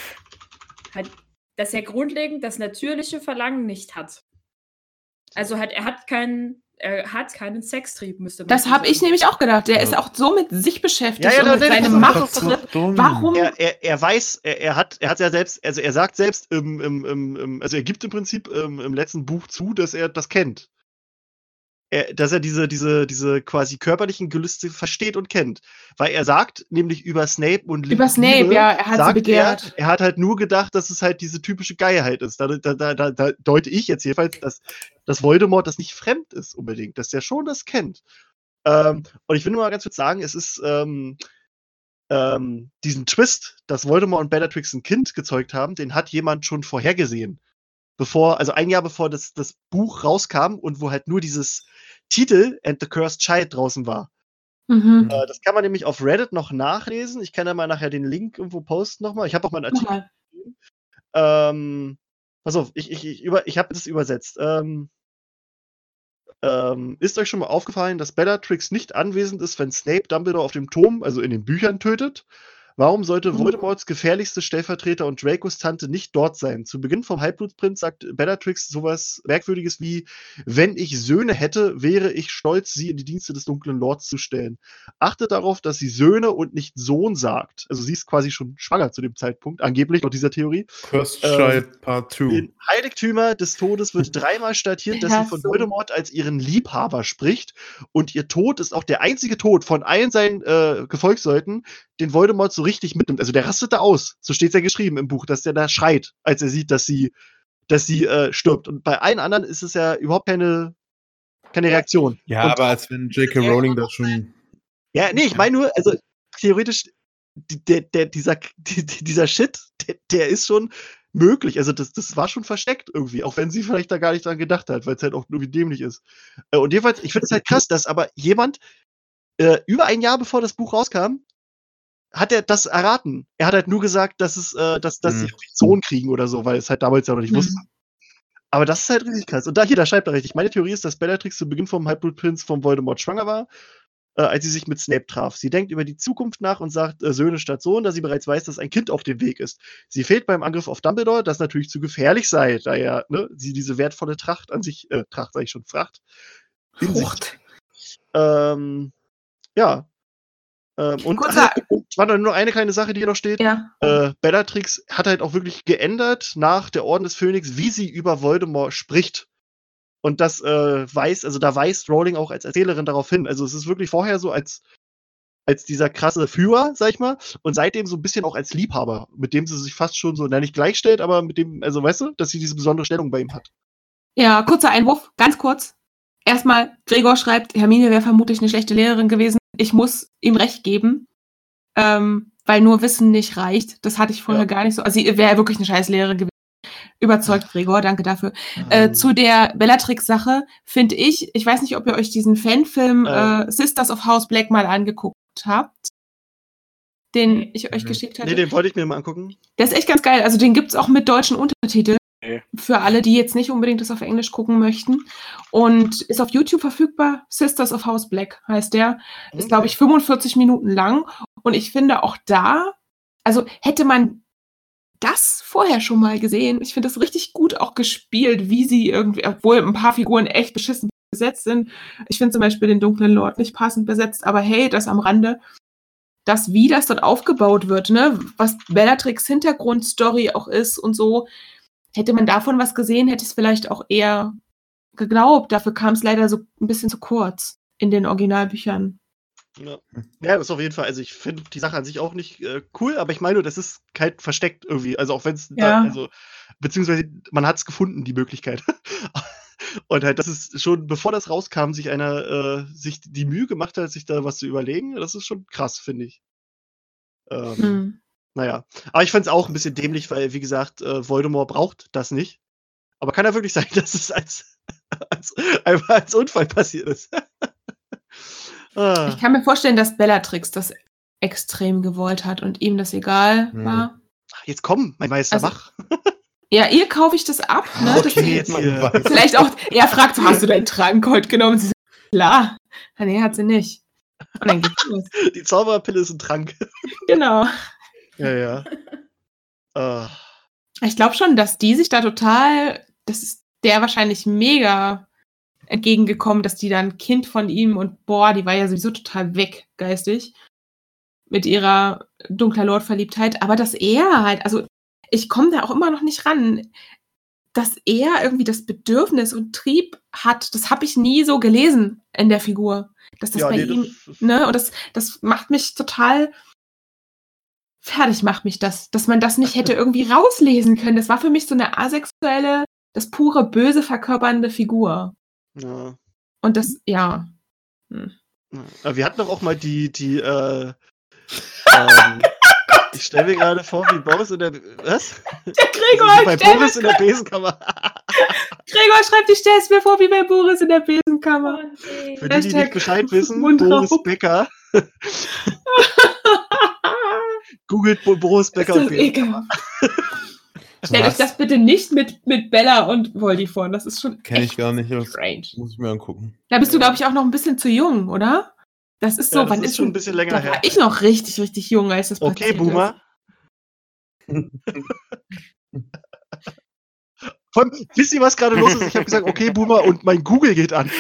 halt, dass er grundlegend das natürliche Verlangen nicht hat. Also halt, er hat keinen, er hat keinen Sextrieb, müsste man Das habe ich nämlich auch gedacht. Der Ja. ist auch so mit sich beschäftigt Ja, ja, und mit seinem dumm. Warum? er, er, er weiß, er, er hat, er hat ja selbst, also er sagt selbst im, im, im, im also er gibt im Prinzip im, im letzten Buch zu, dass er das kennt. Er, dass er diese, diese, diese quasi körperlichen Gelüste versteht und kennt. Weil er sagt, nämlich über Snape und Über Snape, Liebe, ja, er hat sie begehrt. Er, er hat halt nur gedacht, dass es halt diese typische Geilheit ist. Da, da, da, da, da deute ich jetzt jedenfalls, dass, dass Voldemort das nicht fremd ist unbedingt, dass der schon das kennt. Ähm, und ich will nur mal ganz kurz sagen, es ist ähm, ähm, diesen Twist, dass Voldemort und Bellatrix ein Kind gezeugt haben, den hat jemand schon vorhergesehen. Bevor, also ein Jahr bevor das, das Buch rauskam und wo halt nur dieses Titel And the Cursed Child draußen war. Mhm. Äh, das kann man nämlich auf Reddit noch nachlesen. Ich kann da mal nachher den Link irgendwo posten nochmal. Ich habe auch mal einen Artikel. Nochmal. Ähm, pass auf, ich, ich, ich, über, ich habe das übersetzt. Ähm, ähm, ist euch schon mal aufgefallen, dass Bellatrix nicht anwesend ist, wenn Snape Dumbledore auf dem Turm, also in den Büchern, tötet? Warum sollte Mhm. Voldemorts gefährlichste Stellvertreter und Dracos Tante nicht dort sein? Zu Beginn vom Halbblutprinz sagt Bellatrix sowas Merkwürdiges wie: Wenn ich Söhne hätte, wäre ich stolz, sie in die Dienste des dunklen Lords zu stellen. Achtet darauf, dass sie Söhne und nicht Sohn sagt. Also sie ist quasi schon schwanger zu dem Zeitpunkt, angeblich laut dieser Theorie. Cursed Ähm, Child Part 2. In Heiligtümer des Todes wird dreimal statiert, dass sie von. Voldemort als ihren Liebhaber spricht. Und ihr Tod ist auch der einzige Tod von allen seinen äh, Gefolgsleuten, den Voldemort so richtig mitnimmt. Also der rastet da aus. So steht es ja geschrieben im Buch, dass der da schreit, als er sieht, dass sie, dass sie äh, stirbt. Und bei allen anderen ist es ja überhaupt keine, keine Reaktion. Ja, Und- aber als wenn J.K. Rowling das schon. Ja, nee, ich meine nur, also theoretisch, der, der, dieser, die, die- dieser Shit, der, der ist schon möglich. Also das, das war schon versteckt irgendwie, auch wenn sie vielleicht da gar nicht dran gedacht hat, weil es halt auch irgendwie dämlich ist. Äh, Und jedenfalls, ich finde es halt krass, dass aber jemand äh, über ein Jahr bevor das Buch rauskam, hat er das erraten. Er hat halt nur gesagt, dass es, äh, dass, dass sie Mhm. einen Sohn kriegen oder so, weil es halt damals ja noch nicht Mhm. wussten. Aber das ist halt richtig krass. Und da hier, da schreibt er richtig. Meine Theorie ist, dass Bellatrix zu Beginn vom Halbblutprinz vom Voldemort schwanger war, äh, als sie sich mit Snape traf. Sie denkt über die Zukunft nach und sagt äh, Söhne statt Sohn, da sie bereits weiß, dass ein Kind auf dem Weg ist. Sie fehlt beim Angriff auf Dumbledore, das natürlich zu gefährlich sei, da ja ne, sie diese wertvolle Tracht an sich, äh, Tracht sag ich schon, Fracht, in sich Frucht. ähm, ja. Ähm, und Kurzer- es war nur noch eine kleine Sache, die hier noch steht. Ja. Äh, Bellatrix hat halt auch wirklich geändert nach der Orden des Phönix, wie sie über Voldemort spricht. Und das äh, weiß, also da weist Rowling auch als Erzählerin darauf hin. Also es ist wirklich vorher so als, als dieser krasse Führer, sag ich mal, und seitdem so ein bisschen auch als Liebhaber, mit dem sie sich fast schon so, na nicht gleichstellt, aber mit dem, also weißt du, dass sie diese besondere Stellung bei ihm hat. Ja, kurzer Einwurf, ganz kurz. Erstmal, Gregor schreibt, Hermine wäre vermutlich eine schlechte Lehrerin gewesen. Ich muss ihm recht geben, ähm, weil nur Wissen nicht reicht. Das hatte ich vorher Ja. gar nicht so. Also sie wäre wirklich eine scheiß Lehrerin gewesen. überzeugt, Gregor, danke dafür. Äh, zu der Bellatrix-Sache finde ich, ich weiß nicht, ob ihr euch diesen Fanfilm Äh. äh, Sisters of House Black mal angeguckt habt, den ich euch geschickt hatte. Nee, den wollte ich mir mal angucken. Der ist echt ganz geil. Also den gibt's auch mit deutschen Untertiteln. Für alle, die jetzt nicht unbedingt das auf Englisch gucken möchten. Und ist auf YouTube verfügbar. Sisters of House Black heißt der. Ist, glaube ich, 45 Minuten lang. Und ich finde auch da, also hätte man das vorher schon mal gesehen. Ich finde das richtig gut auch gespielt, wie sie irgendwie, obwohl ein paar Figuren echt beschissen besetzt sind. Ich finde zum Beispiel den dunklen Lord nicht passend besetzt, aber hey, das am Rande. Das, wie das dort aufgebaut wird, ne, was Bellatrix Hintergrundstory auch ist und so, hätte man davon was gesehen, hätte ich es vielleicht auch eher geglaubt. Dafür kam es leider so ein bisschen zu kurz in den Originalbüchern. Ja. ja, das ist auf jeden Fall. Also ich finde die Sache an sich auch nicht äh, cool, aber ich meine, nur, das ist halt versteckt irgendwie. Also auch wenn es Ja. also beziehungsweise man hat es gefunden, die Möglichkeit. Und halt, das ist schon, bevor das rauskam, sich einer äh, sich die Mühe gemacht hat, sich da was zu überlegen. Das ist schon krass, finde ich. Ähm, Hm. Naja. Aber ich fand es auch ein bisschen dämlich, weil, wie gesagt, äh, Voldemort braucht das nicht. Aber kann ja wirklich sein, dass es als, als, einfach als Unfall passiert ist. ah. Ich kann mir vorstellen, dass Bellatrix das extrem gewollt hat und ihm das egal Hm. war. Jetzt komm, mein Meister, Also, mach. Ja, ihr kaufe ich das ab, ne? Okay, sie- jetzt weiß. Vielleicht auch, er fragt, hast du deinen Trank heute genommen? Sie sagt, klar. Ah, Nee, hat sie nicht. Und dann geht's los. Die Zauberpille ist ein Trank. Genau. Ja, ja. Ah. Ich glaube schon, dass die sich da total, das ist der wahrscheinlich mega entgegengekommen, dass die dann Kind von ihm und boah, die war ja sowieso total weg geistig mit ihrer dunkler Lord-Verliebtheit, aber dass er halt, also ich komme da auch immer noch nicht ran, dass er irgendwie das Bedürfnis und Trieb hat, das habe ich nie so gelesen in der Figur, dass das ja, bei nee, ihm das ne? Und das, das macht mich total fertig, macht mich das, dass man das nicht hätte irgendwie rauslesen können. Das war für mich so eine asexuelle, das pure Böse verkörpernde Figur. ja. Und das, ja. Aber Wir hatten doch auch mal die, die, äh, ähm, ich stelle mir gerade vor, wie Boris in der, was? Der Also Gregor, bei stell mir, Boris in der Besenkammer. Gregor schreibt, ich stelle es mir vor, wie bei Boris in der Besenkammer. Für die, die nicht Bescheid wissen. Boris Becker. Googelt Bo- Boris Becker Ist und ekelhaft. Stellt euch das bitte nicht mit, mit Bella und Voldy vor. Das ist schon Kenn ich gar nicht, strange. muss ich mir angucken. Da bist du, glaube ich, auch noch ein bisschen zu jung, oder? Das ist so, Ja, das wann ist ist schon ein bisschen länger Da her. war ich noch richtig, richtig jung, als das Okay, passiert Boomer. Vor allem, wisst ihr, was gerade los ist? Ich habe gesagt, okay, Boomer, und mein Google geht an.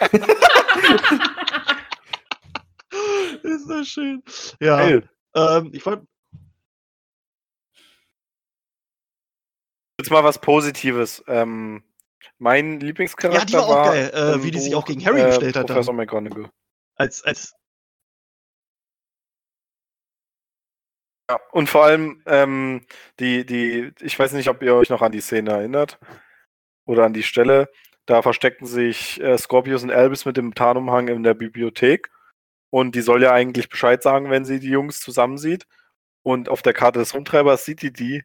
das schön. Ja, ähm, ich wollte. Jetzt mal was Positives. Ähm, mein Ja, die Lieblingscharakter war auch war geil, äh, wie die sich auch gegen Harry äh, gestellt hat. Professor Dann. McGonagall. Als, als, Ja, und vor allem ähm, die, die, ich weiß nicht, ob ihr euch noch an die Szene erinnert oder an die Stelle. Da verstecken sich äh, Scorpius und Albus mit dem Tarnumhang in der Bibliothek. Und die soll ja eigentlich Bescheid sagen, wenn sie die Jungs zusammen sieht. Und auf der Karte des Rumtreibers sieht die die.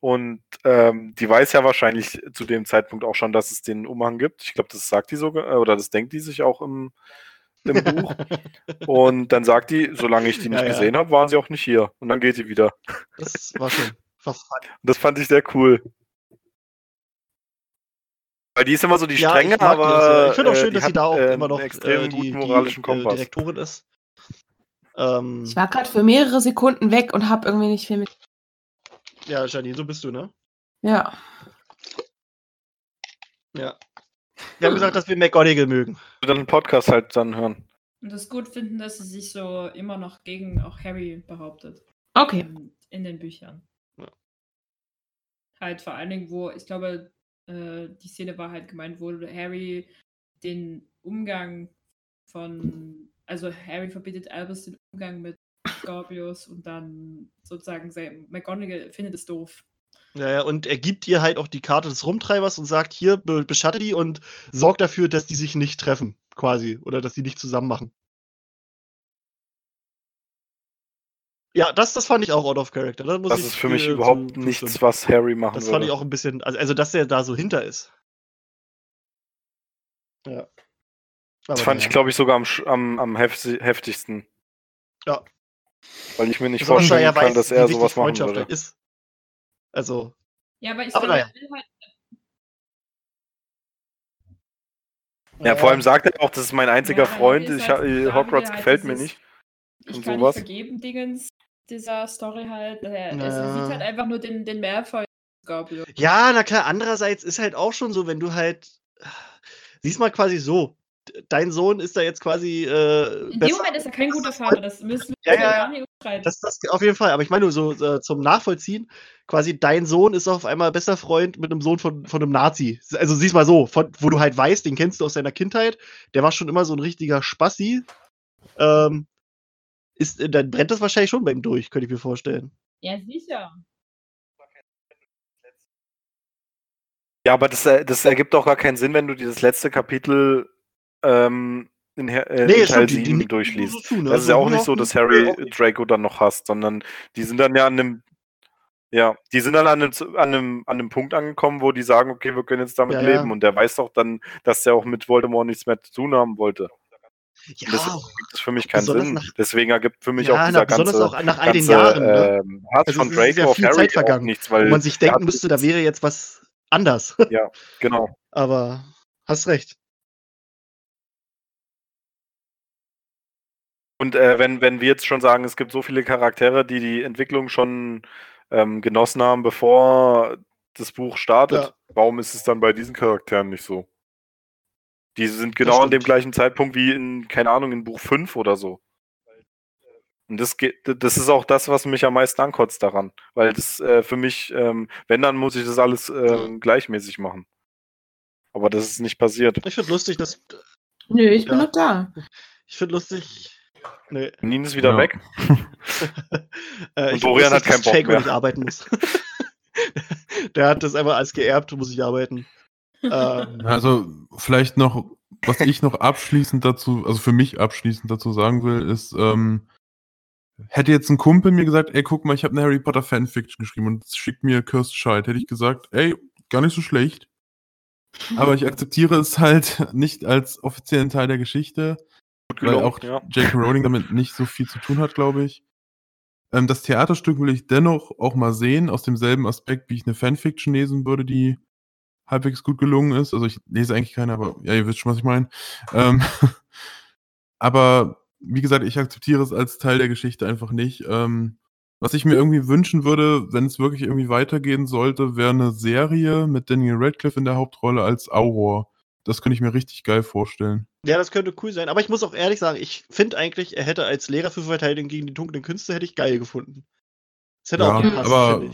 Und ähm, die weiß ja wahrscheinlich zu dem Zeitpunkt auch schon, dass es den Umhang gibt. Ich glaube, das sagt die sogar, äh, oder das denkt die sich auch im, im Buch. Und dann sagt die, solange ich die nicht Ja, ja. gesehen habe, waren sie auch nicht hier. Und dann geht sie wieder. das war. Und das fand ich sehr cool. Weil die ist immer so die Ja, strenge, die aber sehr. Ich finde auch äh, schön, dass sie da auch äh, immer noch äh, die, guten moralischen die äh, Kompass. Direktorin ist. Ähm, Ich war gerade für mehrere Sekunden weg und habe irgendwie nicht viel mit. ja, Janine, so bist du, ne? Ja. Ja. Wir haben gesagt, dass wir McGonagall mögen. dann einen Podcast halt dann hören. Und das gut finden, dass sie sich so immer noch gegen auch Harry behauptet. Okay. ähm, In den Büchern. Ja. Halt vor allen Dingen, wo, ich glaube, äh, die Szene war halt gemeint, wo Harry den Umgang von, also Harry verbietet Albus den Umgang mit Scorpius und dann sozusagen McGonagall findet es doof. Ja, ja, und er gibt ihr halt auch die Karte des Rumtreibers und sagt, hier, be beschatte die und sorgt dafür, dass die sich nicht treffen, quasi. Oder dass die nicht zusammen machen. Ja, das, das fand ich auch out of character. Da muss Das ich, ist für mich äh, überhaupt zu- nichts, zustimmen. was Harry machen Das würde. fand ich auch ein bisschen, also, also dass der da so hinter ist. Ja. das Aber fand naja. ich, glaube ich, sogar am, am, am hefti- heftigsten. Ja. Weil ich mir nicht weil vorstellen er kann, weiß, dass er sowas machen Freundschaft würde. halt ist. Also, Ja, aber ich Aber finde, er will halt Ja, vor allem sagt er auch, das ist mein einziger Ja, Freund, ich, halt- Hogwarts halt gefällt mir nicht. Ich und kann sowas. nicht vergeben, Dingens, dieser Story halt. Er Ja. sieht halt einfach nur den, den. Gobble. Ja, na klar, andererseits ist halt auch schon so, wenn du halt. Siehst mal quasi so. Dein Sohn ist da jetzt quasi. Äh, In dem Moment ist er kein guter Vater, das müssen Ja, wir ja, gar nicht umstreiten. Das, das auf jeden Fall, aber ich meine nur so äh, zum Nachvollziehen, quasi dein Sohn ist auf einmal bester Freund mit einem Sohn von, von einem Nazi. Also siehst mal so, von, wo du halt weißt, den kennst du aus deiner Kindheit, der war schon immer so ein richtiger Spassi. Ähm, ist, äh, dann brennt das wahrscheinlich schon bei ihm durch, könnte ich mir vorstellen. Ja, sicher. Ja, aber das, äh, das ergibt auch gar keinen Sinn, wenn du dieses letzte Kapitel ähm, in, äh, in Teil 7 nicken durchliest. so zu, ne? Das ist ja Also auch nicht so, dass Harry. Draco dann noch hasst, sondern die sind dann ja an einem, ja, die sind dann an einem, an einem, an einem Punkt angekommen, wo die sagen, okay, wir können jetzt damit Ja, leben. ja. Und der weiß doch dann, dass der auch mit Voldemort nichts mehr zu tun haben wollte. Ja, gibt es für mich keinen Sinn. nach- Deswegen ergibt für mich ja auch dieser na, besonders ganze, auch nach all den ganze Jahren, ne? ähm, Hass Also von ist Draco auf Harry Zeit vergangen, nichts, wo weil man sich denken müsste, da wäre jetzt was anders. Ja, genau. Aber hast recht. Und äh, wenn, wenn wir jetzt schon sagen, es gibt so viele Charaktere, die die Entwicklung schon ähm, genossen haben, bevor das Buch startet, Ja. warum ist es dann bei diesen Charakteren nicht so? Die sind genau an dem gleichen Zeitpunkt wie in, keine Ahnung, in Buch 5 oder so. Und das, geht, das ist auch das, was mich am meisten ankotzt daran. Weil das äh, für mich, ähm, wenn, dann muss ich das alles äh, gleichmäßig machen. Aber das ist nicht passiert. Ich finde lustig, dass. Nö, ich bin Ja. noch da. Ich finde lustig. Nee. Nien ist wieder Ja. weg. äh, Und ich Dorian hat keinen Bock Jaco mehr. nicht arbeiten muss. Der hat das einfach als geerbt, muss ich arbeiten. Ähm, Also vielleicht noch, was ich noch abschließend dazu, also für mich abschließend dazu sagen will, ist, ähm, hätte jetzt ein Kumpel mir gesagt, ey, guck mal, ich habe eine Harry Potter Fanfiction geschrieben und schickt mir Cursed Child, hätte ich gesagt, ey, gar nicht so schlecht. Aber ich akzeptiere es halt nicht als offiziellen Teil der Geschichte, weil auch ja. J.K. Rowling damit nicht so viel zu tun hat, glaube ich. Ähm, das Theaterstück will ich dennoch auch mal sehen, aus demselben Aspekt, wie ich eine Fanfiction lesen würde, die halbwegs gut gelungen ist. Also ich lese eigentlich keine, aber ja, ihr wisst schon, was ich meine. Ähm, aber wie gesagt, ich akzeptiere es als Teil der Geschichte einfach nicht. Ähm, was ich mir irgendwie wünschen würde, wenn es wirklich irgendwie weitergehen sollte, wäre eine Serie mit Daniel Radcliffe in der Hauptrolle als Auror. Das könnte ich mir richtig geil vorstellen. ja, das könnte cool sein. Aber ich muss auch ehrlich sagen, ich finde eigentlich, er hätte als Lehrer für Verteidigung gegen die dunklen Künste hätte ich geil gefunden. Das hätte auch gepasst, aber.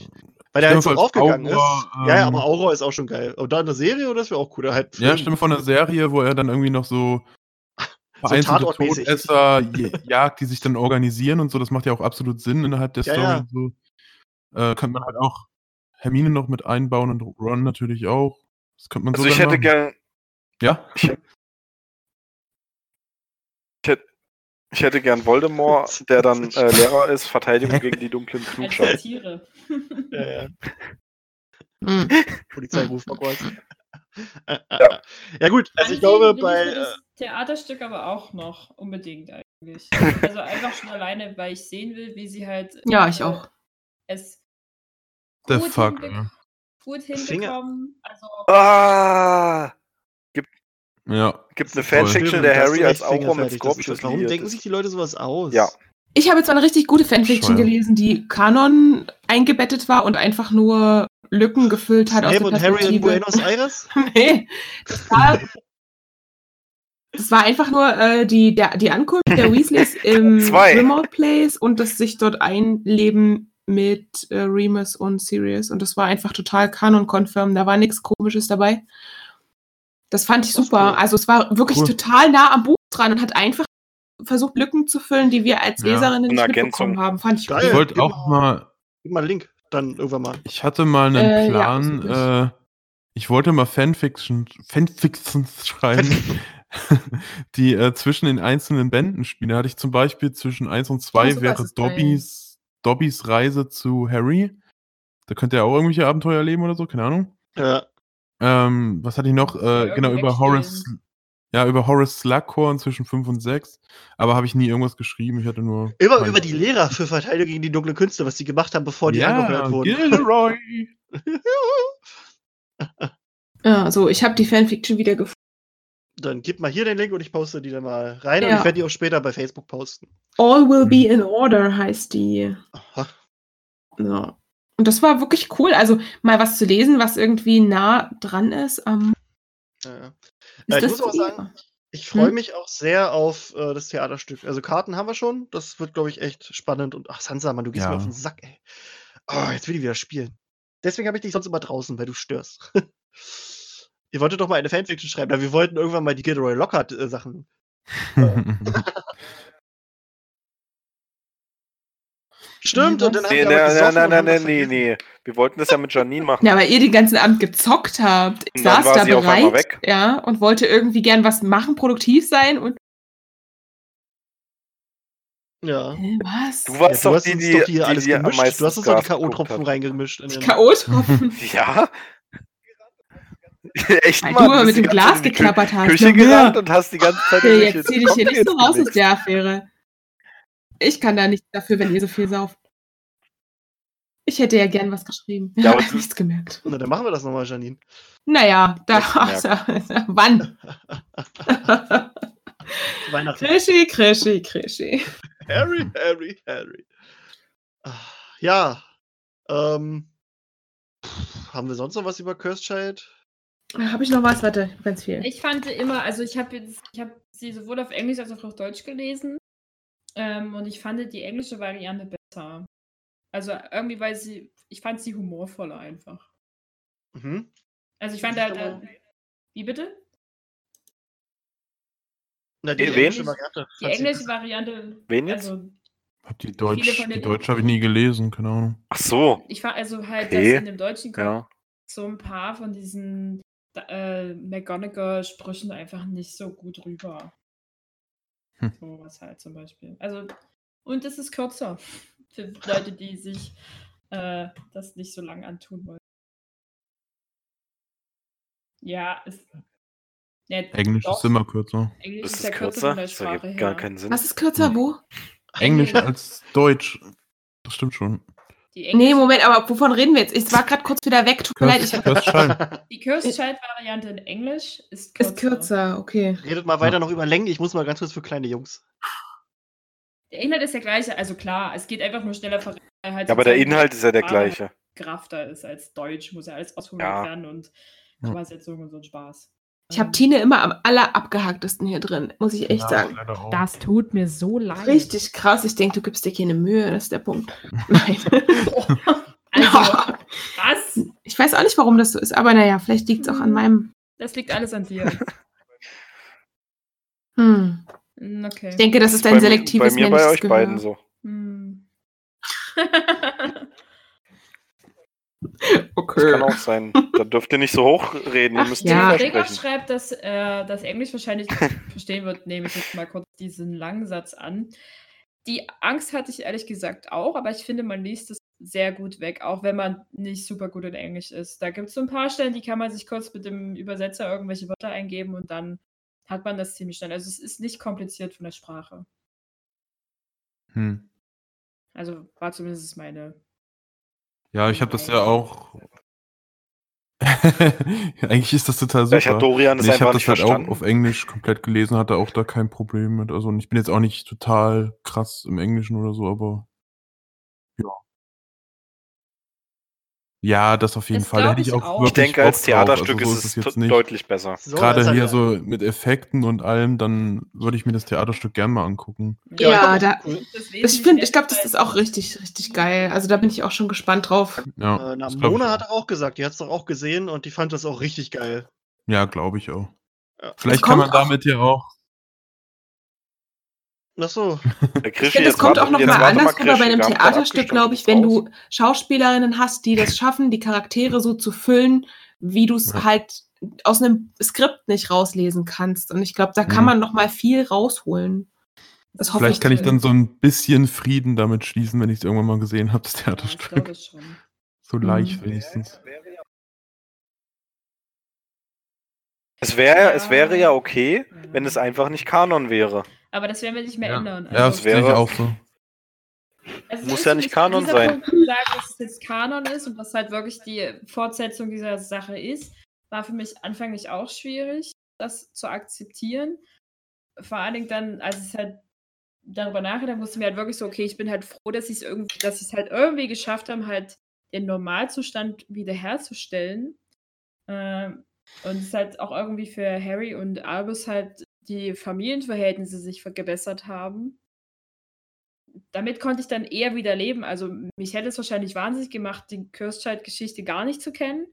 Weil der halt so aufgegangen Auror, ist. ja, ja, ähm, aber Aurora ist auch schon geil. Und da eine Serie, oder das wäre auch cool. Halt Ja, Film. stimme von einer Serie, wo er dann irgendwie noch so vereinzelte Tatortmäßig. Todesser jagt, die sich dann organisieren und so. Das macht ja auch absolut Sinn innerhalb der Ja, Story. ja. und So. Äh, könnte man halt auch Hermine noch mit einbauen und Ron natürlich auch. Das könnte man Also so ich dann hätte machen. gern, Ja? ich hätte gern Voldemort, der dann äh, Lehrer ist, Verteidigung gegen die dunklen Klugscheißer. Ja, ja. Hm. Polizeiruf Hogwarts. Äh, äh, Ja. äh. ja gut, also ich glaube will bei für äh, das Theaterstück aber auch noch unbedingt eigentlich. Also einfach schon alleine, weil ich sehen will, wie sie halt Ja, ich äh, auch. es The gut, fuck. hinbe ne? gut hinbekommen. Also Ah! Ja. Gibt eine. Fanfiction, der Harry als Auror mit das Scorpius das- Warum denken sich die Leute sowas aus? Ja. Ich habe jetzt eine richtig gute Fanfiction gelesen, die Kanon eingebettet war und einfach nur Lücken gefüllt hat aus Snape der und Harry in. Buenos Aires? nee, das war, das war einfach nur äh, die, der, die Ankunft der Weasleys im. Remote Place und das sich dort einleben mit äh, Remus und Sirius. Und das war einfach total Kanon-konfirm. Da war nichts Komisches dabei. Das fand ich Das super. cool. Also es war wirklich Cool. total nah am Buch dran und hat einfach versucht, Lücken zu füllen, die wir als Ja. Leserinnen Eine nicht mitbekommen haben. Fand ich Geil. Ich wollte gib auch mal- mal, Gib mal einen Link, dann irgendwann mal. ich hatte mal einen Äh, ja, Plan, möglich. äh, ich wollte mal Fanfiction, Fanfictions schreiben, die äh, zwischen den einzelnen Bänden spielen. Da hatte ich zum Beispiel zwischen 1 und 2 Oh, sowas wäre. Dobbys Dobbys Reise zu Harry. Da könnte er auch irgendwelche Abenteuer erleben oder so, keine Ahnung. Ja. Ähm, was hatte ich noch? Äh, genau, über Horace. Ja, über Horace Slughorn zwischen 5 und 6. Aber habe ich nie irgendwas geschrieben. Ich hatte nur. Immer über die Lehrer für Verteidigung gegen die dunklen Künste, was die gemacht haben, bevor die angehört Ja, wurden. Gilderoy. Ja, so, ich habe die Fanfiction wieder gefunden. Dann gib mal hier den Link und ich poste die dann mal rein und Ja. ich werde die auch später bei Facebook posten. All Will Be in Order heißt die. Aha. Ja. Und das war wirklich cool. Also mal was zu lesen, was irgendwie nah dran ist. am Ja, ja. Ist Äh, ich muss auch sagen, Ich freue Hm? mich auch sehr auf äh, das Theaterstück. Also Karten haben wir schon. Das wird, glaube ich, echt spannend. Und ach, Sansa, Mann, du gehst Ja. mir auf den Sack, ey. Oh, jetzt will ich wieder spielen. Deswegen habe ich dich sonst immer draußen, weil du störst. Ihr wolltet doch mal eine Fanfiction schreiben. Na, wir wollten irgendwann mal die Gilderoy Lockhart äh, Stimmt, und dann haben Nee, wir nee, aber nee, gesoffen nee, und nee, nee. Wir wollten das ja mit Janine machen. Ja, weil ihr den ganzen Abend gezockt habt. Ich saß war da bereit, weg. ja, und wollte irgendwie gern was machen, produktiv sein und Ja. Hä, was? Du Ja, warst du doch hast die, uns die, doch hier die, alles die am gemischt. meisten Du hast uns doch die K.O.-Tropfen reingemischt. In den- K.O.-Tropfen. Ja? Echt, Weil Mann? du mit die dem Glas die geklappert hast. Küche Ja, gerannt ja. und hast die ganze Zeit Okay, irgendwelche jetzt zieh dich hier nicht so raus aus der Affäre. Ich kann da nichts dafür, wenn ihr so viel sauft. Ich hätte ja gern was geschrieben. Ja, aber du- nichts gemerkt. Na, dann machen wir das nochmal, Janine. Naja, da, Nichts wann? Weihnachten. Krischi, Krischi, Krischi. Harry, Harry, Harry. Ja. Ähm. Haben wir sonst noch was über Cursed Child? Habe ich noch was? Warte, ganz viel. Ich fand immer, also ich habe jetzt, ich habe sie sowohl auf Englisch als auch auf Deutsch gelesen. Ähm, und ich fand die englische Variante besser. Also irgendwie, weil sie, ich fand sie humorvoller einfach. Mhm. Also ich fand da, da wie bitte? Na, die Wen? englische Variante. Die englische. Variante. Wen jetzt? Also Hab die Deutsch, die Deutsch habe ich nie gelesen, keine Ahnung. Ach so. ich fand also halt, Okay. dass in dem Deutschen kommt Ja. so ein paar von diesen äh, McGonagall-Sprüchen einfach nicht so gut rüber. Hm. So was halt zum Beispiel. Also, und es ist kürzer für Leute, die sich äh, das nicht so lang antun wollen. Ja, ist. Ja, Englisch doch, ist immer kürzer. Englisch ist ist ja kürzer kürzer. Das Sprache ergibt gar keinen Sinn. Was ist kürzer, wo? Englisch als Deutsch. Das stimmt schon. Die Nee, Moment, aber wovon reden wir jetzt? Ich war gerade kurz wieder weg. Tut mir leid, ich hab. Die Cursed Child-Variante in Englisch ist kürzer. ist kürzer, okay. Redet mal weiter noch über Längen. Ich muss mal ganz kurz für kleine Jungs. Der Inhalt ist der gleiche, also klar, es geht einfach nur schneller voran. halt Ja, aber der Inhalt ist ja der gleiche. Krafter ist als Deutsch, muss ja alles ausformuliert Ja. werden und. Übersetzung und so ein Spaß. Ich habe Tine immer am allerabgehacktesten hier drin, muss ich echt Ja, sagen. Das tut mir so leid. Richtig krass. Ich denke, du gibst dir keine Mühe, das ist der Punkt. Nein. Also, was? Ich weiß auch nicht, warum das so ist, aber naja, vielleicht liegt es auch an meinem. Das liegt alles an dir. Hm. Hm, Okay. Ich denke, das ist bei ein mir- selektives Bei mir, bei euch Gehör. beiden so. Hm. Das kann auch sein. Da dürft ihr nicht so hoch reden. Ihr Ach, müsst ja. Gregor schreibt, dass äh, das Englisch wahrscheinlich verstehen wird, nehme ich jetzt mal kurz diesen langen Satz an. Die Angst hatte ich ehrlich gesagt auch, aber ich finde, man liest es sehr gut weg, auch wenn man nicht super gut in Englisch ist. Da gibt es so ein paar Stellen, die kann man sich kurz mit dem Übersetzer irgendwelche Wörter eingeben und dann hat man das ziemlich schnell. Also es ist nicht kompliziert von der Sprache. Hm. Also war zumindest meine. Ja, ich habe das ja auch. Eigentlich ist das total super. Vielleicht hat Dorian Nee, ich habe nicht das halt auch verstanden. auf Englisch komplett gelesen, hatte auch da kein Problem mit. Also und ich bin jetzt auch nicht total krass im Englischen oder so, aber Ja, das auf jeden Das Fall. Da hätte ich auch auch. Ich denke, Bock als Theaterstück drauf. Also, so ist es jetzt nicht. deutlich besser. So, Gerade hier er- so mit Effekten und allem, dann würde ich mir das Theaterstück gern mal angucken. Ja, ich da, cool. ich finde, ich glaube, das ist auch richtig, richtig geil. Also da bin ich auch schon gespannt drauf. Ja, Äh, na, Mona hat auch gesagt, die hat es doch auch gesehen und die fand das auch richtig geil. Ja, glaube ich auch. Ja. Vielleicht kann man damit ja auch. Ach so. Ich finde, es kommt auch noch jetzt mal warte anders rüber bei einem Theaterstück, glaube ich, wenn du Schauspielerinnen hast, die das schaffen, die Charaktere so zu füllen, wie du es Ja. halt aus einem Skript nicht rauslesen kannst. Und ich glaube, da kann Mhm. man noch mal viel rausholen. Das hoffe Vielleicht kann ich dann so ein bisschen Frieden damit schließen, wenn ich es irgendwann mal gesehen habe, das Ja, ich Theaterstück. glaube schon. So Mhm. leicht wenigstens. Es wäre, es Ja. wäre ja okay, Ja. wenn es einfach nicht Kanon wäre. Aber das werden wir nicht mehr Ja, ändern. ja das Also- sehe ich wäre- auch so. Also Muss ist ja nicht Kanon sein. Punkt, sagen, dass es jetzt Kanon ist und was halt wirklich die Fortsetzung dieser Sache ist, war für mich anfänglich auch schwierig, das zu akzeptieren. Vor allen Dingen dann, als es halt darüber nachgedacht musste ich mir halt wirklich so, okay, ich bin halt froh, dass sie es irgendwie, dass sie es halt irgendwie geschafft haben, halt den Normalzustand wiederherzustellen. Ähm, und es halt auch irgendwie für Harry und Albus halt die Familienverhältnisse sich vergebessert haben damit konnte ich dann eher wieder leben. Also mich hätte es wahrscheinlich wahnsinnig gemacht, die Cursed-Geschichte gar nicht zu kennen.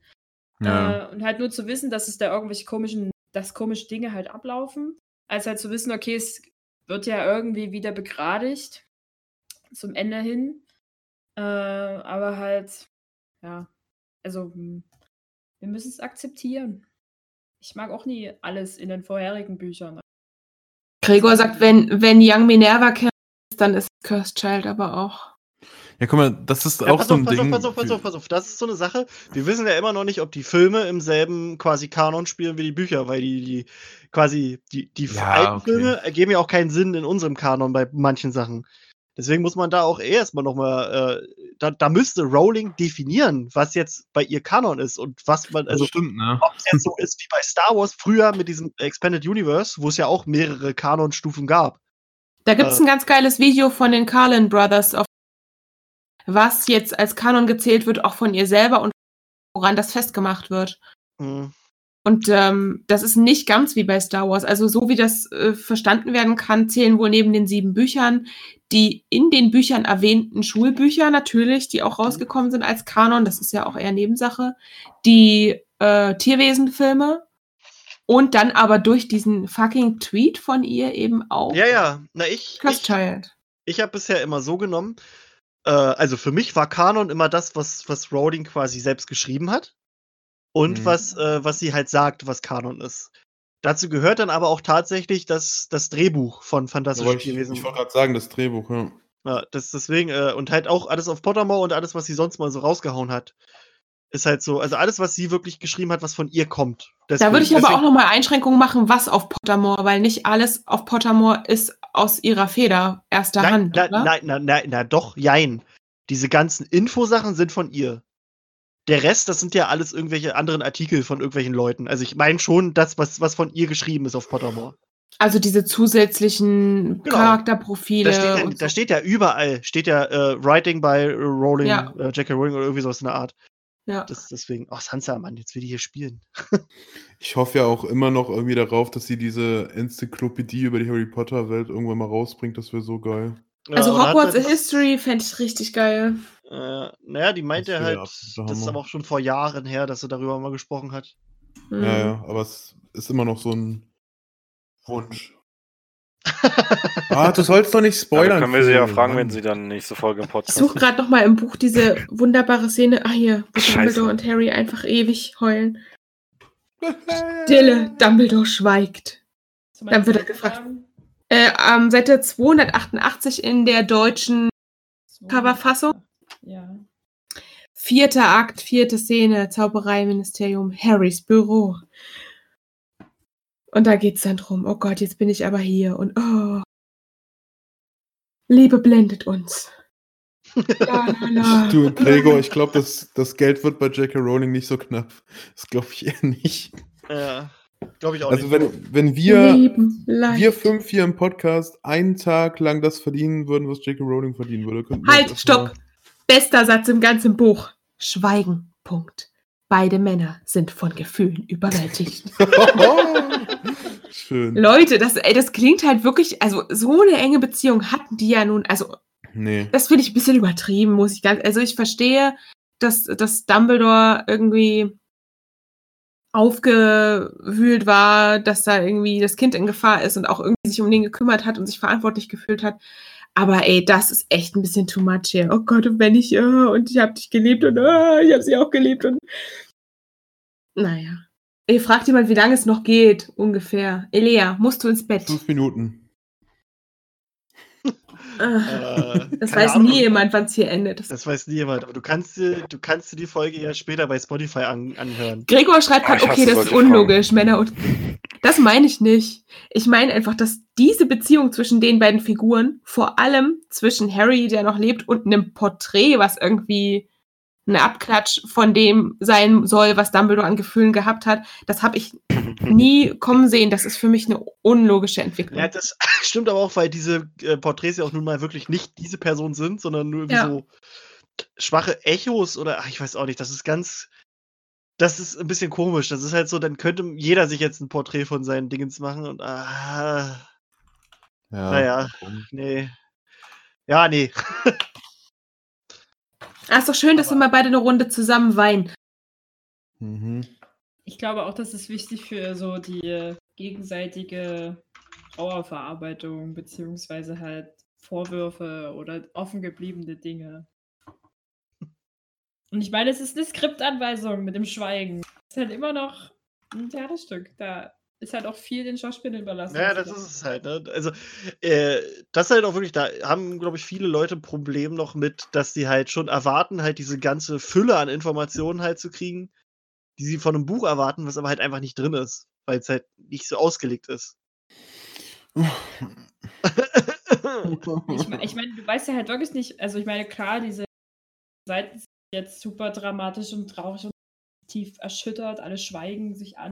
Ja. Äh, und halt nur zu wissen, dass es da irgendwelche komischen, dass komische Dinge halt ablaufen. Als halt zu wissen, okay, es wird ja irgendwie wieder begradigt zum Ende hin. Äh, aber halt, ja, also hm, wir müssen es akzeptieren. Ich mag auch nie alles in den vorherigen Büchern. Gregor sagt, wenn, wenn Young Minerva kennt, dann ist Cursed Child aber auch. Ja, guck mal, das ist Ja, auch pass so ein pass Ding. auf, pass auf, pass auf, pass auf. Das ist so eine Sache. Wir wissen ja immer noch nicht, ob die Filme im selben quasi Kanon spielen wie die Bücher, weil die, die quasi, die, die Ja, alten okay. Filme ergeben ja auch keinen Sinn in unserem Kanon bei manchen Sachen. Deswegen muss man da auch erstmal nochmal, äh, da, da müsste Rowling definieren, was jetzt bei ihr Kanon ist und was man, also stimmt, ne? ob es jetzt so ist wie bei Star Wars früher mit diesem Expanded Universe, wo es ja auch mehrere Kanonstufen gab. Da gibt es Äh. ein ganz geiles Video von den Carlin Brothers, auf was jetzt als Kanon gezählt wird, auch von ihr selber und woran das festgemacht wird. Mhm. Und ähm, das ist nicht ganz wie bei Star Wars. Also so wie das äh, verstanden werden kann, zählen wohl neben den sieben Büchern die in den Büchern erwähnten Schulbücher natürlich, die auch rausgekommen sind als Kanon. Das ist ja auch eher Nebensache. Die äh, Tierwesenfilme und dann aber durch diesen fucking Tweet von ihr eben auch Ja, ja, na ich, Cursed ich Child. ich habe bisher immer so genommen, äh, also für mich war Kanon immer das, was, was Rowling quasi selbst geschrieben hat und Mhm. was, äh, was sie halt sagt, was Kanon ist. Dazu gehört dann aber auch tatsächlich das, das Drehbuch von Aber Fantastischen ich, Tierwesen. ich wollte gerade sagen, das Drehbuch, ja. Ja, das deswegen, äh, und halt auch alles auf Pottermore und alles, was sie sonst mal so rausgehauen hat. Ist halt so, also alles, was sie wirklich geschrieben hat, was von ihr kommt. Da würde ich aber Deswegen- auch nochmal Einschränkungen machen, was auf Pottermore, weil nicht alles auf Pottermore ist aus ihrer Feder erster Nein, Hand. na, oder? nein, na, na, na, doch, jein. Diese ganzen Infosachen sind von ihr. Der Rest, das sind ja alles irgendwelche anderen Artikel von irgendwelchen Leuten. Also ich meine schon das, was, was von ihr geschrieben ist auf Pottermore. Also diese zusätzlichen Genau. Charakterprofile. Da steht, ja, und da so. steht ja überall, steht ja äh, Writing by Rowling, Ja. äh, J.K. Rowling oder irgendwie sowas in der Art. ja. Das, deswegen, ach Sansa, Mann, jetzt will die hier spielen. Ich hoffe ja auch immer noch irgendwie darauf, dass sie diese Enzyklopädie über die Harry Potter Welt irgendwann mal rausbringt. Das wäre so geil. Also Ja, Hogwarts das- History fände ich richtig geil. Äh, naja, die meinte er der halt, das ist aber auch schon vor Jahren her, dass er darüber mal gesprochen hat. Hm. Ja, ja, aber es ist immer noch so ein Wunsch. ah, du sollst doch nicht Ja, spoilern. da können wir sie ja fragen, Mann. wenn sie dann nächste Folge im Ich Podcast suche gerade noch mal im Buch diese wunderbare Szene. Ah, hier, wo. Dumbledore und Harry einfach ewig heulen. Stille, Dumbledore schweigt. Dann wird er gefragt. Äh, am Seite 288 in der deutschen so- Coverfassung. Ja. Vierter Akt, vierte Szene, Zaubereiministerium, Harrys Büro. Und da geht's dann drum. Oh Gott, jetzt bin ich aber hier und oh. Liebe blendet uns. La, la, la. Du, Gregor, ich glaube, das, das Geld wird bei J.K. Rowling nicht so knapp. Das glaube ich eher nicht. Ja, glaube ich auch Also nicht. wenn, wenn wir, Lieben, Leid. wir fünf hier im Podcast einen Tag lang das verdienen würden, was J.K. Rowling verdienen würde, könnten wir Halt, stopp. Bester Satz im ganzen Buch. Schweigen. Punkt. Beide Männer sind von Gefühlen überwältigt. Schön. Leute, das, ey, das klingt halt wirklich, also so eine enge Beziehung hatten die ja nun, also Nee. das finde ich ein bisschen übertrieben, muss ich ganz, also ich verstehe, dass, dass Dumbledore irgendwie aufgewühlt war, dass da irgendwie das Kind in Gefahr ist und auch irgendwie sich um den gekümmert hat und sich verantwortlich gefühlt hat. Aber ey, das ist echt ein bisschen too much hier. Oh Gott, und wenn ich, oh, und ich habe dich geliebt und oh, ich habe sie auch geliebt und naja. Ihr fragt jemand, wie lange es noch geht, ungefähr. Elea, musst du ins Bett? Fünf Minuten. Ah, Äh, Das weiß Ahnung. nie jemand, wann es hier endet. Das Das weiß nie jemand, aber du kannst dir, du kannst dir die Folge ja später bei Spotify an, anhören. Gregor schreibt Oh, gerade, okay, das ist solche Fragen. unlogisch, Männer und. Das meine ich nicht. Ich meine einfach, dass diese Beziehung zwischen den beiden Figuren, vor allem zwischen Harry, der noch lebt, und einem Porträt, was irgendwie ein Abklatsch von dem sein soll, was Dumbledore an Gefühlen gehabt hat, das habe ich nie kommen sehen. Das ist für mich eine unlogische Entwicklung. Ja, das stimmt aber auch, weil diese äh, Porträts ja auch nun mal wirklich nicht diese Person sind, sondern nur wie Ja. so schwache Echos oder ach, ich weiß auch nicht, das ist ganz. Das ist ein bisschen komisch. Das ist halt so, dann könnte jeder sich jetzt ein Porträt von seinen Dingens machen und ah, Ja. Naja. warum? nee. Ja, nee. Ah, ist doch schön, dass wir mal beide eine Runde zusammen weinen. Mhm. Ich glaube auch, das ist wichtig für so die äh, gegenseitige Trauerverarbeitung, beziehungsweise halt Vorwürfe oder offen gebliebene Dinge. Und ich meine, es ist eine Skriptanweisung mit dem Schweigen. Es ist halt immer noch ein Theaterstück. Da ist halt auch viel den Schauspielern überlassen. Ja, das ist es halt. Ne? Also, äh, das ist halt auch wirklich, da haben, glaube ich, viele Leute ein Problem noch mit, dass sie halt schon erwarten, halt diese ganze Fülle an Informationen halt zu kriegen, die sie von einem Buch erwarten, was aber halt einfach nicht drin ist, weil es halt nicht so ausgelegt ist. Ich, me- ich meine, du weißt ja halt wirklich nicht, also ich meine, klar, diese Seiten sind jetzt super dramatisch und traurig und tief erschüttert, alle schweigen sich an,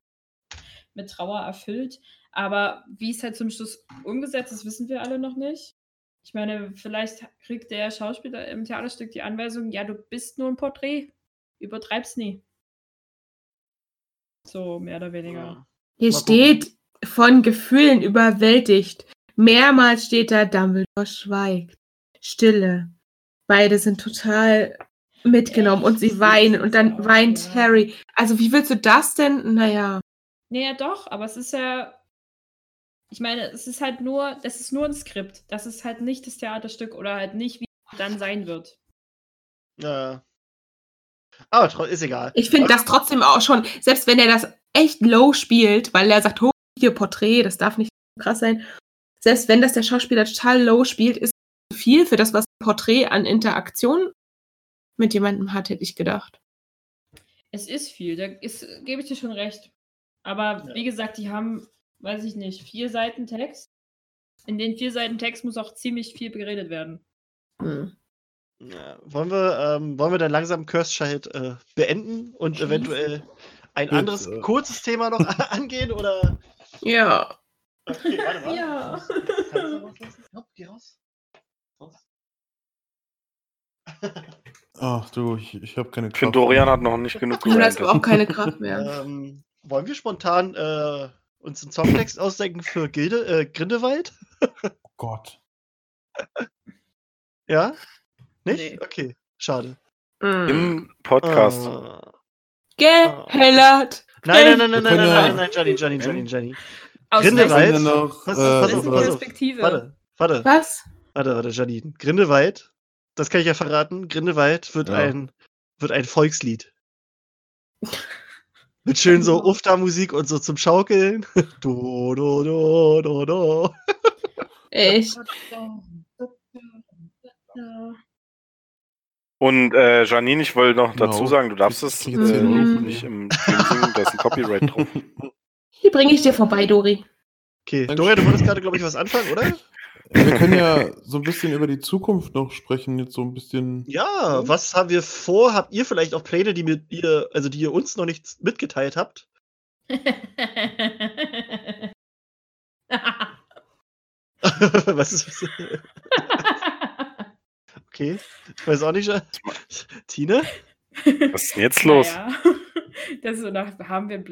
mit Trauer erfüllt. Aber wie es halt zum Schluss umgesetzt ist, wissen wir alle noch nicht. Ich meine, vielleicht kriegt der Schauspieler im Theaterstück die Anweisung, ja, du bist nur ein Porträt, übertreib's nie. So, mehr oder weniger. Ja. Hier Mal steht von Gefühlen überwältigt. Mehrmals steht da, Dumbledore schweigt. Stille. Beide sind total mitgenommen und sie weinen und dann weint Harry. Also wie willst du das denn? Naja. Naja, doch, aber es ist ja. Ich meine, es ist halt nur, das ist nur ein Skript. Das ist halt nicht das Theaterstück oder halt nicht, wie es dann sein wird. Ja. Aber ist egal. Ich finde das trotzdem auch schon, selbst wenn er das echt low spielt, weil er sagt, oh, hier Porträt, das darf nicht so krass sein. Selbst wenn das der Schauspieler total low spielt, ist es viel für das, was ein Porträt an Interaktion mit jemandem hat, hätte ich gedacht. Es ist viel, da ist, gebe ich dir schon recht. Aber Ja. wie gesagt, die haben, weiß ich nicht, vier Seiten Text. In den vier Seiten Text muss auch ziemlich viel geredet werden. Hm. Ja. Wollen, wir, ähm, wollen wir dann langsam Cursed Child äh, beenden und Schließen? eventuell ein Bitte. anderes kurzes Thema noch angehen? Oder? Ja. Okay, warte mal. Ja. Kannst du rauslassen? Hopp, geh raus. Raus. Ach du, ich, ich habe keine Ich finde, Kraft Dorian hat noch nicht genug Du hast gerantet. auch keine Kraft mehr. Ähm, wollen wir spontan äh, uns einen Songtext ausdenken für Gilde, äh, Grindelwald? Oh Gott. Ja? Nicht? Nee. Okay, schade. Hm. Im Podcast. Äh, Gehellert. nein, nein, nein, nein, nein, nein, können ja- nein, nein, Gianni, Gianni, Gianni, Gianni. Aus Grindelwald? Noch, Pass- äh, pass auf, pass auf. Perspektive? Warte, warte, Was? warte, warte, Janine. Grindelwald, das kann ich ja verraten, Grindelwald wird Ja. ein wird ein Volkslied. Mit schön so Ufta-Musik und so zum Schaukeln. Do, do, do, do, do. Ich. Und äh, Janine, ich wollte noch Genau. dazu sagen, du darfst es äh, jetzt hier nicht im Film singen, da ist ein Copyright drauf. Die bringe ich dir vorbei, Dori. Okay. Doria, du wolltest gerade, glaube ich, was anfangen, oder? Wir können ja so ein bisschen über die Zukunft noch sprechen, jetzt so ein bisschen. Ja, was haben wir vor? Habt ihr vielleicht auch Pläne, die mit ihr, also die ihr uns noch nicht mitgeteilt habt? was ist Okay, ich weiß auch nicht. Tine? Was ist denn jetzt los? Naja, das ist so nach, haben wir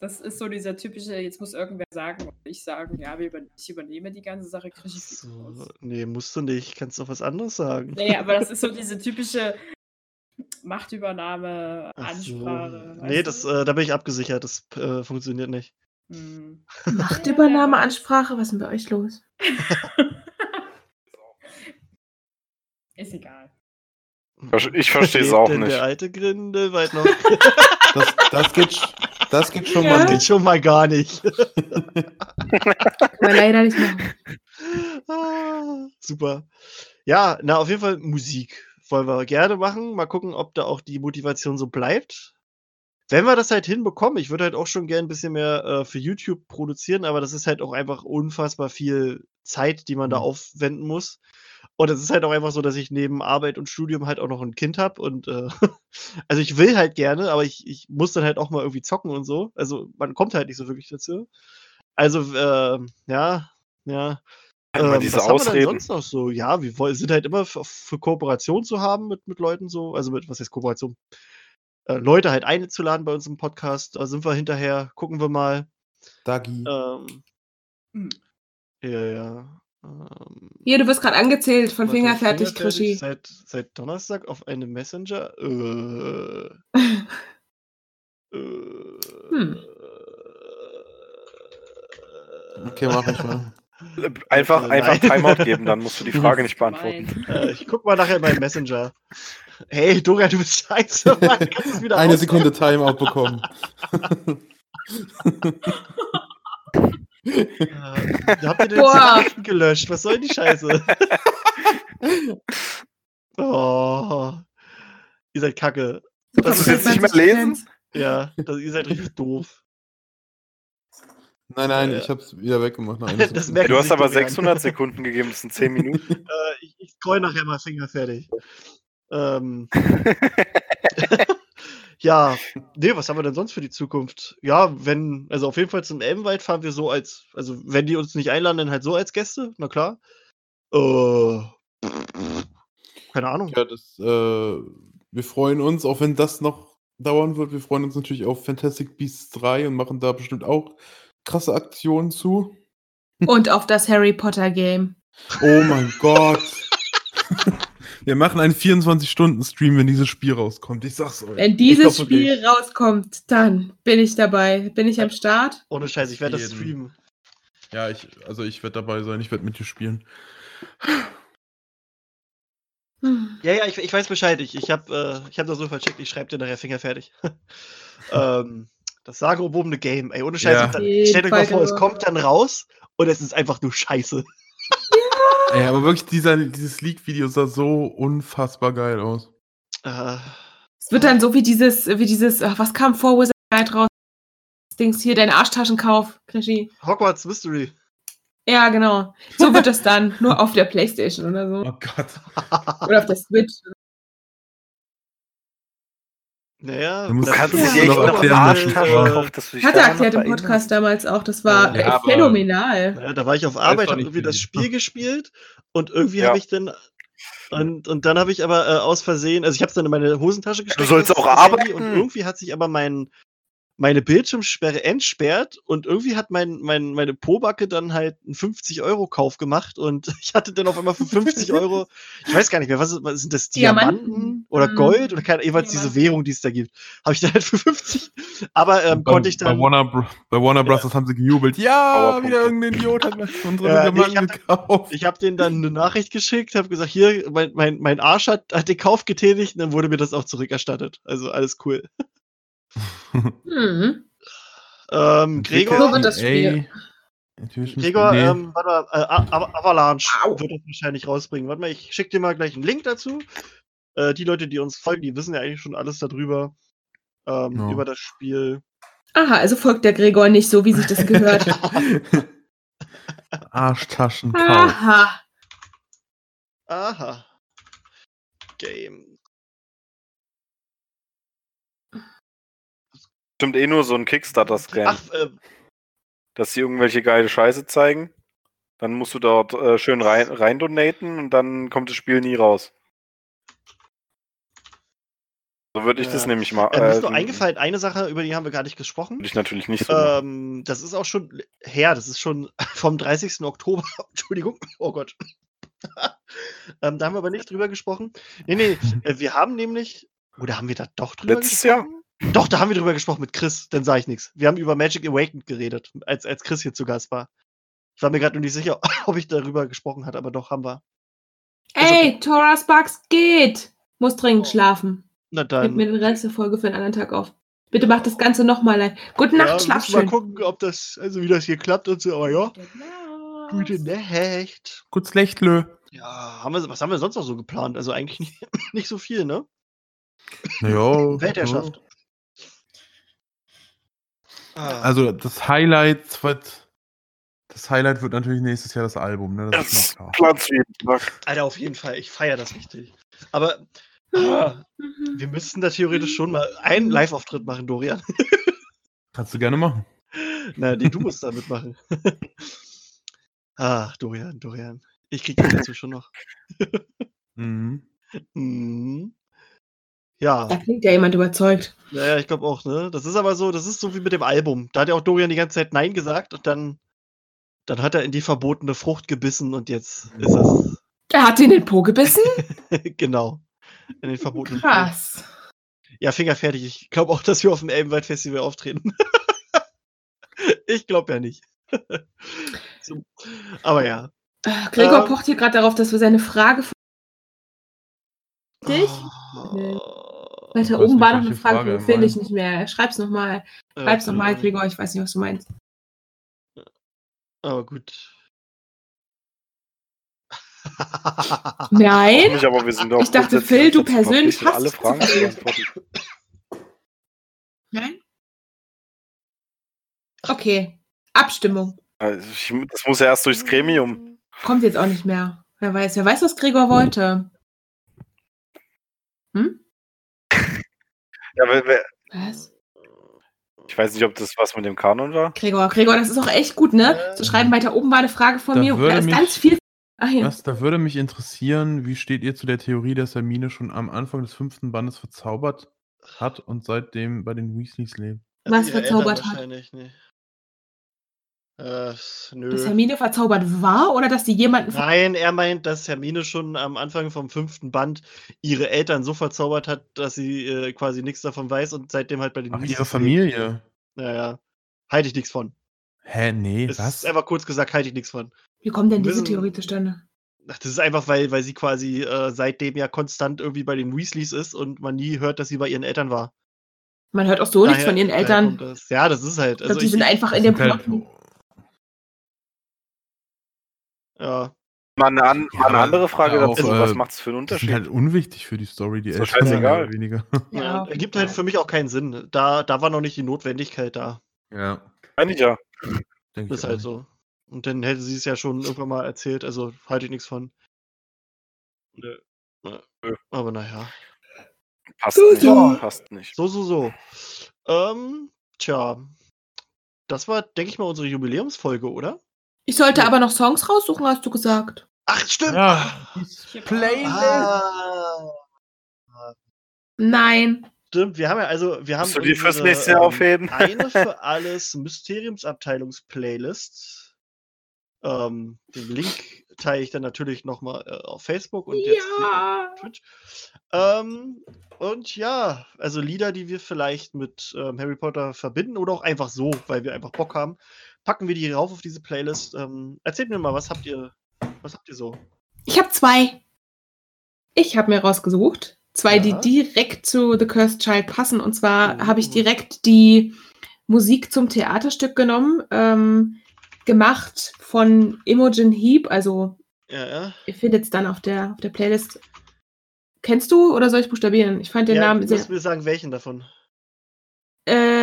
das ist so dieser typische, jetzt muss irgendwer sagen und ich sagen, ja, wir über, ich übernehme die ganze Sache, kriege ich viel So, raus. nee, musst du nicht. Kannst doch was anderes sagen. Naja, aber das ist so diese typische Machtübernahme, Ach so. Ansprache. Nee, das, äh, da bin ich abgesichert. Das äh, funktioniert nicht. Hm. Machtübernahme, Ansprache, was ist denn bei euch los? Ist egal. Ich verstehe es auch denn nicht. Der alte Grindelwald noch. Das, das, geht, das geht schon Ja. mal Das geht nicht. schon mal gar nicht. Man leider nicht machen. Ah, super. Ja, na, auf jeden Fall Musik wollen wir gerne machen. Mal gucken, ob da auch die Motivation so bleibt. Wenn wir das halt hinbekommen, ich würde halt auch schon gern ein bisschen mehr äh, für YouTube produzieren, aber das ist halt auch einfach unfassbar viel Zeit, die man da Mhm. aufwenden muss. Und es ist halt auch einfach so, dass ich neben Arbeit und Studium halt auch noch ein Kind habe. Und äh, also ich will halt gerne, aber ich, ich muss dann halt auch mal irgendwie zocken und so. Also man kommt halt nicht so wirklich dazu. Also, äh, ja, ja. Immer Ähm, diese was haben wir denn Ausreden. sonst noch so? Ja, wir sind halt immer für, für Kooperation zu haben mit, mit Leuten so. Also mit, was heißt Kooperation? Äh, Leute halt einzuladen bei uns im Podcast. Da sind wir hinterher. Gucken wir mal. Dagi. Ähm, Hm. ja, ja. Ähm, Hier, du wirst gerade angezählt von warte, Finger fertig, Fingerfertig Krischi. Seit, seit Donnerstag auf einem Messenger. Äh, äh, Hm. Okay, mach ich mal. Einfach, Nein. einfach Timeout geben, dann musst du die Frage nicht beantworten. Äh, ich guck mal nachher in meinen Messenger. Hey, Dora, du bist scheiße. Mann, kannst wieder Eine Sekunde Timeout bekommen. Äh, habt ihr den. Nachrichten gelöscht? Was soll die Scheiße? oh. Ihr seid kacke. Das ist kommt jetzt nicht mehr 20 lesen? Ja, das, ihr seid richtig doof. Nein, nein, Ja. ich hab's wieder weggemacht. Merkt Du hast aber doch nicht an. 600 Sekunden gegeben, das sind 10 Minuten. Äh, ich, ich scroll nachher mal Finger fertig. Ähm, ja, nee, was haben wir denn sonst für die Zukunft? Ja, wenn, also auf jeden Fall zum Elbenwald fahren wir so als, also wenn die uns nicht einladen, dann halt so als Gäste, na klar. Äh, keine Ahnung. Ja, das, äh, wir freuen uns, auch wenn das noch dauern wird. Wir freuen uns natürlich auf Fantastic Beasts 3 und machen da bestimmt auch krasse Aktionen zu. Und auf das Harry Potter Game. Oh mein Gott. Wir machen einen 24-Stunden-Stream, wenn dieses Spiel rauskommt. Ich sag's euch. Wenn dieses Spiel rauskommt, dann bin ich dabei. Bin ich am Start? Ohne Scheiß, ich werde das streamen. Ja, ich, also ich werde dabei sein, ich werde mit dir spielen. Hm. Ja, ja, ich, ich weiß Bescheid. Ich, ich habe äh, ich hab das so vercheckt. Ich schreibe dir nachher Finger fertig. ähm, das sagenumwobene Game. Ey, ohne Scheiß. Ja. Dann, stellt euch mal vor, es kommt dann raus und es ist einfach nur Scheiße. Ey, aber wirklich, dieser, dieses Leak-Video sah so unfassbar geil aus. Äh, Es wird dann so wie dieses, wie dieses, ach, was kam vor Wizard Night raus? Das Dings hier, dein Arschtaschenkauf, Krischi. Hogwarts Mystery. Ja, genau. So wird es dann, nur auf der Playstation oder so. Oh Gott. Oder auf der Switch. Naja, Du musst- das kannst ist du ja dir echt auch noch erklären, war- gekauft, dass du dich Hat er erklärt im Podcast damals auch. Das war Ja, aber- phänomenal. Ja, da war ich auf Arbeit, habe irgendwie wie das Spiel gespielt und irgendwie Ja. habe ich dann und, und dann habe ich aber äh, aus Versehen, also ich habe es dann in meine Hosentasche gesteckt. sollst das- auch arbeiten. Und irgendwie hat sich aber mein meine Bildschirmsperre entsperrt und irgendwie hat mein, mein, meine Pobacke dann halt einen 50-Euro-Kauf gemacht und ich hatte dann auf einmal für 50 Euro, ich weiß gar nicht mehr, was, ist- was sind das, Diamanten, Diamanten. oder Mhm. Gold oder keine, jeweils diese Diamanten. Währung, die es da gibt, habe ich dann halt für 50, aber ähm, bei, konnte ich dann, Bei Warner, bei Warner Bros. haben sie gejubelt. Ja, wieder irgendein Idiot hat unsere Ja, nee, ich Diamanten hab- gekauft. Ich habe denen dann eine Nachricht geschickt, habe gesagt, hier, mein, mein, mein Arsch hat, hat den Kauf getätigt und dann wurde mir das auch zurückerstattet. Also alles cool. Mhm. Ähm, So Gregor, wird das Intuition Gregor nee. ähm, warte mal, äh, Avalanche Au. wird das wahrscheinlich rausbringen. Warte mal, ich schicke dir mal gleich einen Link dazu. Äh, die Leute, die uns folgen, die wissen ja eigentlich schon alles darüber. Ähm, Ja. Über das Spiel. Aha, also folgt der Gregor nicht so, wie sich das gehört. Arschtaschenkauf. Aha. Aha. Game. Stimmt eh nur so ein Kickstarter-Scam, Ach, äh, dass sie irgendwelche geile Scheiße zeigen. Dann musst du dort äh, schön rein, rein donaten und dann kommt das Spiel nie raus. So würde ich das nämlich mal. äh, mir ist äh, nur eingefallen, eine Sache, über die haben wir gar nicht gesprochen. Würde ich natürlich nicht so. Ähm, das ist auch schon her, das ist schon vom 30. Oktober. Entschuldigung, oh Gott. ähm, da haben wir aber nicht drüber gesprochen. Nee, nee, äh, wir haben nämlich, oder haben wir da doch drüber Letztes Jahr? Doch, da haben wir drüber gesprochen mit Chris, dann sage ich nichts. Wir haben über Magic Awakened geredet, als, als Chris hier zu Gast war. Ich war mir gerade nur nicht sicher, ob ich darüber gesprochen hatte, aber doch haben wir. Ey, Torah Sparks geht. Muss dringend schlafen. Na Gib dann. mir den Rest der Folge für einen anderen Tag auf. Bitte mach das Ganze nochmal ein. Gute Ja, Nacht, schlaf müssen wir mal schön. gucken, ob das, also wie das hier klappt und so, aber ja. Gute Nacht. Kurz Lechtlö. Ja, haben wir, was haben wir sonst noch so geplant? Also eigentlich nicht, nicht so viel, ne? Naja. Weltherrschaft. Ah, Also das Highlight wird. Das Highlight wird natürlich nächstes Jahr das Album, ne? Das ist Das noch klar. Platz jeden Tag. Alter, auf jeden Fall. Ich feiere das richtig. Aber ah, wir müssten da theoretisch schon mal einen Live-Auftritt machen, Dorian. Kannst du gerne machen. Na, nee, du musst da mitmachen. ah, Dorian, Dorian. Ich krieg dich dazu schon noch. Mhm. Mhm. Ja. Da klingt ja jemand überzeugt. Naja, ich glaube auch, ne? Das ist aber so, das ist so wie mit dem Album. Da hat ja auch Dorian die ganze Zeit Nein gesagt und dann, dann hat er in die verbotene Frucht gebissen und jetzt ist es. Er hat in den Po gebissen? genau. In den verbotenen Krass. Ja, Finger fertig. Ich glaube auch, dass wir auf dem Elbenwald Festival auftreten. ich glaube ja nicht. so. Aber ja. Äh, Gregor Ähm. pocht hier gerade darauf, dass wir seine Frage. Dich? Nee. Weiter oben nicht, war noch eine Frage, Frage die finde ich nicht mehr. Schreib's nochmal. äh, Schreib's nochmal, keine Ahnung. Gregor. Ich weiß nicht, was du meinst. Aber gut. Nein? Nicht, aber wir sind doch Ich dachte, Phil, du persönlich verpflichtet, alle hast Fragen. Nein? Okay. Abstimmung. Also ich, das muss ja erst durchs Gremium. Kommt jetzt auch nicht mehr. Wer weiß, wer weiß, was Gregor wollte. Hm? Ja, wer, wer, Was? ich weiß nicht, ob das was mit dem Kanon war. Gregor, Gregor, das ist auch echt gut, ne? Zu schreiben, weiter oben war eine Frage von Da mir. Da ist mich- ganz viel. Ach hier. Was, da würde mich interessieren, wie steht ihr zu der Theorie, dass Hermine schon am Anfang des fünften Bandes verzaubert hat und seitdem bei den Weasleys lebt? Was verzaubert hat? Wahrscheinlich, ne. Äh, nö. Dass Hermine verzaubert war oder dass die jemanden Nein, er meint, dass Hermine schon am Anfang vom fünften Band ihre Eltern so verzaubert hat, dass sie äh, quasi nichts davon weiß und seitdem halt bei den Ach, ihre. Familie. Naja, halte ich nichts von. Hä, nee, Es was? ist einfach kurz gesagt, halte ich nichts von. Wie kommt denn diese Theorie zustande? Ach, das ist einfach, weil, weil sie quasi äh, seitdem ja konstant irgendwie bei den Weasleys ist und man nie hört, dass sie bei ihren Eltern war. Man hört auch so nichts Daher- von ihren Eltern. Das. Ja, das ist halt. Also die ich, sind einfach in Das dem sind halt- ja. Mal eine, an, Ja, eine andere Frage ja auch, dazu. äh, was macht es für einen Unterschied? halt unwichtig für die Story, die Ist Eltern mehr scheißegal. oder weniger. ja, Ja, ergibt halt für mich auch keinen Sinn. Da, da war noch nicht die Notwendigkeit da. Ja, Eigentlich ja. denke Ist ich. halt auch. so. Und dann hätte sie es ja schon irgendwann mal erzählt, also halte ich nichts von. Nö. Aber naja. Passt So, nicht. so. Passt nicht. So, so, so. Ähm, tja. Das war, denke ich mal, unsere Jubiläumsfolge, oder? Ich sollte aber noch Songs raussuchen, hast du gesagt. Ach, stimmt! Ja, Playlist. Ah, Nein. stimmt, wir haben ja also, wir haben die fürs nächste Jahr ähm, aufheben? eine für alles Mysteriumsabteilungs-Playlist. Ähm, den Link teile ich dann natürlich nochmal äh, auf Facebook und jetzt hier Ja. auf Twitch. Ähm, und ja, also Lieder, die wir vielleicht mit ähm, Harry Potter verbinden oder auch einfach so, weil wir einfach Bock haben, packen wir die rauf auf diese Playlist. Ähm, erzählt mir mal, was habt ihr, was habt ihr so? Ich habe zwei. Ich habe mir rausgesucht. Zwei, Ja. die direkt zu The Cursed Child passen. Und zwar Oh. habe ich direkt die Musik zum Theaterstück genommen. Ähm, gemacht von Imogen Heap. Also, Ja, ja. ihr findet es dann auf der, auf der Playlist. Kennst du oder soll ich buchstabieren? Ich fand den ja, Namen du sehr. musst mir sagen, welchen davon.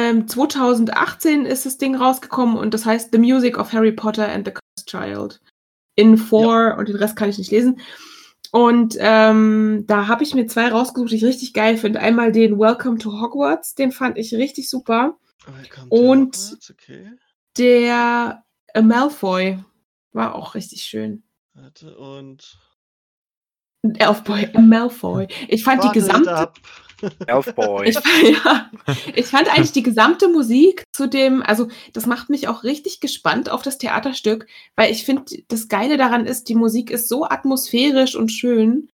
Ähm, 2018 ist das Ding rausgekommen und das heißt The Music of Harry Potter and the Cursed Child. In four und den Rest kann ich nicht lesen. Und ähm, da habe ich mir zwei rausgesucht, die ich richtig geil finde. Einmal den Welcome to Hogwarts, den fand ich richtig super. Welcome to Und- Hogwarts, okay. Der Malfoy war auch richtig schön. Warte, und. Elfboy, Malfoy. Ich fand die Warte gesamte ab. Elfboy. Ich, ja, ich fand eigentlich die gesamte Musik zu dem, also das macht mich auch richtig gespannt auf das Theaterstück, weil ich finde, das Geile daran ist, die Musik ist so atmosphärisch und schön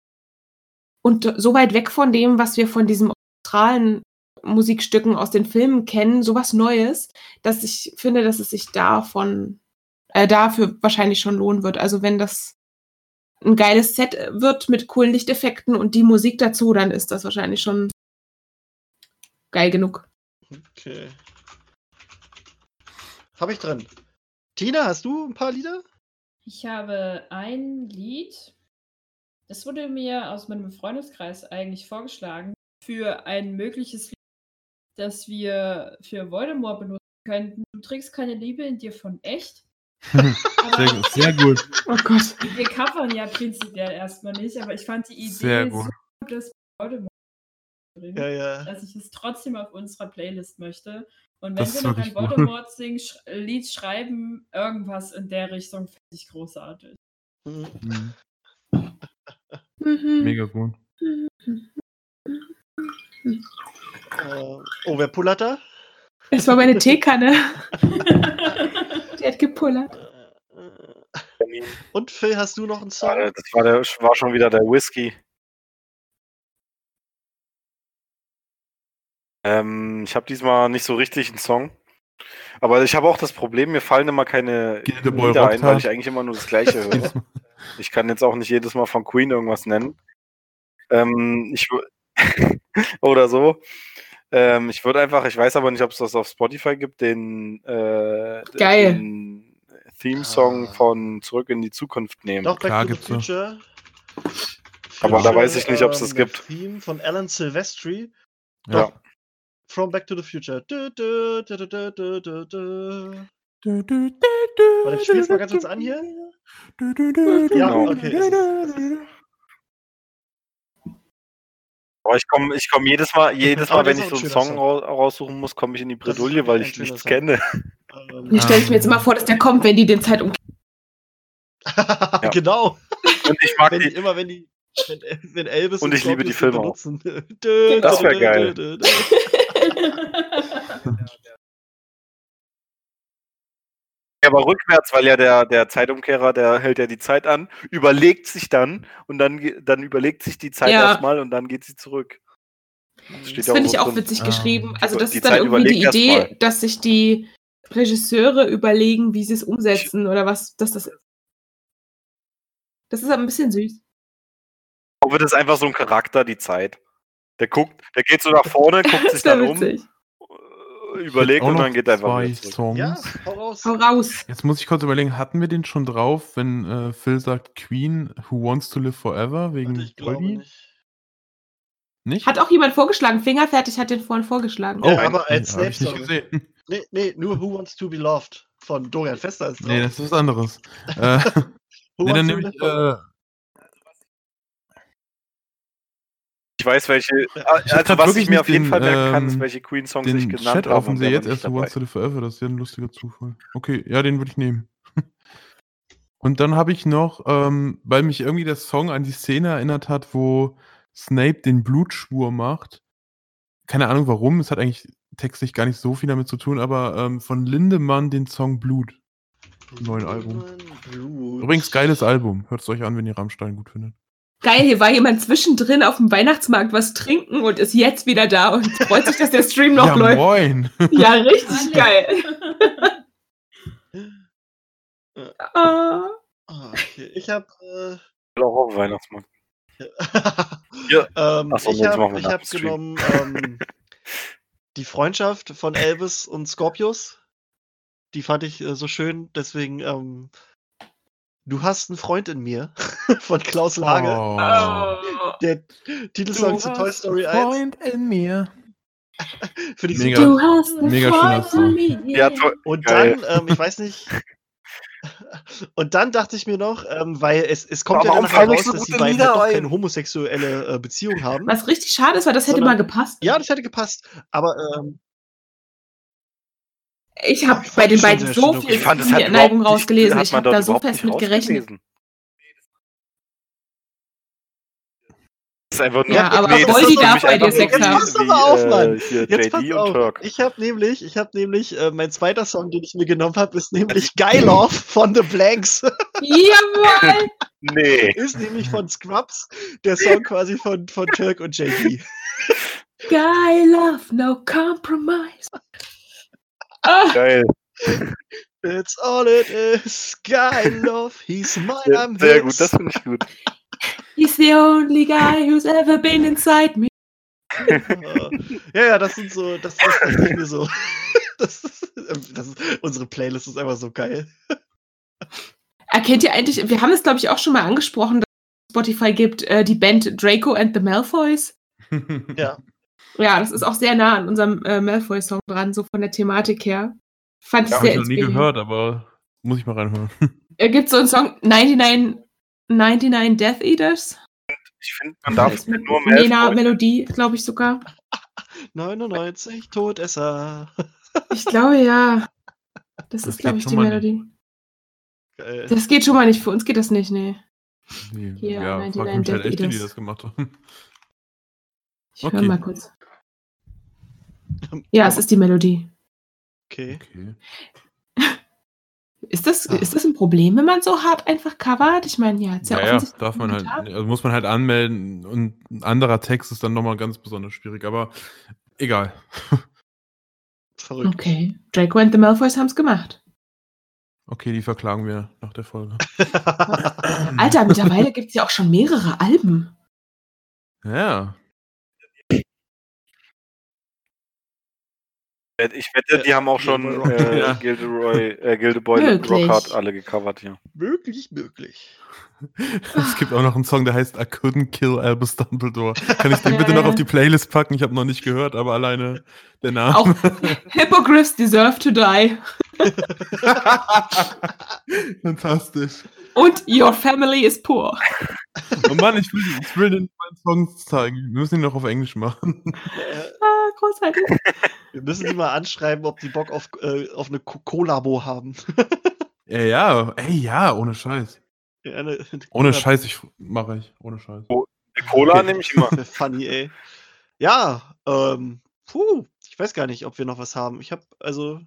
und so weit weg von dem, was wir von diesen australen Musikstücken aus den Filmen kennen, sowas Neues, dass ich finde, dass es sich davon, äh, dafür wahrscheinlich schon lohnen wird. Also wenn das ein geiles Set wird mit coolen Lichteffekten und die Musik dazu, dann ist das wahrscheinlich schon geil genug. Okay. Hab ich drin. Tina, hast du ein paar Lieder? Ich habe ein Lied, das wurde mir aus meinem Freundeskreis eigentlich vorgeschlagen, für ein mögliches Lied, das wir für Voldemort benutzen könnten. Du trägst keine Liebe in dir von echt. Sehr, sehr gut. Oh Gott. Wir covern ja prinzipiell erstmal nicht, aber ich fand die Idee Sehr so gut. gut, dass Voldemort Ja, ja. dass ich es trotzdem auf unserer Playlist möchte. Und wenn Das wir noch ein. Voldemort-Lied schreiben, irgendwas in der Richtung, finde ich großartig. Mhm. Mhm. Mhm. Mega gut. Äh, oh, wer pullert da? Es war meine Teekanne. Hat gepullert. Äh, äh. Und Phil, hast du noch einen Song? Äh, Das war, der, war schon wieder der Whisky. Ähm, ich habe diesmal nicht so richtig einen Song. Aber ich habe auch das Problem, mir fallen immer keine Lieder ein, weil ich eigentlich immer nur das Gleiche höre. Ich kann jetzt auch nicht jedes Mal von Queen irgendwas nennen. Ähm, ich oder so. Ähm, ich würde einfach, ich weiß aber nicht, ob es das auf Spotify gibt, den, äh, Geil. den Theme-Song Ah. von Zurück in die Zukunft nehmen. Doch, Back Klar, to the gibt's noch. Future. Aber da weiß ich nicht, ob's das der gibt. Theme von Alan Silvestri. Ja. Doch. From Back to the Future. Du, du, du, du, du, du, du, du. Du, du, du, Warte, ich spiel's mal ganz kurz an hier. du, du, du, du, Ja, Genau. okay. Aber ich komme ich komm jedes Mal, jedes Mal, wenn ich auch so ein einen Song rau- raussuchen muss, komme ich in die Bredouille, weil ich nichts kenne. ähm, Hier stelle ich mir jetzt immer vor, dass der kommt, wenn die den Zeit um. genau. Und ich mag Wenn die, immer wenn die. Wenn, wenn Elvis Und ich liebe die Filme auch. benutzen. Dö, Das dö, wär dö, geil. Aber rückwärts, weil ja der, der Zeitumkehrer, der hält ja die Zeit an, überlegt sich dann und dann, dann überlegt sich die Zeit Ja. erstmal und dann geht sie zurück. Das ja finde so ich auch drin. witzig Ah. geschrieben. Also, das die ist dann Zeit irgendwie die Idee, mal. dass sich die Regisseure überlegen, wie sie es umsetzen oder was dass das ist. Das ist aber ein bisschen süß. Aber das ist einfach so ein Charakter, die Zeit. Der guckt, der geht so nach vorne, guckt Das sich dann um, witzig. Überlegt und dann geht er einfach zwei. Songs. Ja, hau raus. Hau raus. Jetzt muss ich kurz überlegen, hatten wir den schon drauf, wenn äh, Phil sagt Queen, Who Wants to Live Forever wegen Warte, ich nicht. Nicht? Hat auch jemand vorgeschlagen. Fingerfertig hat den vorhin vorgeschlagen. Ja, Oh, aber als hab ich nicht gesehen. Nee, nee, nur Who Wants to be Loved von Dorian Fester ist drauf. Nee, das ist was anderes. äh, nee, dann nehme ich, äh, Ich weiß, welche, also Ich grad was wirklich ich mir auf jeden den, Fall merken kann, ist, ähm, welche Queen-Songs ich den genannt Chat habe. offen sehe der war jetzt erst. Wants to Live Forever, das ist ja ein lustiger Zufall. Okay, ja, den würde ich nehmen. Und dann habe ich noch, ähm, weil mich irgendwie der Song an die Szene erinnert hat, wo Snape den Blutschwur macht. Keine Ahnung warum, es hat eigentlich textlich gar nicht so viel damit zu tun, aber ähm, von Lindemann den Song Blut. neuen Album. Blut. Übrigens, geiles Album. Hört es euch an, wenn ihr Rammstein gut findet. Geil, hier war jemand zwischendrin auf dem Weihnachtsmarkt was trinken und ist jetzt wieder da und freut sich, dass der Stream noch ja, läuft. moin! Ja, richtig geil. Ah. Ah, okay. Ich habe Ich will auch auf den Weihnachtsmarkt. äh, Ja. ähm, so, ich jetzt habe hab dem genommen ähm, die Freundschaft von Elvis und Scorpius. Die fand ich äh, so schön, deswegen ähm, Du hast einen Freund in mir von Klaus Lage. Oh. Der Titelsong zu Toy Story 1. Freund in mir. Finde ich Mega. Du hast einen Mega Freund in mir. Ja, Und dann, ähm, ich weiß nicht. Und dann dachte ich mir noch, ähm, weil es, es kommt Aber ja dann heraus, so dass die beiden halt doch ein? keine homosexuelle äh, Beziehung haben. Was richtig schade ist, weil das hätte Sondern- mal gepasst. Ja, das hätte gepasst. Aber ähm, Ich habe bei den beiden so viel ich fand, der Neigung rausgelesen. hat Ich habe da so fest mit gerechnet. Das ist einfach nur, Ja, aber ist für darf bei dir Sex haben. Jetzt pass doch wie, mal auf, äh, Mann. Hier jetzt pass auf. Ich habe nämlich, ich habe nämlich, äh, mein zweiter Song, den ich mir genommen habe, ist nämlich Guy Love von The Blanks. Jawohl! Nee. ist nämlich von Scrubs, der Song quasi von, von Turk und JD. Guy love, no compromise. Ah, Geil. That's all it is. Guy Love, he's mine, Sehr, I'm sehr his. gut, das finde ich gut. he's the only guy who's ever been inside me. ja, ja, das sind so, das, das ich mir so. Das ist, das ist, unsere Playlist ist einfach so geil. Erkennt ihr eigentlich, wir haben es, glaube ich, auch schon mal angesprochen, dass es Spotify gibt, äh, die Band Draco and the Malfoys. Ja. Ja, das ist auch sehr nah an unserem äh, Malfoy-Song dran, so von der Thematik her. Fand ich Ja, habe sehr ich noch nie gehört, aber muss ich mal reinhören. Er gibt so einen Song 99, 99 Death Eaters. Ich finde, man darf Das mit nur Nena Malfoy. Melodie, glaube ich sogar. 99 Todesser. Ich glaube ja. Das, Das ist, glaube ich, die. Melodie. Geil. Das geht schon mal nicht. Für uns geht das nicht, nee. Nee, Hier, ja, 99 frag mich halt Death echt, wie die Eaters. das gemacht haben. Ich höre Okay. mal kurz. Ja, es ist die Melodie. Okay. Okay. Ist das, Ah. ist das ein Problem, wenn man so hart einfach covert? Ich meine, ja, ist ja, Ja, darf man halt, also muss man halt anmelden und ein anderer Text ist dann nochmal ganz besonders schwierig, aber egal. Verrückt. Okay. Draco and the Malfoys haben es gemacht. Okay, die verklagen wir nach der Folge. Alter, mittlerweile gibt es ja auch schon mehrere Alben. Ja. Ich wette, die haben auch schon äh, Ja. Gilderoy, äh, Gildeboy Möglich. Rockhart alle gecovert hier. möglich, möglich. Es gibt auch noch einen Song, der heißt I Couldn't Kill Albus Dumbledore. Kann ich den Ja, bitte noch ja. auf die Playlist packen? Ich habe noch nicht gehört, aber alleine der Name. Auch Hippogriffs deserve to die. Fantastisch. Und Your Family is Poor. Oh Mann, ich will, ich will den Songs zeigen. Wir müssen ihn noch auf Englisch machen. Ah, großartig. wir müssen die mal anschreiben, ob die Bock auf, äh, auf eine Kollabo haben. Ja, ja, ey, ja, ohne Scheiß. Ja, eine- Ohne. Scheiß, ich mache ich. Ohne Scheiß. Die Cola nehme ich immer. Funny, ey. Ja, ähm, puh, ich weiß gar nicht, ob wir noch was haben. Ich habe, also,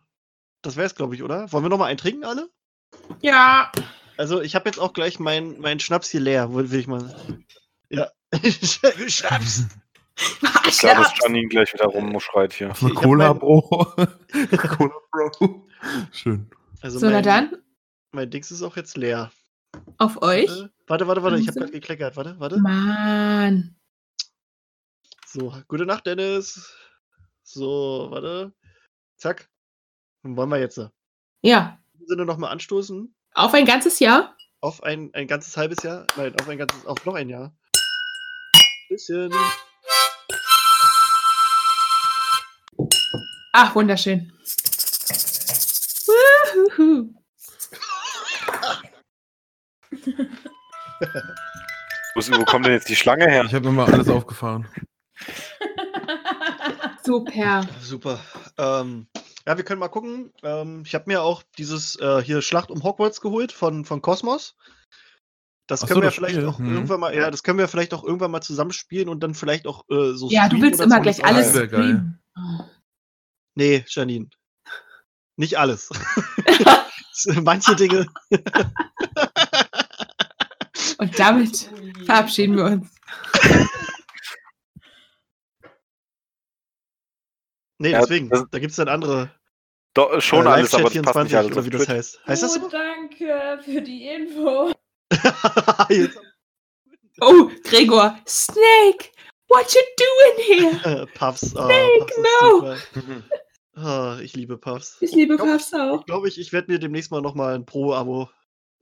das wär's, glaube ich, oder? Wollen wir noch mal einen trinken, alle? Ja. Also, ich habe jetzt auch gleich meinen mein Schnaps hier leer, will ich mal. Ja. Schnaps. Ich glaube, dass Janine gleich wieder rumschreit hier. Eine Cola, mein- Bro. Cola, Bro. Schön. Also So, na mein, dann, mein Dings ist auch jetzt leer. Auf euch. Warte, warte, warte, ich habe gerade gekleckert. Warte, warte. Mann. So, gute Nacht, Dennis. So, warte. Zack. Dann wollen wir jetzt äh, Ja. Sinne nochmal anstoßen Auf ein ganzes Jahr. auf ein, ein ganzes halbes Jahr. Nein, auf ein ganzes, auf noch ein Jahr. Bisschen. Ach, wunderschön. Wuhuhu. Wo, ist- wo kommt denn jetzt die Schlange her? Ich habe nochmal alles aufgefahren. Super. Super. Ähm, ja, wir können mal gucken. Ähm, ich habe mir auch dieses äh, hier Schlacht um Hogwarts geholt von, von Cosmos. Das Ach können so, wir das vielleicht Spiel, auch hm. irgendwann mal, ja, das können wir vielleicht auch irgendwann mal zusammenspielen und dann vielleicht auch äh, so. Ja, du willst immer so. gleich alles streamen. Nee, Janine. Nicht alles. Manche Dinge. Und damit verabschieden wir uns. Nee, Ja, deswegen. das- da gibt es dann andere. Doch, schon äh, alles, aber das passt nicht 24 alles oder wie das heißt. Heißt das oh, so? danke für die Info. Oh, Gregor. Snake, what you doing here? äh, Puffs. Oh, Snake, Puffs no. Oh, ich liebe Puffs. Ich liebe Glaub ich- Puffs auch. Glaube ich, ich werde mir demnächst mal nochmal ein Pro-Abo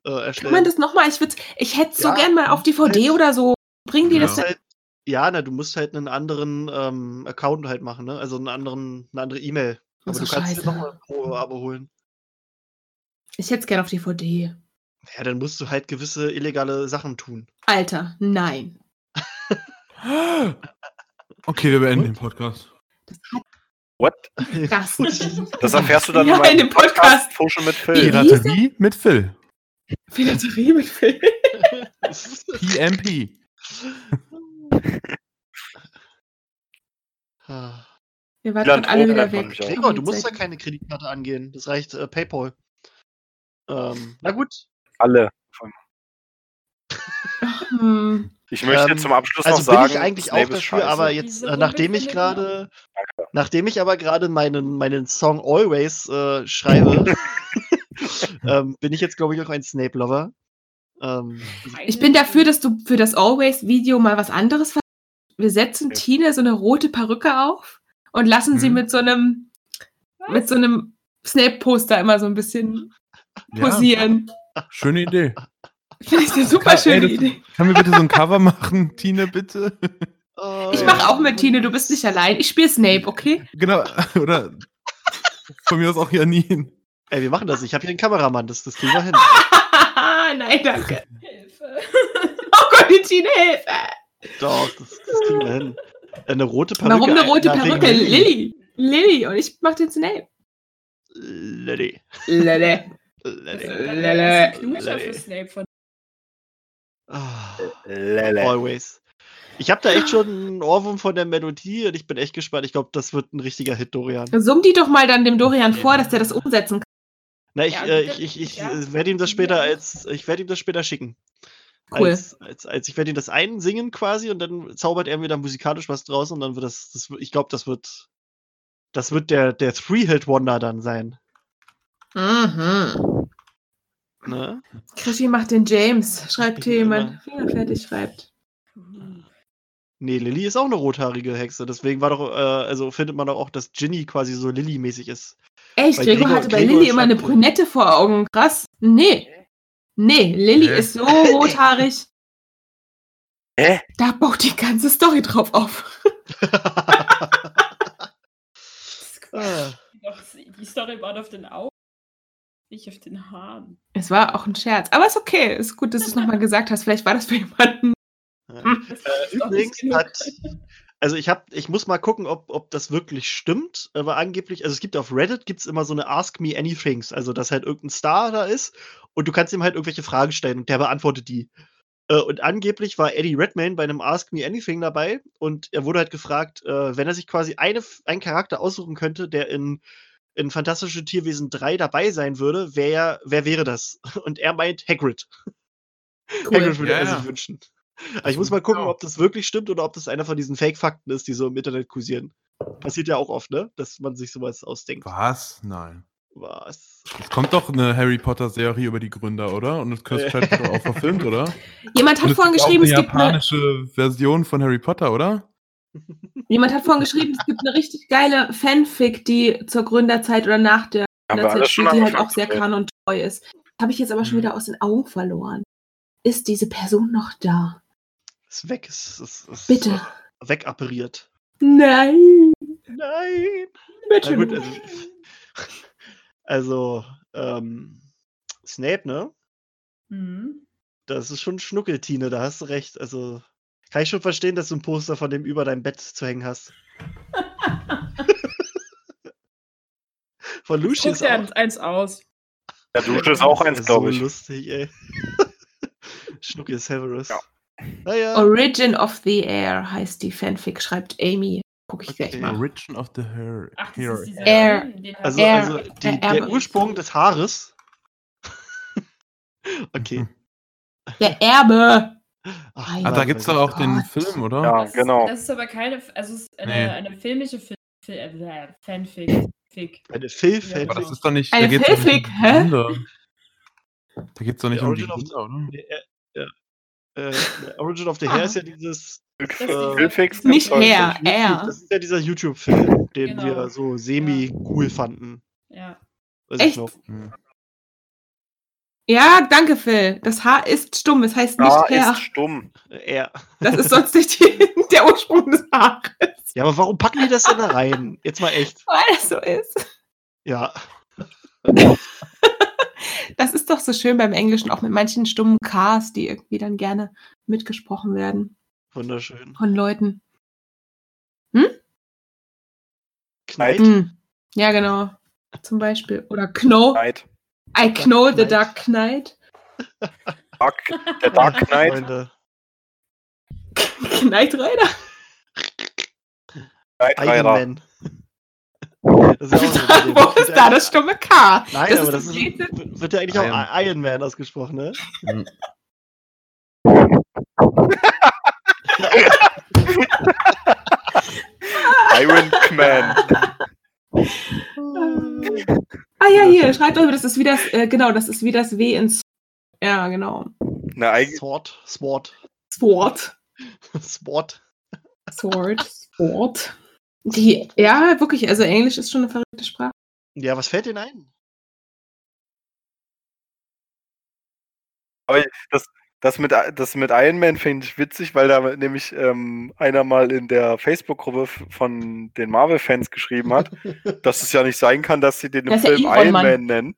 äh, Kann erstellen. man das nochmal? Ich, würd's- ich hätte es so Ja, gern mal auf DVD halt- oder so. Bringen die Ja. das halt, ja, na, du musst halt einen anderen ähm, Account halt machen, ne? Also einen anderen, eine andere E-Mail. Aber so du kannst dir scheiße. nochmal ein Pro-Abo holen. Ich hätte es gern auf DVD. Ja, dann musst du halt gewisse illegale Sachen tun. Alter, nein. Okay, wir beenden den Podcast. Das hat What? Das erfährst du dann Ja, in meinem in dem Podcast. Fuschel mit Wie- Phil. Piraterie mit Phil. Piraterie mit Film. PMP. Wir gerade alle wieder weg. Gregor, du musst da keine Kreditkarte angehen. Das reicht äh, PayPal. Ähm, na gut. Alle. Hm. Ich möchte Ähm, zum Abschluss Also noch bin sagen, ich eigentlich auch dafür, scheiße. aber jetzt, äh, nachdem ich gerade, nachdem ich aber gerade meinen, meinen Song Always äh, schreibe, ähm, bin ich jetzt, glaube ich, auch ein Snape-Lover. Ähm, Ich bin dafür, dass du für das Always-Video mal was anderes ver Wir setzen Ja. Tine so eine rote Perücke auf und lassen sie Mhm. mit so einem mit so einem Snape-Poster immer so ein bisschen Ja. posieren. Schöne Idee. Finde ich eine super ey, schöne das- Idee. Kann mir bitte so ein Cover machen, Tine, bitte? Oh, Ich ja. mache auch mit Tine, du bist nicht allein. Ich spiele Snape, okay? Genau, oder von mir aus auch Janine. Ey, wir machen das. Ich habe hier einen Kameramann, das, das kriegen wir hin. Nein, danke. Hilfe. Oh Gott, die Tine, Hilfe. Doch, das, das kriegen wir hin. Eine rote Perücke. Warum eine rote na, wegen Perücke? Lilly. Lilly. Und ich mach den Snape. Lilly. Lilly. Lilly. Von Ah, Lele. always. Ich habe da echt schon einen Ohrwurm von der Melodie und ich bin echt gespannt. Ich glaube, das wird ein richtiger Hit, Dorian. Summ die doch mal dann dem Dorian vor, dass der das umsetzen kann. Na, ich, Ja, äh, ich, ich, ich Ja. äh, werde ihm das später als, ich werde ihm das später schicken. Cool. Als, als, als ich werde ihm das einsingen quasi und dann zaubert er mir da musikalisch was draus und dann wird das, das ich glaube, das wird, das wird der, der Three-Hit-Wonder dann sein. Mhm. Ne? Krischi macht den James. Schreibt jemand. Finger fertig schreibt. Nee, Lilly ist auch eine rothaarige Hexe. Deswegen war doch, äh, also findet man doch auch, dass Ginny quasi so Lilly-mäßig ist. Echt, Bei Gregor Gregor- hatte bei Gregor Lilly immer eine schreibt- Brünette vor Augen. Krass. Nee. Nee, Lilly Hä? ist so rothaarig. Hä? Da baut die ganze Story drauf auf. Ah. Doch, die Story baut auf den Augen, nicht auf den Haaren. Es war auch ein Scherz. Aber ist okay. Ist gut, dass du es nochmal gesagt hast. Vielleicht war das für jemanden. Äh, übrigens hat, also ich habe, ich muss mal gucken, ob, ob das wirklich stimmt, aber angeblich, also es gibt auf Reddit gibt's immer so eine Ask Me Anythings, also dass halt irgendein Star da ist und du kannst ihm halt irgendwelche Fragen stellen und der beantwortet die. Äh, Und angeblich war Eddie Redmayne bei einem Ask Me Anything dabei und er wurde halt gefragt, äh, wenn er sich quasi eine, einen Charakter aussuchen könnte, der in, in Fantastische Tierwesen 3 dabei sein würde, wer, wer wäre das? Und er meint Hagrid. Hagrid würde Ja, er ja. sich wünschen. Ich muss mal gucken, Genau. ob das wirklich stimmt oder ob das einer von diesen Fake-Fakten ist, die so im Internet kursieren. Passiert ja auch oft, ne? Dass man sich sowas ausdenkt. Was? Nein. Was? Es kommt doch eine Harry Potter-Serie über die Gründer, oder? Und das Cursed Child wird doch auch verfilmt, oder? Jemand hat Und es vorhin geschrieben, es gibt eine, japanische Version von Harry Potter, oder? jemand hat vorhin geschrieben, es gibt eine richtig geile Fanfic, die zur Gründerzeit oder nach der Gründerzeit spielt, die halt auch sehr zu reden. kanontreu ist. Habe ich jetzt aber schon Mhm. wieder aus den Augen verloren. Ist diese Person noch da? Ist weg, ist, ist, ist Bitte. wegappariert. Nein. Nein! Bitte. Na gut, nicht. also, also ähm, Snape, ne? Mhm. Das ist schon Schnuckeltine, da hast du recht. Also, kann ich schon verstehen, dass du ein Poster von dem über deinem Bett zu hängen hast. von Lucius Guck dir auch. eins- aus. Der Dusche ist auch Das eins, ist glaube so ich. lustig, ey. Schnucki Severus. Ja. Naja. Origin of the Air heißt die Fanfic, schreibt Amy. Guck ich gleich Okay. mal. Origin of the Hair. Ach, Hair. Air. Den Also, Er- also die, er- der. Ursprung des Haares. okay. Der Erbe. Ach, Ah, da gibt's mein doch Gott. auch den. Film, oder? Ja, Das genau. Ist, das ist aber keine, also es ist eine, Nee. eine filmische Fi Fi äh, Fanfic. Fic. Eine Ja, Aber das ist doch nicht. Eine da geht's doch nicht Fanfic, um die hä? Da geht's doch nicht um die Gründer, oder? Äh, ja. Äh, der Origin of the Hair Ah. ist ja dieses. Das Äh, Nicht Hair, YouTube- er. Das ist ja dieser YouTube-Film, den Genau. wir so semi-cool fanden. Ja. Weiß Echt? ich noch. Hm. Ja, danke, Phil. Das Haar ist stumm. Es heißt nicht Da Hair. ist stumm. Äh, Er. Das ist sonst nicht die, der Ursprung des Haares. Ja, aber warum packen die das denn da rein? Jetzt mal echt. Weil es so ist. Ja. Das ist doch so schön beim Englischen, auch mit manchen stummen Ks, die irgendwie dann gerne mitgesprochen werden Wunderschön. von Leuten. Kneit. Hm. Ja, genau. Zum Beispiel. Oder Kno. Knight. I Know the. Dark Knight. Dark, der Dark Knight. Freunde. Knight Rider. Knight Iron Rider. Das ist ja auch so ein Wo ist da das stumme K? Nein, das aber ist das das ist, wird ja eigentlich Iron. auch I- Iron Man ausgesprochen, ne? Iron Man. Ah ja, hier, schreibt euch, das ist wie das, äh, genau, das ist wie das W in S Ja, genau. Na, eigentlich, Sword. Sword. Sword. Sword. Sword. Sword. Die, ja, wirklich, also Englisch ist schon eine verrückte Sprache. Ja, was fällt denn ein? Aber das, das, mit, das mit Iron Man finde ich witzig, weil da nämlich ähm, einer mal in der Facebook-Gruppe von den Marvel-Fans geschrieben hat, dass es ja nicht sein kann, dass sie den Das ist ja Film Iron Man. Man nennen.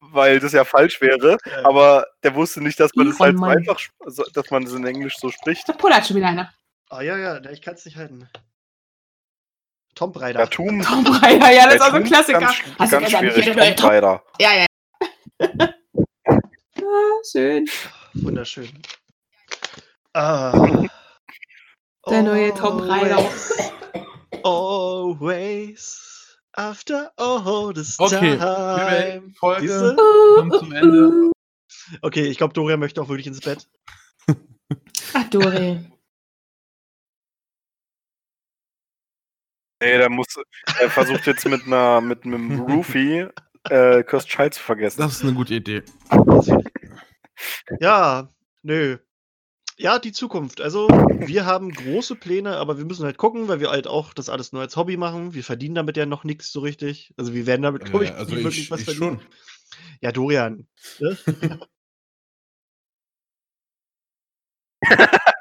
Weil das ja falsch wäre. Ja. Aber der wusste nicht, dass man das Iron halt so einfach, dass man das in Englisch so spricht. Da pullert schon wieder einer. Ah ja, ja, ich kann es nicht halten. Tom Breider. Ja, Tomb, Tom Raider, ja, das ist auch so ein Tomb Klassiker. Ganz, Hast du ganz gestern schwierig. den Tomb Raider. Ja, ja. ah, schön. Wunderschön. Ah. Der neue Tom Raider. Always after all this Okay, time. Folge Siehste? kommt zum Ende. Okay, ich glaube, Dorian möchte auch wirklich ins Bett. Ach, Dori. Nee, der muss, er versucht jetzt mit einer, mit einem Roofie äh, Cursed Child zu vergessen. Das ist eine gute Idee. Ja, nö. Ja, die Zukunft. Also, wir haben große Pläne, aber wir müssen halt gucken, weil wir halt auch das alles nur als Hobby machen. Wir verdienen damit ja noch nichts so richtig. Also, wir werden damit, glaube ich, Äh, also nie wirklich ich, was ich verdienen. schon. Ja, Dorian. Ne?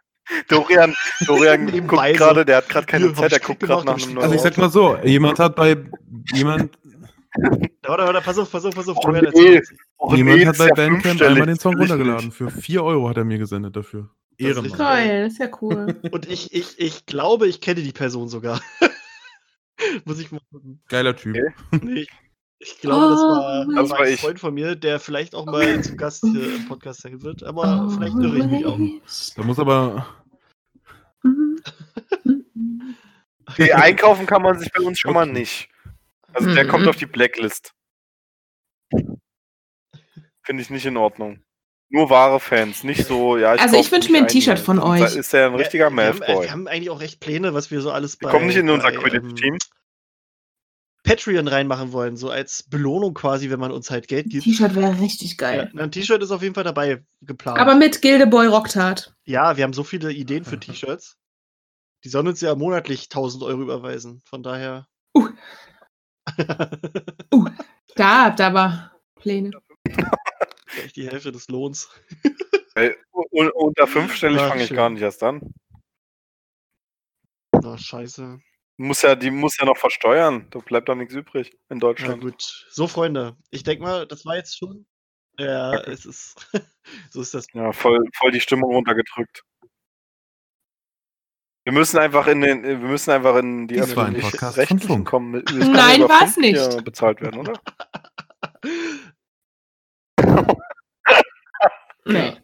Dorian, Dorian guckt gerade, der hat gerade keine Zeit, der guckt gerade nach einem gemacht. Also neuen ich sag mal so, jemand hat bei jemand, Warte, warte, pass auf, pass auf, pass auf. Oh, Dorian, nee. Auto. jemand Nee, hat bei Bandcamp einmal den Song runtergeladen. Für 4 Euro hat er mir gesendet dafür. Das ist Ehrenmann. Toll, das ist ja cool. Und ich, ich, ich glaube, ich kenne die Person sogar. Muss ich mal gucken. Geiler Typ. Okay. Nee, ich, ich glaube, das war, Oh, Das war ein. Freund von mir, der vielleicht auch mal zu Gast hier im Podcast sein wird, aber vielleicht irre ich mich auch. Da muss aber. Nee, einkaufen kann man sich bei uns schon mal nicht. Also der Mhm. kommt auf die Blacklist. Finde ich nicht in Ordnung. Nur wahre Fans, nicht so, ja. Also ich kauf wünsch mich mir ein T-Shirt von euch. Ist er ein richtiger wir, wir, haben, Mathboy. wir haben eigentlich auch echt Pläne, was wir so alles bei, Wir kommen nicht in unser Quidditch-Team. ähm, Patreon reinmachen wollen, so als Belohnung quasi, wenn man uns halt Geld gibt. T-Shirt wäre richtig Ja, geil. ein T-Shirt ist auf jeden Fall dabei geplant. Aber mit Gildeboy Rocktart. ja, wir haben so viele Ideen für T-Shirts. Die sollen uns ja monatlich 1000 Euro überweisen. Von daher. Uh. Uh, da habt ihr aber Pläne. Vielleicht die Hälfte des Lohns. Ey, un- unter fünfstellig fange ich schön. gar nicht erst an. Na, scheiße. Muss ja, die muss ja noch versteuern. Da bleibt doch nichts übrig in Na Deutschland. gut. So, Freunde. Ich denke mal, das war jetzt schon. Ja, es ist. so ist das. Ja, voll, voll die Stimmung runtergedrückt. Wir müssen einfach in den, wir müssen einfach in die Das war ein Podcast von Funk. kommen. Nein, Funk hier nicht. bezahlt werden, oder? Nee.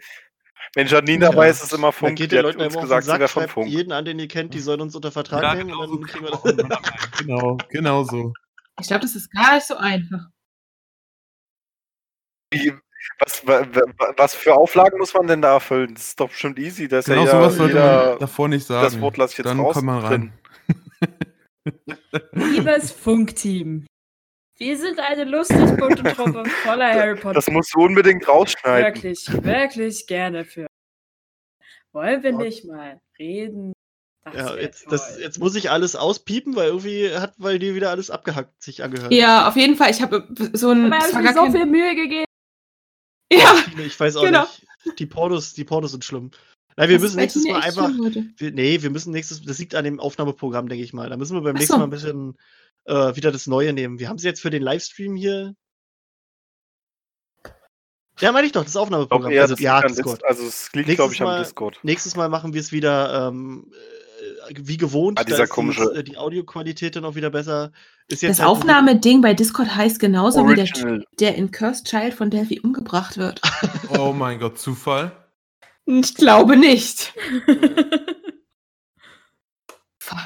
Wenn Janine Ja. dabei ist, ist es immer Funk. geht Die Leuten uns gesagt, sie Sack, wäre von jeden an, den ihr kennt, die sollen uns unter Vertrag Ja, nehmen genau und so dann kriegen wir das. Genau, genau so. Ich glaube, das ist gar nicht so einfach. Wie, was, wa- wa- was für Auflagen muss man denn da erfüllen? Das ist doch bestimmt easy. Das Genau ja sowas sollte man davor nicht sagen. das Wort lasse ich jetzt Dann raus. kommt man rein. Liebes Funkteam, wir sind eine lustig bunte Truppe voller Harry Potter. Das musst du unbedingt rausschneiden. wirklich, wirklich gerne für. Wollen wir nicht mal reden? Das Ja, jetzt, das, jetzt muss ich alles auspiepen, weil irgendwie hat, weil dir wieder alles abgehackt sich angehört. Ja, auf jeden Fall. Ich habe so ein. Aber es war hat mir so kein- viel Mühe gegeben. Ja, Ich weiß auch Genau. nicht. Die Pornos, die Pornos sind schlimm. Nein, wir das müssen nächstes Mal einfach. Wir, nee, wir müssen nächstes. Das liegt an dem Aufnahmeprogramm, denke ich mal. Da müssen wir beim Ach nächsten so. Mal ein bisschen äh, wieder das Neue nehmen. Wir haben sie jetzt für den Livestream hier. Ja, meine ich doch, das Ich glaube Aufnahmeprogramm. eher, Also, das ja, Discord. Dis- also es liegt, Nächstes glaube ich, Mal- am Discord. Nächstes Mal machen wir es wieder ähm, äh, wie gewohnt. Ah, dieser komische- dieses, äh, die Audioqualität dann auch wieder besser. Ist Das halt- Aufnahmeding bei Discord heißt genauso wie der, Original. der in Cursed Child von Delphi umgebracht wird. Oh mein Gott, Zufall. Ich glaube nicht. Fuck.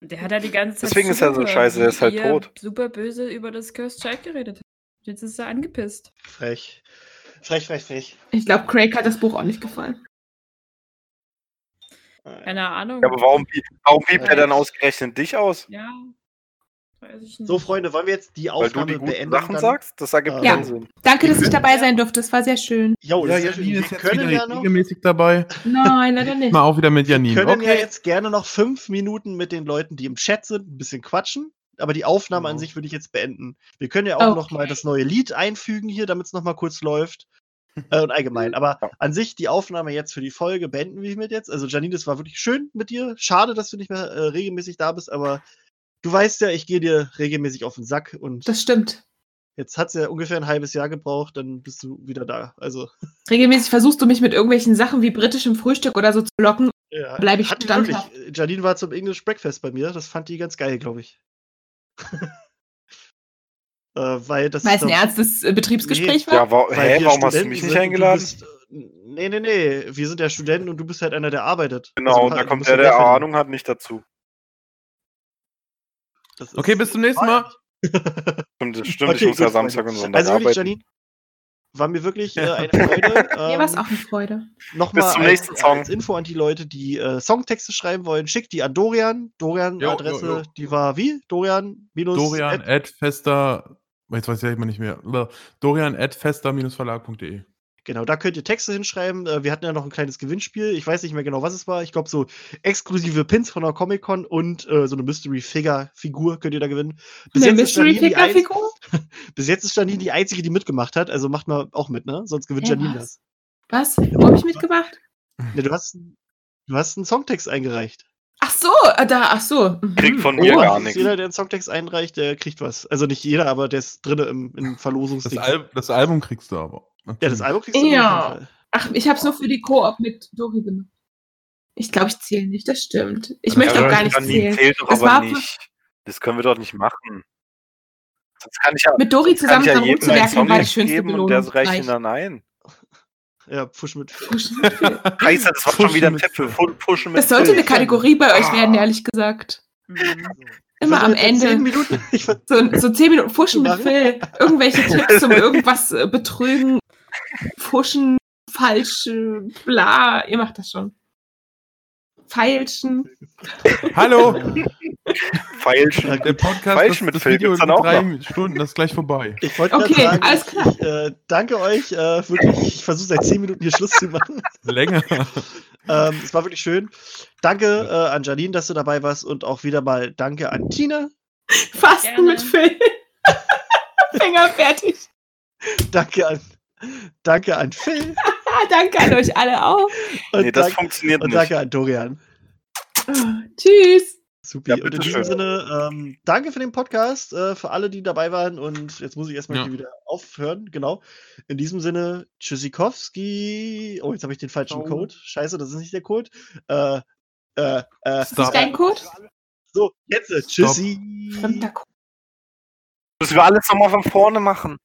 Der hat ja die ganze Zeit. Deswegen ist er so scheiße, der ist halt tot. Super böse über das Cursed Child geredet. Jetzt ist er angepisst. Frech. Frech, frech, frech. Ich glaube, Craig hat das Buch auch nicht gefallen. Keine Ahnung. Ja, aber warum, warum piept er Ja. dann ausgerechnet dich aus? Ja. Weiß ich nicht. So, Freunde, wollen wir jetzt die Weil du Aufnahme die guten beenden? Sachen dann? sagst? Das ergibt Ja. keinen Sinn. Danke, dass ich dabei sein durfte. Das war sehr schön. Jo, Ja, ist. Janine Wir ist jetzt können ja noch. regelmäßig dabei. Nein, leider nicht. Mal auch wieder mit Wir Janine. können ja Okay. jetzt gerne noch fünf Minuten mit den Leuten, die im Chat sind, ein bisschen quatschen. aber die Aufnahme an Genau. sich würde ich jetzt beenden. Wir können ja auch Okay. noch mal das neue Lied einfügen hier, damit es noch mal kurz läuft. Äh, und allgemein. Aber an sich die Aufnahme jetzt für die Folge beenden wir hiermit jetzt. Also Janine, es war wirklich schön mit dir. Schade, dass du nicht mehr äh, regelmäßig da bist, aber du weißt ja, ich gehe dir regelmäßig auf den Sack und Das stimmt. jetzt hat es ja ungefähr ein halbes Jahr gebraucht, dann bist du wieder da. Also Regelmäßig versuchst du mich mit irgendwelchen Sachen wie britischem Frühstück oder so zu locken. ja, Bleib ich standhaft. Janine war zum English Breakfast bei mir. Das fand die ganz geil, glaube ich. äh, weil das Weil es ein ernstes äh, Betriebsgespräch war. Ja, wa weil hä, wir warum hast du Studenten mich nicht eingeladen? Bist, äh, nee, nee, nee. Wir sind ja Studenten und du bist halt einer, der arbeitet. Genau, Also, und da kommt der, der. Ahnung hat, nicht dazu. Das ist- Okay, bis zum nächsten Mal. Stimmt, stimmt Okay, ich muss ja Samstag und Sonntag Also wirklich, arbeiten. Janine, war mir wirklich äh, eine Freude. Mir war es Ähm, auch eine Freude. Nochmal Bis zum als, nächsten Song. als Info an die Leute, die äh, Songtexte schreiben wollen, schickt die an Dorian. Dorian-Adresse, die war wie? Dorian minus Dorian at- at fester, jetzt weiß ich mal nicht mehr. Dorian at fester-verlag.de. Genau, da könnt ihr Texte hinschreiben. Äh, Wir hatten ja noch ein kleines Gewinnspiel. Ich weiß nicht mehr genau, was es war. Ich glaube, so exklusive Pins von der Comic-Con und äh, so eine Mystery-Figure-Figur könnt ihr da gewinnen. Eine jetzt ist Janine die einz- Mystery-Figur-Figur? Bis jetzt ist Janine die Einzige, die mitgemacht hat. Also macht mal auch mit, ne? Sonst gewinnt Hä, Janine was? das. Was? Wo habe ich mitgemacht? Ne, du, hast, du hast einen Songtext eingereicht. Ach so, äh, da, ach so. Mhm. Kriegt von Oh, mir gar das ist nichts. Jeder, der einen Songtext einreicht, der kriegt was. Also nicht jeder, aber der ist drin im, im Das, Verlosungsding. Al das Album kriegst du aber. Ja, das Album kriegst du Ja. Ach, ich habe es nur für die Koop mit Dori gemacht. Ich glaube, ich zähle nicht, das stimmt. Ich Ja, möchte aber auch gar das nicht zählen. zählt doch Das aber war nicht. Das können wir doch nicht machen. Sonst kann ich ja, Mit Dori zusammen ja rumzuwerken, war die Songtext schönste geben und Belohnung. der reicht ihn dann ein. Ja, Push mit. Pushen Scheiße, das war schon Pushen wieder ein mit Tipp für Pushen mit Das sollte eine Kategorie bei euch werden, ehrlich gesagt. Mhm. Immer am Zehn Ende. Minuten. So, so 10 Minuten Fuschen mit? Phil. Irgendwelche Tipps zum irgendwas äh, betrügen, fuschen, falsch, äh, bla. Ihr macht das schon. Feilschen. Hallo, Feilschen. der Podcast, Feilschen mit das, Phil Video gibt's in dann auch drei Stunden, das ist gleich vorbei. Ich wollte Okay, gerade sagen, alles klar. ich äh, danke euch. Äh, wirklich, ich versuche seit zehn Minuten hier Schluss zu machen. Länger. ähm, es war wirklich schön. Danke äh, an Janine, dass du dabei warst und auch wieder mal danke an Tina. Fasten Gerne. mit Phil. Finger fertig. Danke an, danke an Phil. Danke an euch alle auch. Und, Nee, das danke, funktioniert und nicht. danke an Dorian. Ah, Tschüss. Supi. Ja, und in diesem Sinne, ähm, danke für den Podcast, äh, für alle, die dabei waren. Und jetzt muss ich erstmal Ja. hier wieder aufhören. Genau. In diesem Sinne, Tschüssikowski. Oh, jetzt habe ich den falschen Ciao. Code. Scheiße, das ist nicht der Code. Äh, äh, äh, Ist das dein Code? so, jetzt. äh, Tschüssi. Fremder Code. Müssen wir alles nochmal von vorne machen.